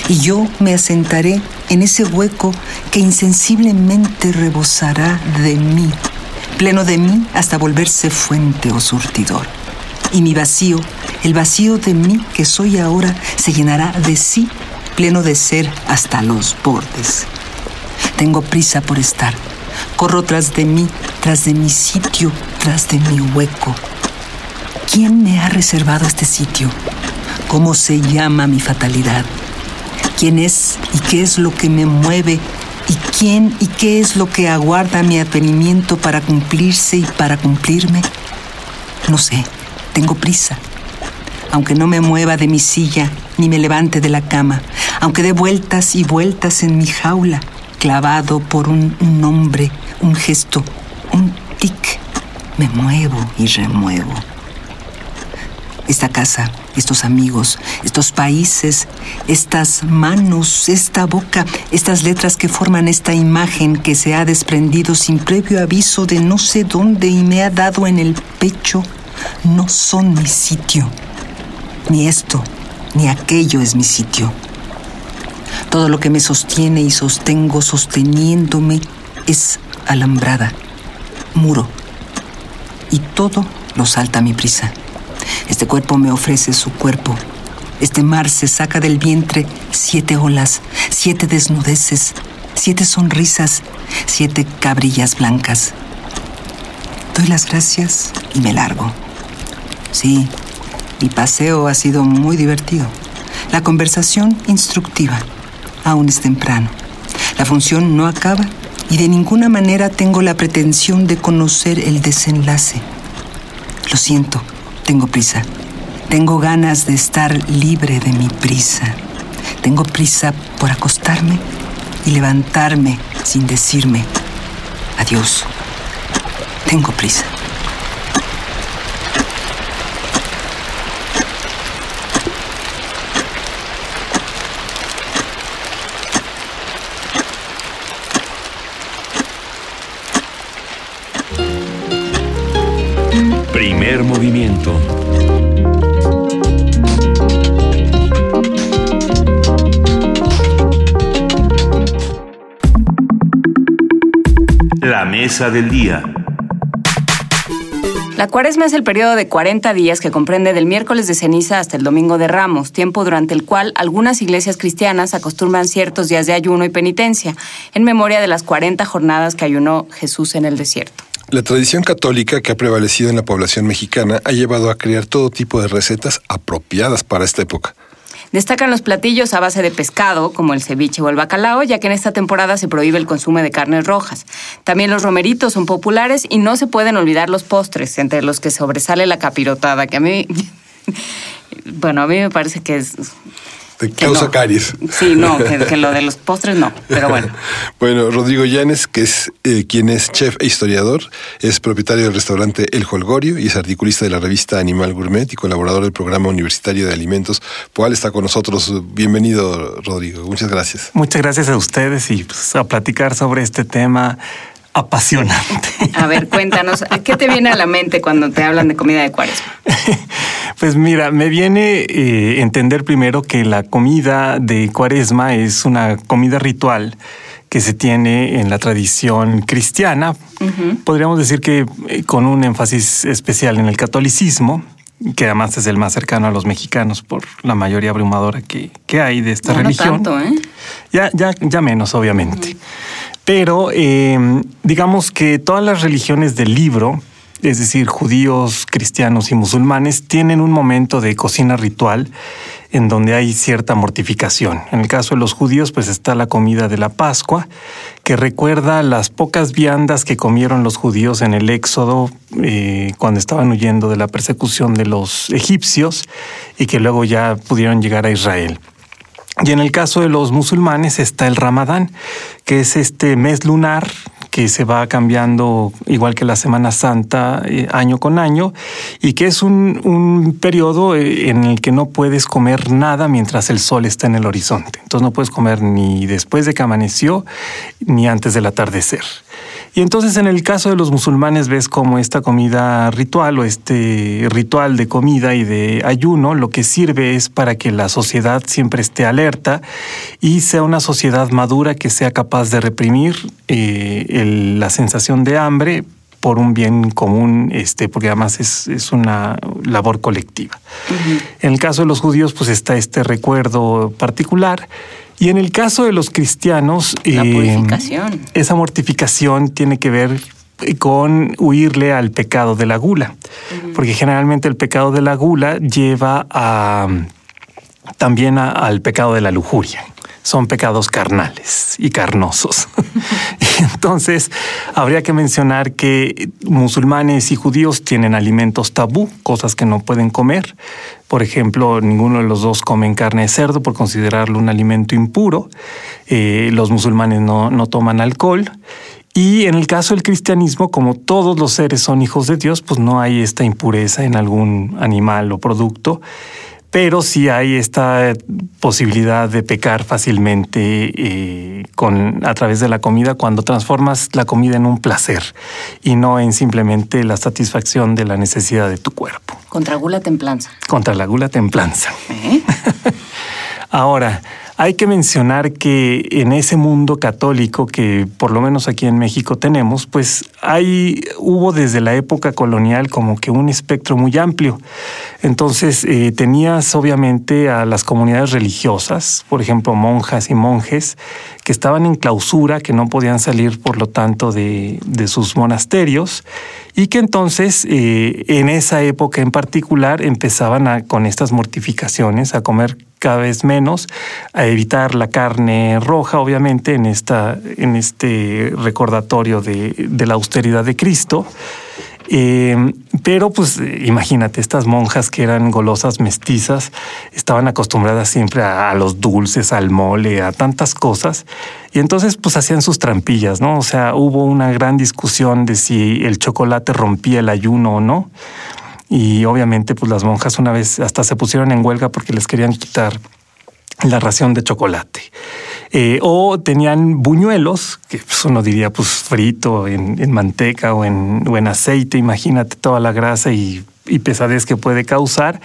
y yo me asentaré en ese hueco que insensiblemente rebosará de mí, pleno de mí hasta volverse fuente o surtidor. Y mi vacío, el vacío de mí que soy ahora, se llenará de sí, pleno de ser hasta los bordes. Tengo prisa por estar. Corro tras de mí, tras de mi sitio, tras de mi hueco. ¿Quién me ha reservado este sitio? ¿Cómo se llama mi fatalidad? ¿Quién es y qué es lo que me mueve? ¿Y quién y qué es lo que aguarda mi advenimiento para cumplirse y para cumplirme? No sé, tengo prisa. Aunque no me mueva de mi silla ni me levante de la cama, aunque dé vueltas y vueltas en mi jaula, clavado por un nombre, un gesto, un tic, me muevo y remuevo. Esta casa, estos amigos, estos países, estas manos, esta boca, estas letras que forman esta imagen que se ha desprendido sin previo aviso de no sé dónde y me ha dado en el pecho, no son mi sitio. Ni esto, ni aquello es mi sitio. Todo lo que me sostiene y sostengo sosteniéndome es alambrada, muro. Y todo lo salta a mi prisa. Este cuerpo me ofrece su cuerpo. Este mar se saca del vientre siete olas, siete desnudeces, siete sonrisas, siete cabrillas blancas. Doy las gracias y me largo. Sí, mi paseo ha sido muy divertido. La conversación instructiva. Aún es temprano. La función no acaba y de ninguna manera tengo la pretensión de conocer el desenlace. Lo siento, tengo prisa. Tengo ganas de estar libre de mi prisa. Tengo prisa por acostarme y levantarme sin decirme adiós. Tengo prisa. Primer movimiento. La mesa del día. La cuaresma es el periodo de 40 días que comprende del miércoles de ceniza hasta el domingo de ramos, tiempo durante el cual algunas iglesias cristianas acostumbran ciertos días de ayuno y penitencia, en memoria de las 40 jornadas que ayunó Jesús en el desierto. La tradición católica que ha prevalecido en la población mexicana ha llevado a crear todo tipo de recetas apropiadas para esta época. Destacan los platillos a base de pescado, como el ceviche o el bacalao, ya que en esta temporada se prohíbe el consumo de carnes rojas. También los romeritos son populares y no se pueden olvidar los postres, entre los que sobresale la capirotada, que a mí, bueno, a mí me parece que es Te causa no. caries. Sí, no, que, que lo de los postres no, pero bueno. Bueno, Rodrigo Llanes, que es eh, quien es chef e historiador, es propietario del restaurante El Holgorio y es articulista de la revista Animal Gourmet y colaborador del programa universitario de alimentos. Poal está con nosotros. Bienvenido, Rodrigo. Muchas gracias. Muchas gracias a ustedes y pues, a platicar sobre este tema apasionante. A ver, cuéntanos, ¿qué te viene a la mente cuando te hablan de comida de cuaresma? Pues mira, me viene eh, entender primero que la comida de cuaresma es una comida ritual que se tiene en la tradición cristiana. Podríamos decir que eh, con un énfasis especial en el catolicismo, que además es el más cercano a los mexicanos por la mayoría abrumadora que, que hay de esta No, no religión. tanto, ¿eh? Ya, ya, ya menos, obviamente. Pero eh, digamos que todas las religiones del libro, es decir, judíos, cristianos y musulmanes, tienen un momento de cocina ritual en donde hay cierta mortificación. En el caso de los judíos, pues está la comida de la Pascua, que recuerda las pocas viandas que comieron los judíos en el Éxodo eh, cuando estaban huyendo de la persecución de los egipcios y que luego ya pudieron llegar a Israel. Y en el caso de los musulmanes está el Ramadán, que es este mes lunar que se va cambiando igual que la Semana Santa eh, año con año y que es un, un periodo eh, en el que no puedes comer nada mientras el sol está en el horizonte. Entonces no puedes comer ni después de que amaneció ni antes del atardecer. Y entonces en el caso de los musulmanes ves como esta comida ritual o este ritual de comida y de ayuno lo que sirve es para que la sociedad siempre esté alerta y sea una sociedad madura que sea capaz de reprimir eh, la sensación de hambre por un bien común, este, porque además es, una labor colectiva. En el caso de los judíos, pues está este recuerdo particular. Y en el caso de los cristianos, la eh, esa mortificación tiene que ver con huirle al pecado de la gula, porque generalmente el pecado de la gula lleva a también al pecado de la lujuria son pecados carnales y carnosos. Entonces, habría que mencionar que musulmanes y judíos tienen alimentos tabú, cosas que no pueden comer. Por ejemplo, ninguno de los dos comen carne de cerdo por considerarlo un alimento impuro. Eh, los musulmanes no, no toman alcohol. Y en el caso del cristianismo, como todos los seres son hijos de Dios, pues no hay esta impureza en algún animal o producto pero sí hay esta posibilidad de pecar fácilmente eh, con, a través de la comida cuando transformas la comida en un placer y no en simplemente la satisfacción de la necesidad de tu cuerpo. Contra gula templanza. Contra la gula templanza. ¿Eh? Ahora, hay que mencionar que en ese mundo católico que por lo menos aquí en México tenemos, pues hay, hubo desde la época colonial como que un espectro muy amplio. Entonces eh, tenías obviamente a las comunidades religiosas, por ejemplo monjas y monjes, que estaban en clausura, que no podían salir por lo tanto de, sus monasterios y que entonces eh, en esa época en particular empezaban a, con estas mortificaciones a comer cada vez menos, a evitar la carne roja, obviamente, en, esta, en este recordatorio de, de la austeridad de Cristo. Eh, pero pues imagínate, estas monjas que eran golosas mestizas estaban acostumbradas siempre a, los dulces, al mole, a tantas cosas. Y entonces pues hacían sus trampillas, ¿no? O sea, hubo una gran discusión de si el chocolate rompía el ayuno o no. Y obviamente pues las monjas una vez hasta se pusieron en huelga porque les querían quitar la ración de chocolate. Eh, o tenían buñuelos, que pues, uno diría pues frito en, manteca o en, en, aceite, imagínate toda la grasa y, pesadez que puede causar,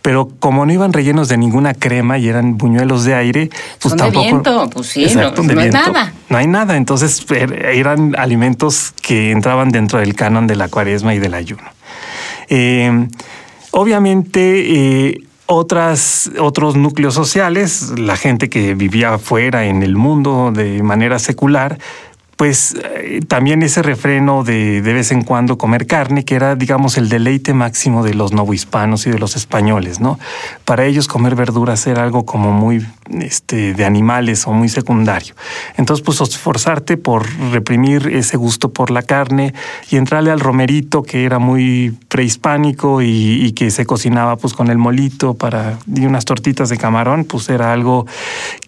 pero como no iban rellenos de ninguna crema y eran buñuelos de aire, pues tampoco... viento, pues sí, no, hay nada. No hay nada, entonces er, eran alimentos que entraban dentro del canon de la cuaresma y del ayuno. Eh, obviamente... Eh, otras, otros núcleos sociales, la gente que vivía afuera en el mundo de manera secular, pues eh, también ese refreno de de vez en cuando comer carne, que era, digamos, el deleite máximo de los novohispanos y de los españoles, ¿no? Para ellos comer verduras era algo como muy este, de animales o muy secundario. Entonces, pues esforzarte por reprimir ese gusto por la carne y entrarle al romerito, que era muy prehispánico y, que se cocinaba pues con el molito para y unas tortitas de camarón, pues era algo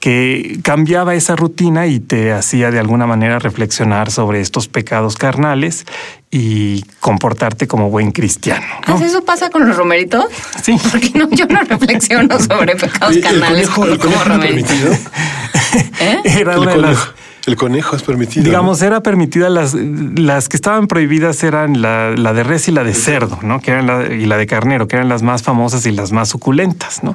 que cambiaba esa rutina y te hacía de alguna manera reflexionar sobre estos pecados carnales y comportarte como buen cristiano. ¿Ah, ¿Eso pasa con los romeritos? Sí. Porque no, yo no reflexiono sobre pecados carnales. ¿El conejo, permitido? ¿Eh? Era una de las... El conejo es permitido. Digamos, era permitida las, las que estaban prohibidas eran la, la de res y la de cerdo, ¿no? Que eran la, y la de carnero, que eran las más famosas y las más suculentas, ¿no?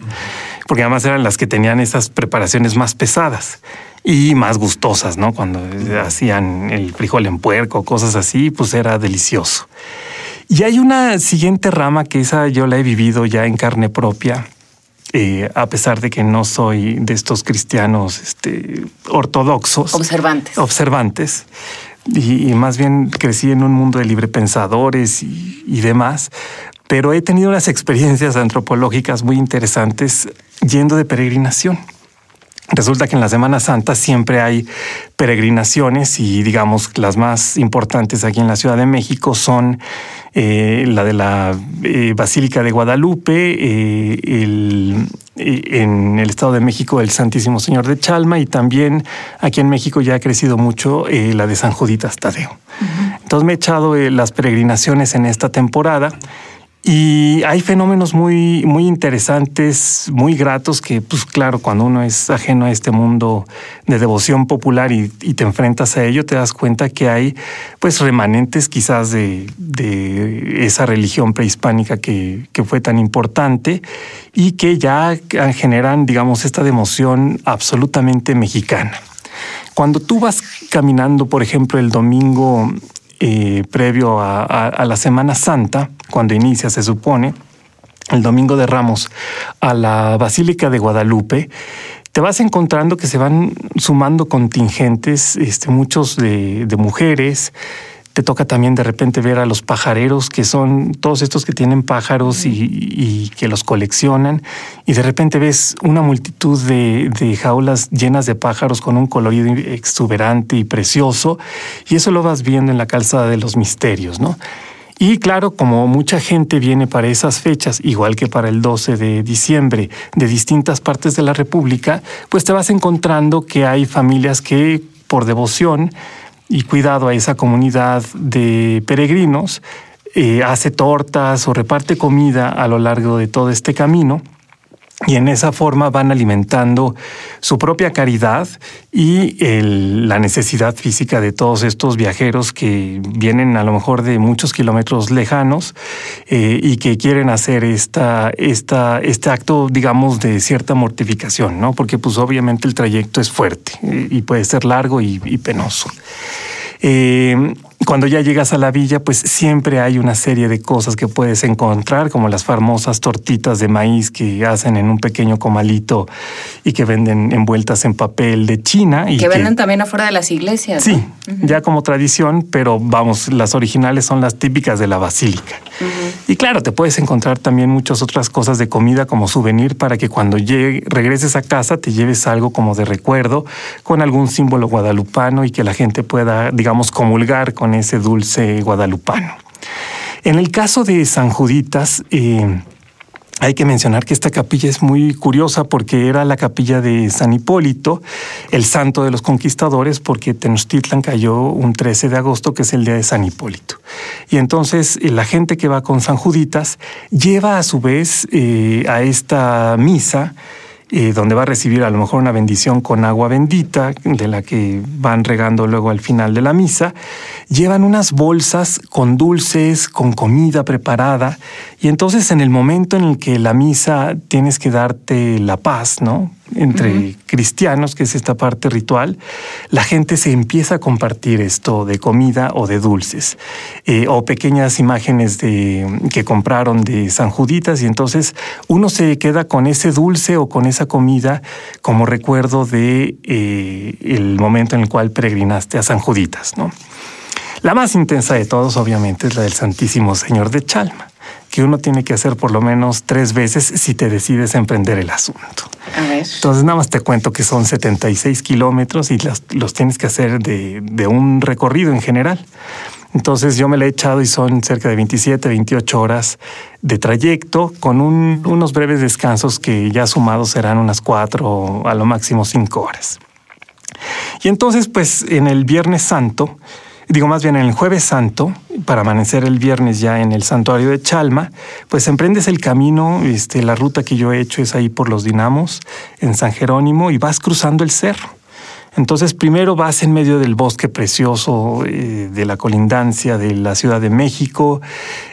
Porque además eran las que tenían esas preparaciones más pesadas y más gustosas, ¿no? Cuando hacían el frijol en puerco, cosas así, pues era delicioso. Y hay una siguiente rama que esa yo la he vivido ya en carne propia, eh, a pesar de que no soy de estos cristianos este, ortodoxos. Observantes. Observantes. Y, más bien crecí en un mundo de librepensadores y, y demás, pero he tenido unas experiencias antropológicas muy interesantes yendo de peregrinación. Resulta que en la Semana Santa siempre hay peregrinaciones y digamos las más importantes aquí en la Ciudad de México son eh, la de la eh, Basílica de Guadalupe, eh, el, en el Estado de México el Santísimo Señor de Chalma y también aquí en México ya ha crecido mucho la de San Juditas Tadeo. Entonces me he echado las peregrinaciones en esta temporada y hay fenómenos muy, muy interesantes, muy gratos, que pues claro, cuando uno es ajeno a este mundo de devoción popular y, te enfrentas a ello, te das cuenta que hay pues remanentes quizás de, esa religión prehispánica que, que, fue tan importante y que ya generan, digamos, esta devoción absolutamente mexicana. Cuando tú vas caminando, por ejemplo, el domingo eh, previo a, la Semana Santa, cuando inicia, se supone, el Domingo de Ramos, a la Basílica de Guadalupe, te vas encontrando que se van sumando contingentes, este, muchos de, de mujeres, te toca también de repente ver a los pajareros, que son todos estos que tienen pájaros y, que los coleccionan, y de repente ves una multitud de, jaulas llenas de pájaros con un colorido exuberante y precioso, y eso lo vas viendo en la calzada de los misterios, ¿no? Y claro, como mucha gente viene para esas fechas, igual que para el 12 de diciembre, de distintas partes de la República, pues te vas encontrando que hay familias que por devoción y cuidado a esa comunidad de peregrinos, eh, hace tortas o reparte comida a lo largo de todo este camino y en esa forma van alimentando su propia caridad y la necesidad física de todos estos viajeros que vienen a lo mejor de muchos kilómetros lejanos eh, y que quieren hacer esta, esta, este acto, digamos, de cierta mortificación, ¿no? Porque pues obviamente el trayecto es fuerte y puede ser largo y, y penoso. Eh, cuando ya llegas a la villa, pues siempre hay una serie de cosas que puedes encontrar, como las famosas tortitas de maíz que hacen en un pequeño comalito y que venden envueltas en papel de China. Y que, venden también afuera de las iglesias. Sí, ya como tradición, pero vamos, las originales son las típicas de la basílica. Y claro, te puedes encontrar también muchas otras cosas de comida como souvenir para que cuando llegue, regreses a casa te lleves algo como de recuerdo con algún símbolo guadalupano y que la gente pueda, digamos, comulgar con ese dulce guadalupano. En el caso de San Juditas, eh, hay que mencionar que esta capilla es muy curiosa porque era la capilla de San Hipólito, el santo de los conquistadores, porque Tenochtitlan cayó un 13 de agosto, que es el día de San Hipólito. Y entonces eh, la gente que va con San Juditas lleva a su vez eh, a esta misa eh, donde va a recibir a lo mejor una bendición con agua bendita, de la que van regando luego al final de la misa, llevan unas bolsas con dulces, con comida preparada, y entonces en el momento en el que la misa tienes que darte la paz, ¿no? entre cristianos, que es esta parte ritual, la gente se empieza a compartir esto de comida o de dulces, eh, o pequeñas imágenes de, que compraron de San Juditas, y entonces uno se queda con ese dulce o con esa comida como recuerdo de eh, el momento en el cual peregrinaste a San Juditas, ¿no? La más intensa de todos, obviamente, es la del Santísimo Señor de Chalma que uno tiene que hacer por lo menos tres veces si te decides emprender el asunto. A ver. Entonces nada más te cuento que son 76 kilómetros y los, tienes que hacer de, un recorrido en general. Entonces yo me la he echado y son cerca de 27, 28 horas de trayecto con unos breves descansos que ya sumados serán unas cuatro, a lo máximo cinco horas. Y entonces pues en el Viernes Santo digo más bien en el jueves santo, para amanecer el viernes ya en el santuario de Chalma, pues emprendes el camino, este, la ruta que yo he hecho es ahí por los Dinamos, en San Jerónimo, y vas cruzando el cerro. Entonces primero vas en medio del bosque precioso eh, de la colindancia de la Ciudad de México,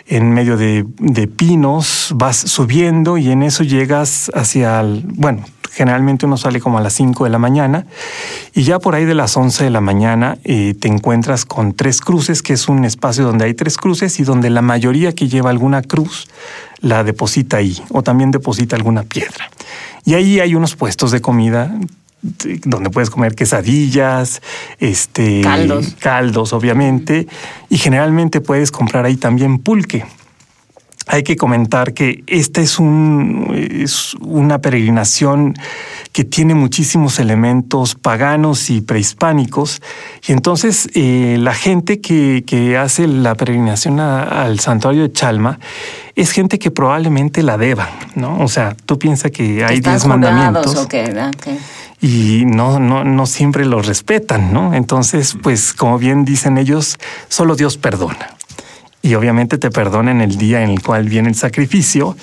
en medio de, de, pinos, vas subiendo y en eso llegas hacia el, bueno, Generalmente uno sale como a las 5 de la mañana y ya por ahí de las 11 de la mañana eh, te encuentras con tres cruces, que es un espacio donde hay tres cruces y donde la mayoría que lleva alguna cruz la deposita ahí o también deposita alguna piedra. Y ahí hay unos puestos de comida donde puedes comer quesadillas, este, caldos. caldos, obviamente, y generalmente puedes comprar ahí también pulque. Hay que comentar que esta es, un, es una peregrinación que tiene muchísimos elementos paganos y prehispánicos. Y entonces eh, la gente que, que, hace la peregrinación al santuario de Chalma es gente que probablemente la deba, ¿no? O sea, tú piensas que hay diez mandamientos. O qué, y no, no, no siempre los respetan, ¿no? Entonces, pues como bien dicen ellos, solo Dios perdona y obviamente te perdonan el día en el cual viene el sacrificio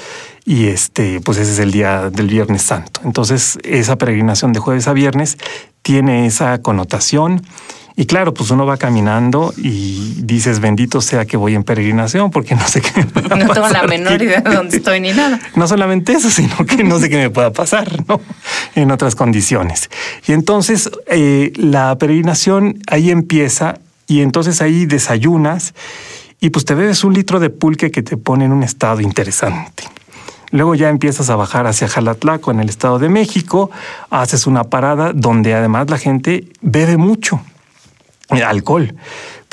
y este pues ese es el día del Viernes Santo. Entonces, esa peregrinación de jueves a viernes tiene esa connotación y claro, pues uno va caminando y dices, bendito sea que voy en peregrinación porque no sé qué. no tengo la menor idea de dónde estoy ni nada. No solamente eso, sino que no sé qué me pueda pasar, ¿no? En otras condiciones. Y entonces eh, la peregrinación ahí empieza y entonces ahí desayunas y pues te bebes un litro de pulque que te pone en un estado interesante. Luego ya empiezas a bajar hacia Jalatlaco en el Estado de México, haces una parada donde además la gente bebe mucho alcohol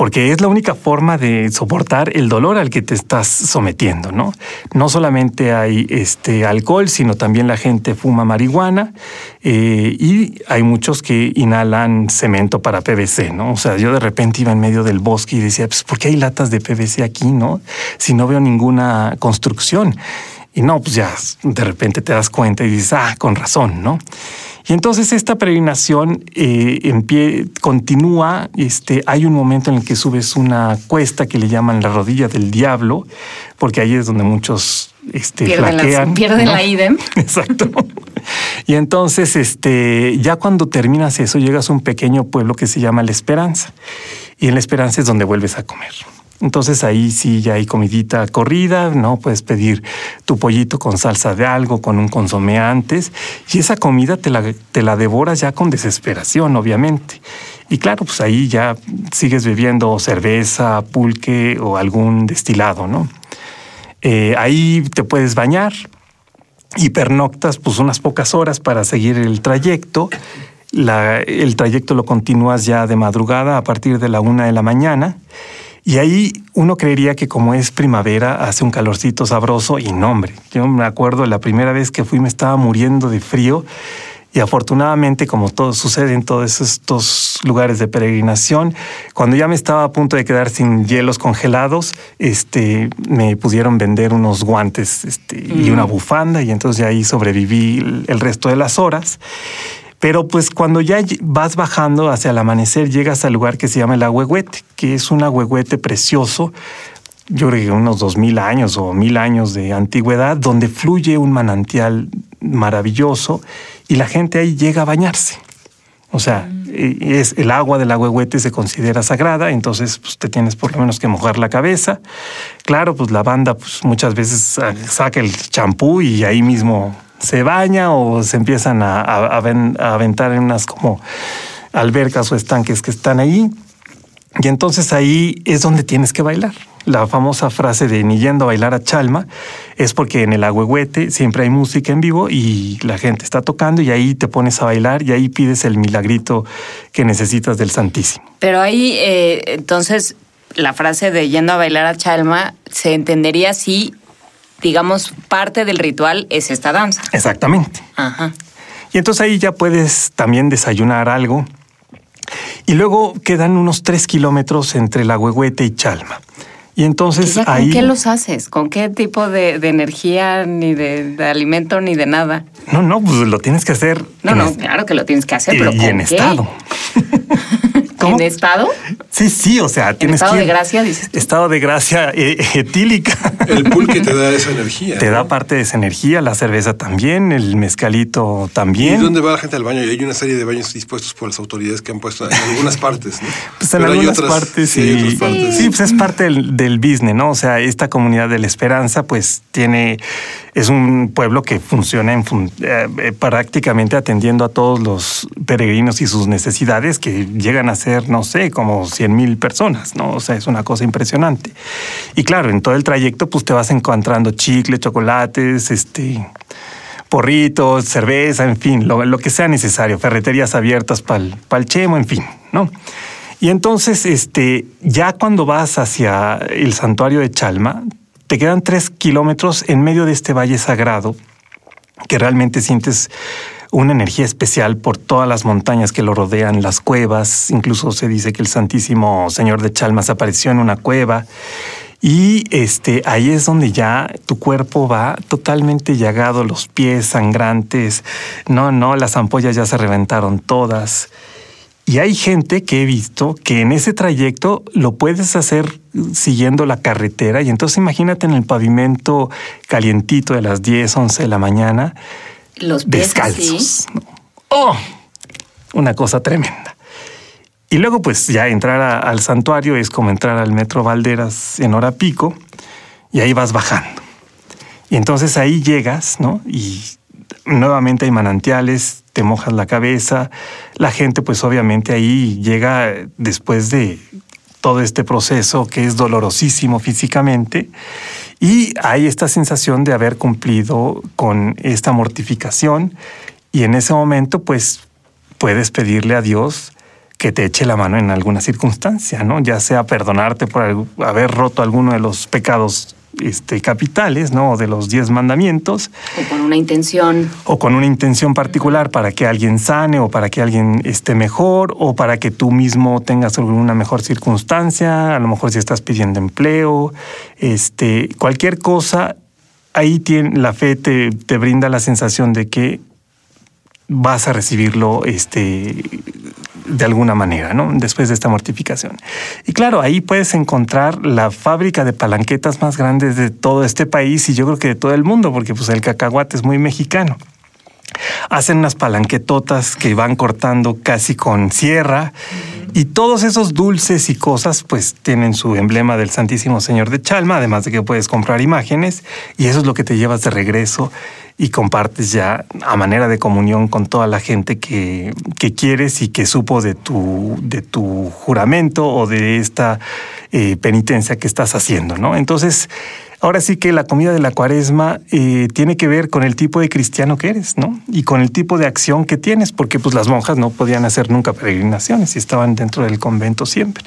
porque es la única forma de soportar el dolor al que te estás sometiendo, ¿no? No solamente hay este alcohol, sino también la gente fuma marihuana eh, y hay muchos que inhalan cemento para PVC, ¿no? O sea, yo de repente iba en medio del bosque y decía, pues, ¿por qué hay latas de PVC aquí, no? Si no veo ninguna construcción. Y no, pues ya de repente te das cuenta y dices, ah, con razón, ¿no? Y entonces esta peregrinación eh, en pie continúa. Este, hay un momento en el que subes una cuesta que le llaman la rodilla del diablo, porque ahí es donde muchos este, pierden, flaquean, pierden la idem. Exacto. Y entonces, este, ya cuando terminas eso, llegas a un pequeño pueblo que se llama La Esperanza. Y en La Esperanza es donde vuelves a comer. Entonces ahí sí ya hay comidita corrida, ¿no? Puedes pedir tu pollito con salsa de algo, con un consomé antes, y esa comida te la, te la devoras ya con desesperación, obviamente. Y claro, pues ahí ya sigues bebiendo cerveza, pulque o algún destilado, ¿no? Eh, ahí te puedes bañar y pernoctas pues unas pocas horas para seguir el trayecto. el trayecto lo continúas ya de madrugada a partir de la una de la mañana y ahí uno creería que como es primavera hace un calorcito sabroso y no, hombre. Yo me acuerdo la primera vez que fui me estaba muriendo de frío y afortunadamente, como todo sucede en todos estos lugares de peregrinación, cuando ya me estaba a punto de quedar sin hielos congelados, este, me pudieron vender unos guantes este, y una bufanda y entonces ahí sobreviví el resto de las horas. Pero pues cuando ya vas bajando hacia el amanecer, llegas al lugar que se llama el Agüehuete, que es un agüehuete precioso, yo creo que unos dos mil años o mil años de antigüedad, donde fluye un manantial maravilloso y la gente ahí llega a bañarse. O sea, es el agua del agüehuete se considera sagrada, entonces pues, te tienes por lo menos que mojar la cabeza. Claro, pues la banda pues, muchas veces saca el champú y ahí mismo se baña o se empiezan a, aventar en unas como albercas o estanques que están ahí. Y entonces ahí es donde tienes que bailar. La famosa frase de ni yendo a bailar a Chalma es porque en el agüehuete siempre hay música en vivo y la gente está tocando y ahí te pones a bailar y ahí pides el milagrito que necesitas del Santísimo. Pero ahí, eh, entonces, la frase de yendo a bailar a Chalma se entendería si digamos, parte del ritual es esta danza. Exactamente. Ajá. Y entonces ahí ya puedes también desayunar algo. Y luego quedan unos tres kilómetros entre la Huehuete y Chalma. Y entonces ahí. ¿Con qué los haces? ¿Con qué tipo de, energía, ni de, alimento, ni de nada? No, no, pues lo tienes que hacer. No, no, claro que lo tienes que hacer, pero. Y en estado. ¿En estado? Sí, sí, o sea, tienes estado de gracia, dices. Estado de gracia eh, etílica. El pulque te da esa energía. Te da parte de esa energía, la cerveza también, el mezcalito también. ¿Y dónde va la gente al baño? Y hay una serie de baños dispuestos por las autoridades que han puesto en algunas partes, ¿no? Pues en algunas partes, sí. Sí, pues es parte del, del business, ¿no? O sea, esta comunidad de la esperanza, pues tiene es un pueblo que funciona eh, eh, prácticamente atendiendo a todos los peregrinos y sus necesidades que llegan a ser, no sé, como 100 mil personas, ¿no? O sea, es una cosa impresionante. Y claro, en todo el trayecto pues te vas encontrando chicle, chocolates, este porritos, cerveza, en fin, lo, que sea necesario, ferreterías abiertas para el chemo, en fin, ¿no? Y entonces, este, ya cuando vas hacia el santuario de Chalma, te quedan tres kilómetros en medio de este valle sagrado que realmente sientes una energía especial por todas las montañas que lo rodean, las cuevas, incluso se dice que el Santísimo Señor de Chalmas apareció en una cueva. Y este, ahí es donde ya tu cuerpo va totalmente llagado, los pies sangrantes. No, no, las ampollas ya se reventaron todas. Y hay gente que he visto que en ese trayecto lo puedes hacer siguiendo la carretera. Y entonces imagínate en el pavimento calientito de las 10, 11 de la mañana. Los pies descalzos. ¡Oh! Una cosa tremenda. Y luego, pues ya entrar a, al santuario es como entrar al Metro Valderas en hora pico, y ahí vas bajando. Y entonces ahí llegas, ¿no? Y nuevamente hay manantiales, te mojas la cabeza, la gente pues obviamente ahí llega después de todo este proceso que es dolorosísimo físicamente. Y hay esta sensación de haber cumplido con esta mortificación. Y en ese momento pues puedes pedirle a Dios que te eche la mano en alguna circunstancia, ¿no? Ya sea perdonarte por haber roto alguno de los pecados este, capitales, ¿no? De los diez mandamientos. O con una intención. O con una intención particular para que alguien sane o para que alguien esté mejor o para que tú mismo tengas alguna mejor circunstancia, a lo mejor si estás pidiendo empleo, este, cualquier cosa, ahí tiene, la fe te, te brinda la sensación de que vas a recibirlo este, de alguna manera, ¿no? Después de esta mortificación. Y claro, ahí puedes encontrar la fábrica de palanquetas más grandes de todo este país y yo creo que de todo el mundo, porque pues el cacahuate es muy mexicano. Hacen unas palanquetotas que van cortando casi con sierra y todos esos dulces y cosas pues tienen su emblema del Santísimo Señor de Chalma, además de que puedes comprar imágenes y eso es lo que te llevas de regreso y compartes ya a manera de comunión con toda la gente que, que quieres y que supo de tu, de tu juramento o de esta eh, penitencia que estás haciendo, ¿no? Entonces, Ahora sí que la comida de la cuaresma eh, tiene que ver con el tipo de cristiano que eres, ¿no? Y con el tipo de acción que tienes, porque pues las monjas no podían hacer nunca peregrinaciones y estaban dentro del convento siempre.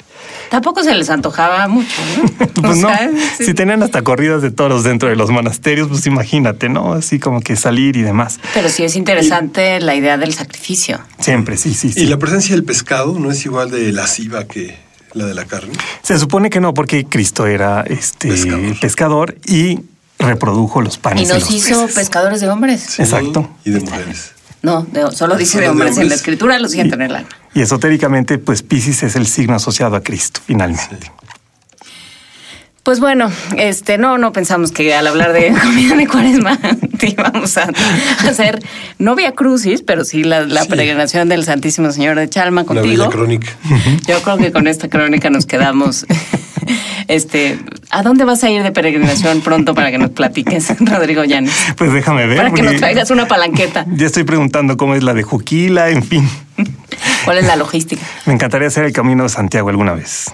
Tampoco se les antojaba mucho, ¿no? pues no, si tenían hasta corridas de toros dentro de los monasterios, pues imagínate, ¿no? Así como que salir y demás. Pero sí es interesante la idea del sacrificio. Siempre, sí, sí, sí. Y la presencia del pescado no es igual de lasciva que la de la carne? Se supone que no, porque Cristo era este pescador, y reprodujo los panes. Y nos hizo pescadores de hombres. Exacto. Y de mujeres. No, solo dice de hombres. En la escritura lo siento en el alma. Y esotéricamente, pues Pisces es el signo asociado a Cristo, finalmente. Pues bueno, este, no, no pensamos que al hablar de comida de cuaresma íbamos a hacer no vía crucis, pero sí la, peregrinación del Santísimo Señor de Chalma contigo. La crónica. Yo creo que con esta crónica nos quedamos. Este, ¿a dónde vas a ir de peregrinación pronto para que nos platiques, Rodrigo Llanes? Pues déjame ver. Para que nos traigas una palanqueta. Ya estoy preguntando cómo es la de Juquila, en fin. ¿Cuál es la logística? Me encantaría hacer el camino de Santiago alguna vez.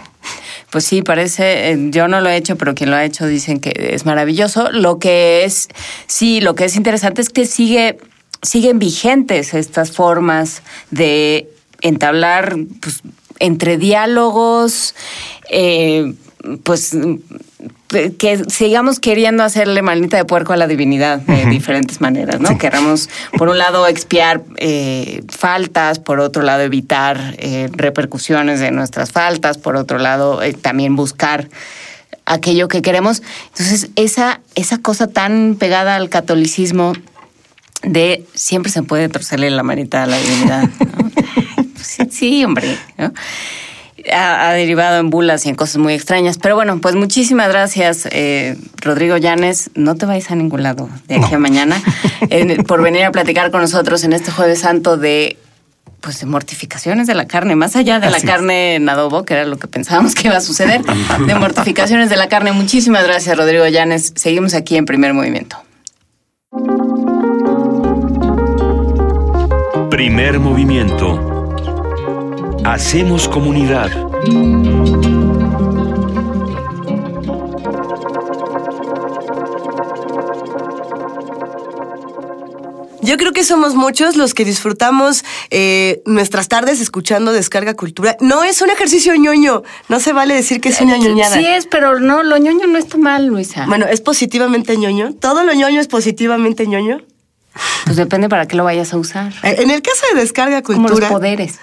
Pues sí, parece, eh, yo no lo he hecho, pero quien lo ha hecho dicen que es maravilloso. Lo que es, sí, lo que es interesante es que sigue, siguen vigentes estas formas de entablar pues, entre diálogos, eh, pues que sigamos queriendo hacerle manita de puerco a la divinidad de diferentes maneras, ¿no? Queramos, por un lado, expiar eh, faltas, por otro lado, evitar eh, repercusiones de nuestras faltas, por otro lado, eh, también buscar aquello que queremos. Entonces, esa, esa cosa tan pegada al catolicismo de siempre se puede torcerle la manita a la divinidad. sí, sí, hombre. ¿no? Ha, derivado en bulas y en cosas muy extrañas. Pero bueno, pues muchísimas gracias, eh, Rodrigo Llanes. No te vais a ningún lado de aquí a mañana por venir a platicar con nosotros en este Jueves Santo de pues de mortificaciones de la carne, más allá de la carne en adobo, que era lo que pensábamos que iba a suceder, de mortificaciones de la carne. Muchísimas gracias, Rodrigo Llanes. Seguimos aquí en primer movimiento. Primer movimiento Hacemos comunidad. Yo creo que somos muchos los que disfrutamos eh, nuestras tardes escuchando Descarga Cultura. No es un ejercicio ñoño, no se vale decir que es una ñoñada. Sí es, pero no, lo ñoño no está mal, Luisa. Bueno, ¿es positivamente ñoño? ¿Todo lo ñoño es positivamente ñoño? Pues depende para qué lo vayas a usar. Eh, En el caso de Descarga Cultura... Como los poderes.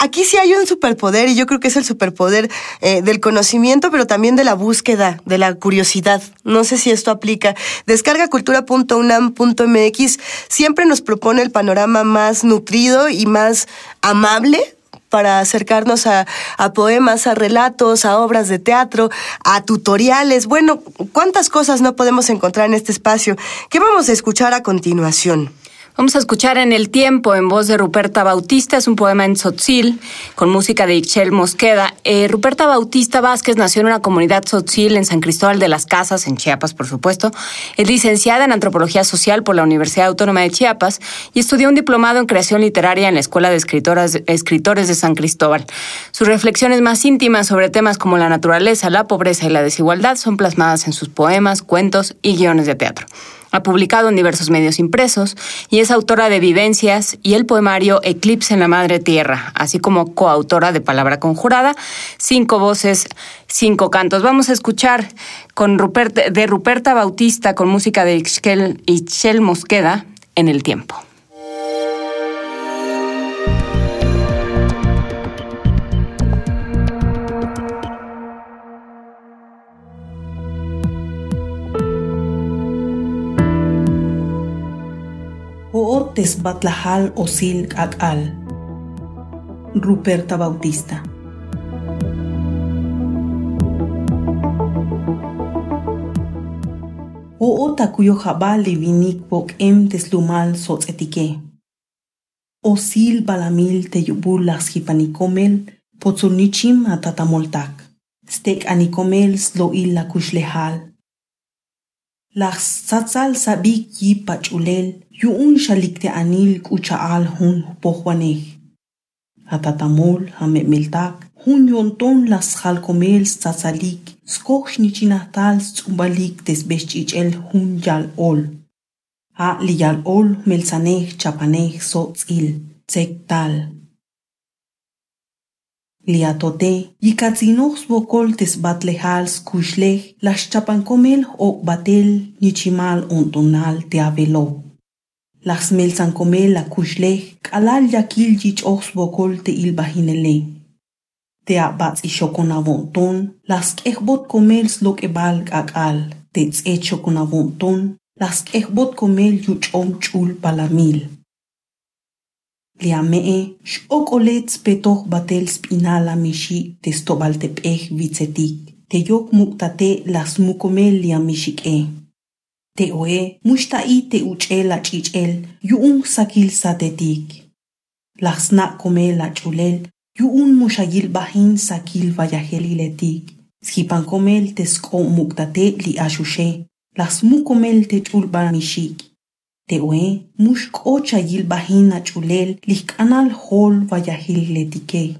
Aquí sí hay un superpoder y yo creo que es el superpoder eh, del conocimiento, pero también de la búsqueda, de la curiosidad. No sé si esto aplica. Descargacultura.unam.mx siempre nos propone el panorama más nutrido y más amable para acercarnos a poemas, a relatos, a obras de teatro, a tutoriales. Bueno, ¿cuántas cosas no podemos encontrar en este espacio? ¿Qué vamos a escuchar a continuación? Vamos a escuchar en el tiempo, en voz de Ruperta Bautista, es un poema en tzotzil, con música de Ixchel Mosqueda. Eh, Ruperta Bautista Vázquez nació en una comunidad tzotzil en San Cristóbal de las Casas, en Chiapas, por supuesto. Es licenciada en Antropología Social por la Universidad Autónoma de Chiapas y estudió un diplomado en Creación Literaria en la Escuela de Escritoras, Escritores de San Cristóbal. Sus reflexiones más íntimas sobre temas como la naturaleza, la pobreza y la desigualdad son plasmadas en sus poemas, cuentos y guiones de teatro. Ha publicado en diversos medios impresos y es autora de Vivencias y el poemario Eclipse en la Madre Tierra, así como coautora de Palabra Conjurada, Cinco Voces, Cinco Cantos. Vamos a escuchar con Rupert, de Ruperta Bautista con música de Ixchel, Mosqueda en el tiempo. Ootes Batlajal Osil Akal. Ruperta Bautista. Oo takuyo jabali vinik pok em teslumal sots etike. Osil balamil te yubul las hipanikomel potsunichim atatamoltak. Stek anikomel slo illa kushlehal. Las satsal sabik yi pachulel Yuun xalikti anil kucha'al hun pohwanej. Hatatamol hamet meltak, hun yonton las jalcomel tzatzalik, skoj nichinahtal tzumbalik desbechchichel hun yal ol. Ha li yal ol melsanej chapanej sotzil, tzektal. Liatote, yikatzinox bokol tesbatlejals kuxlej, las chapancomel ok batel nichimal ontonal teabelo. Las melsankomel la kushlej, kalal yakil yich ox bokol te abats ishokonavonton, las kejbot komels lo balg akal, te tz'echokonavonton, las kejbot komel yuchom chul palamil. Liamee, x'okolets petoh batel spinala mishi testobal tepej vitzetik. Te yok muktate las mukomel liamishike. Te oe, mushtai te uchel la chichel, yuun sakil satetik. Las na komel la chulel, yuun mushayil bahin sakil vayaheliletik. Skipan komel tesko muktate li ashushe, las mukomel te chulba mishik. Tewe, mush kocha yil bahina chulel, kanal hol vayahil letike.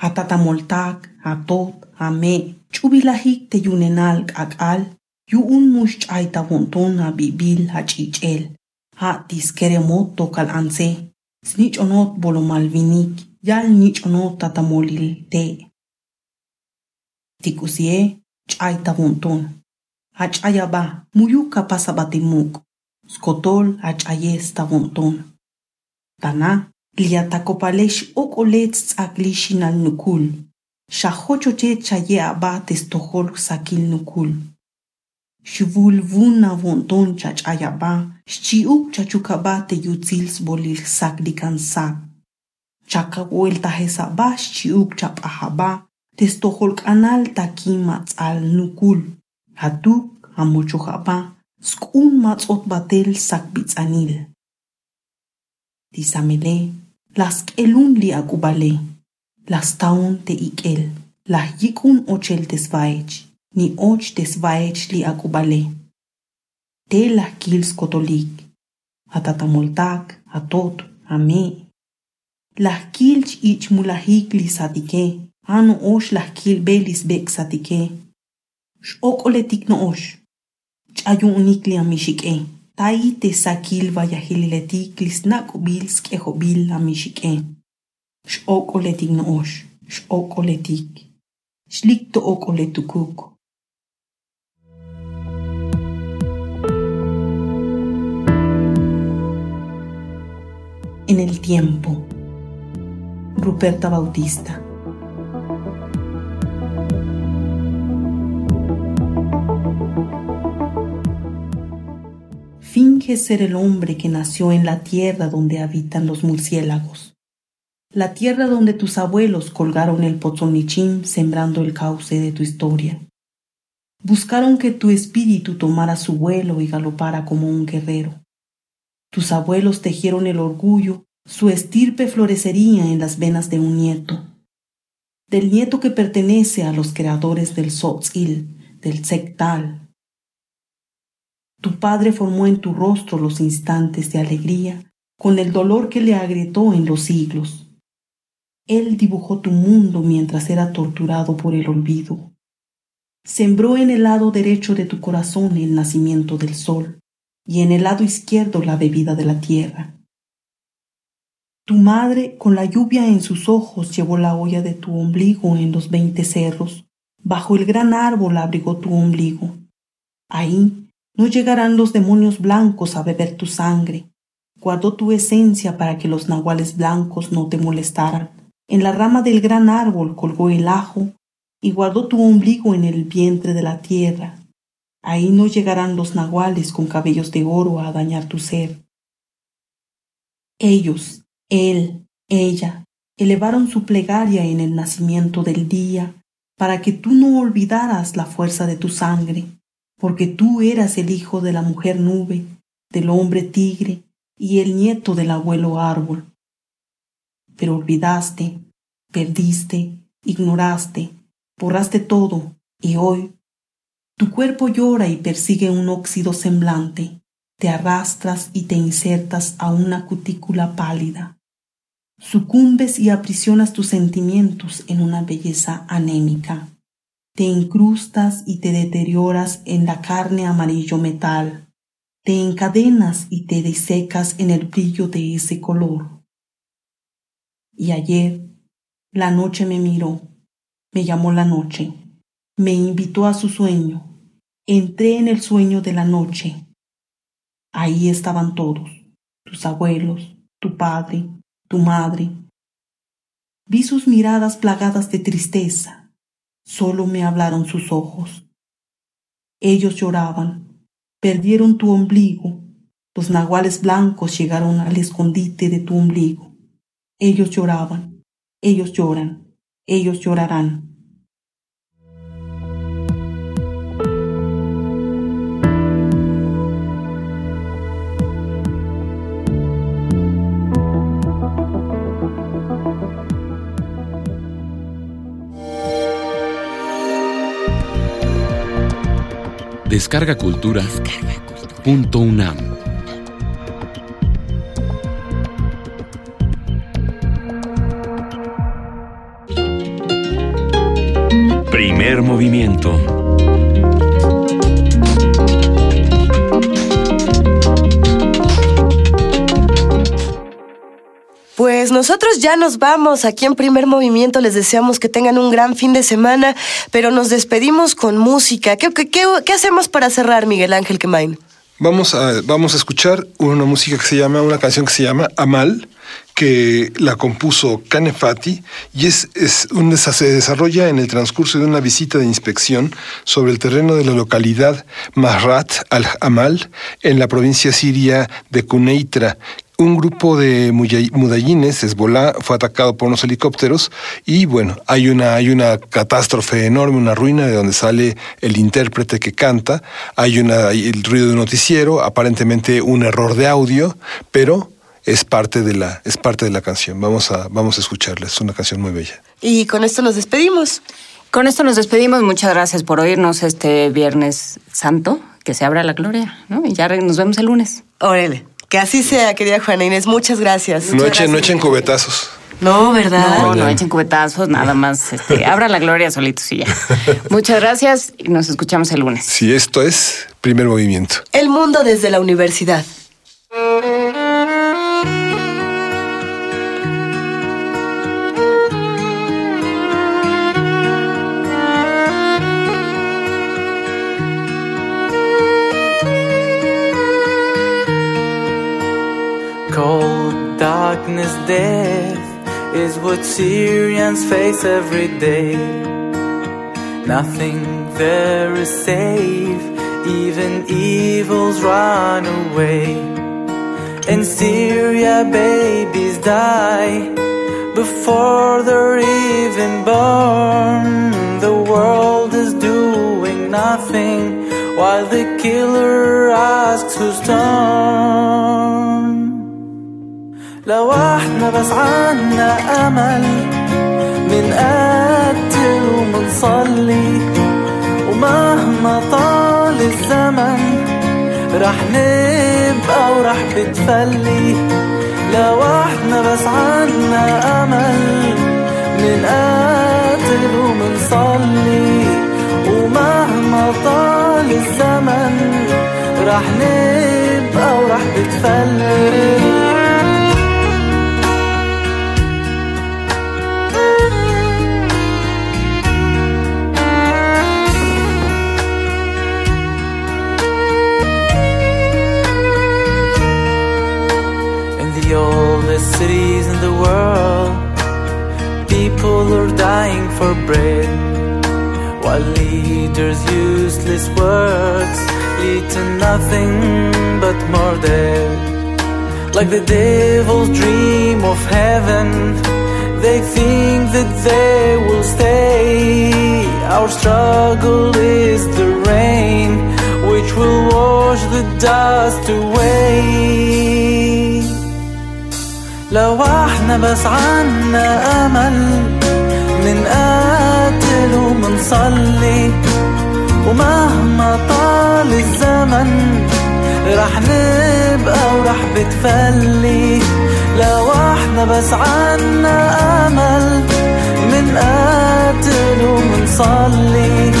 Hatatamoltak, hatot, hame, chubilahik te yunenal akal, un mush ai juntón a bibil a ch'ich'el ha tiskeremot tokal anse snich'onot bolomalvinik yal nich'onot tatamolil te. Tikusie ch'ayta juntón ha ch'ayaba muyuka pasabatimuk skotol a ch'ayes ta juntón tana liatakopalex ok'oletz tz'aklixin al nucul, și nukul ce chaye aba testohol sakil nukul Xvulvuna vontón chach'ayaba, xchiuk chachukaba teyutzils bolilsak dikansak. Chaka hueltajezaba xchiuk chap'ajaba, testoholk'anal takin matz'al nukul. Hatuk hamochujaba, sk'un matz'ot batel sakbitz'anil. Tisamele, las k'elun li akubale, las taun te ik'el, las yik'un ochel tesvaech. ni och desvaechli akubale. Tela kils kotolik, atatamoltak, atot, ame. Lahkilch ich mulahikli satike, anu osh lahkil belis bek satike. Xokoletik no osh. Chayunikli amishike. Taite sakil vayahililetik lisnakubils kehobil amishike. Xokoletik no osh. Xokoletik. Xlikto okoletukuk. En el tiempo. Ruperta Bautista. Finge ser el hombre que nació en la tierra donde habitan los murciélagos. La tierra donde tus abuelos colgaron el pozonichim sembrando el cauce de tu historia. Buscaron que tu espíritu tomara su vuelo y galopara como un guerrero. Tus abuelos tejieron el orgullo, su estirpe florecería en las venas de un nieto. Del nieto que pertenece a los creadores del Sotzil, del Sectal. Tu padre formó en tu rostro los instantes de alegría con el dolor que le agrietó en los siglos. Él dibujó tu mundo mientras era torturado por el olvido. Sembró en el lado derecho de tu corazón el nacimiento del sol y en el lado izquierdo la bebida de la tierra. Tu madre, con la lluvia en sus ojos, llevó la olla de tu ombligo en los veinte cerros. Bajo el gran árbol abrigó tu ombligo. Ahí no llegarán los demonios blancos a beber tu sangre. Guardó tu esencia para que los nahuales blancos no te molestaran. En la rama del gran árbol colgó el ajo y guardó tu ombligo en el vientre de la tierra. Ahí no llegarán los nahuales con cabellos de oro a dañar tu ser. Ellos, él, ella, elevaron su plegaria en el nacimiento del día para que tú no olvidaras la fuerza de tu sangre, porque tú eras el hijo de la mujer nube, del hombre tigre y el nieto del abuelo árbol. Pero olvidaste, perdiste, ignoraste, borraste todo, y hoy tu cuerpo llora y persigue un óxido semblante, te arrastras y te insertas a una cutícula pálida. Sucumbes y aprisionas tus sentimientos en una belleza anémica. Te incrustas y te deterioras en la carne amarillo metal. Te encadenas y te disecas en el brillo de ese color. Y ayer, la noche me miró, me llamó la noche, me invitó a su sueño. Entré en el sueño de la noche. Ahí estaban todos, tus abuelos, tu padre, tu madre. Vi sus miradas plagadas de tristeza. Solo me hablaron sus ojos. Ellos lloraban, perdieron tu ombligo. Los nahuales blancos llegaron al escondite de tu ombligo. Ellos lloraban, ellos lloran, ellos llorarán. Descarga Cultura. Punto UNAM. Primer movimiento. Nosotros ya nos vamos aquí en primer movimiento. Les deseamos que tengan un gran fin de semana, pero nos despedimos con música. ¿Qué, hacemos para cerrar, Miguel Ángel Quemain? Vamos a, vamos a escuchar una música que se llama, una canción que se llama Amal, que la compuso Canefati y es, es un, se desarrolla en el transcurso de una visita de inspección sobre el terreno de la localidad Mahrat al-Amal en la provincia siria de Cuneitra un grupo de mudallines, Hezbollah, fue atacado por unos helicópteros y bueno, hay una, hay una catástrofe enorme, una ruina de donde sale el intérprete que canta, hay, una, hay el ruido de un noticiero, aparentemente un error de audio, pero es parte de la, es parte de la canción. Vamos a, vamos a escucharla, es una canción muy bella. Y con esto nos despedimos. Con esto nos despedimos. Muchas gracias por oírnos este Viernes Santo. Que se abra la gloria, ¿no? Y ya nos vemos el lunes. Órale. Que así sea, querida Juana Inés. Muchas gracias. No echen, no echen cubetazos. No, ¿verdad? No, no echen cubetazos, nada más. Este, abran la gloria solitos y ya. Muchas gracias y nos escuchamos el lunes. Si esto es primer movimiento. El mundo desde la universidad. Syrians face every day. Nothing there is safe, even evils run away. In Syria, babies die before they're even born. The world is doing nothing while the killer asks who's torn. لو إحنا بس عنا أمل من قتل ومنصلي ومهما طال الزمن رح نبقى ورح بتفلي. لو إحنا بس عنا أمل من قتل ومنصلي ومهما طال الزمن رح نبقى ورح بتفلي. for bread. While leaders' useless words lead to nothing but more death. Like the devil's dream of heaven, they think that they will stay. Our struggle is the rain which will wash the dust away. لو احنا بس عنا امل من قاتل ومنصلي ومهما طال الزمن رح نبقى ورح بتفلي. لو إحنا بس عنا أمل من قاتل ومنصلي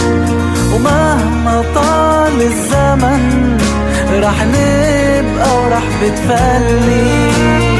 ومهما طال الزمن رح نبقى ورح بتفلي.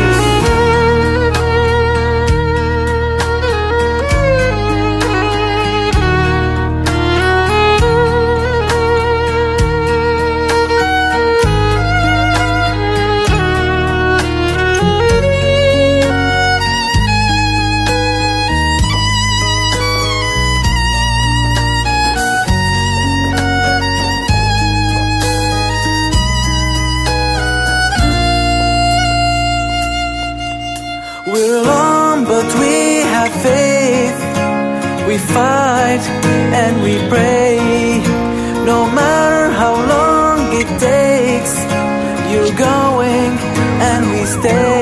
And we pray. No matter how long it takes, you're going and we stay.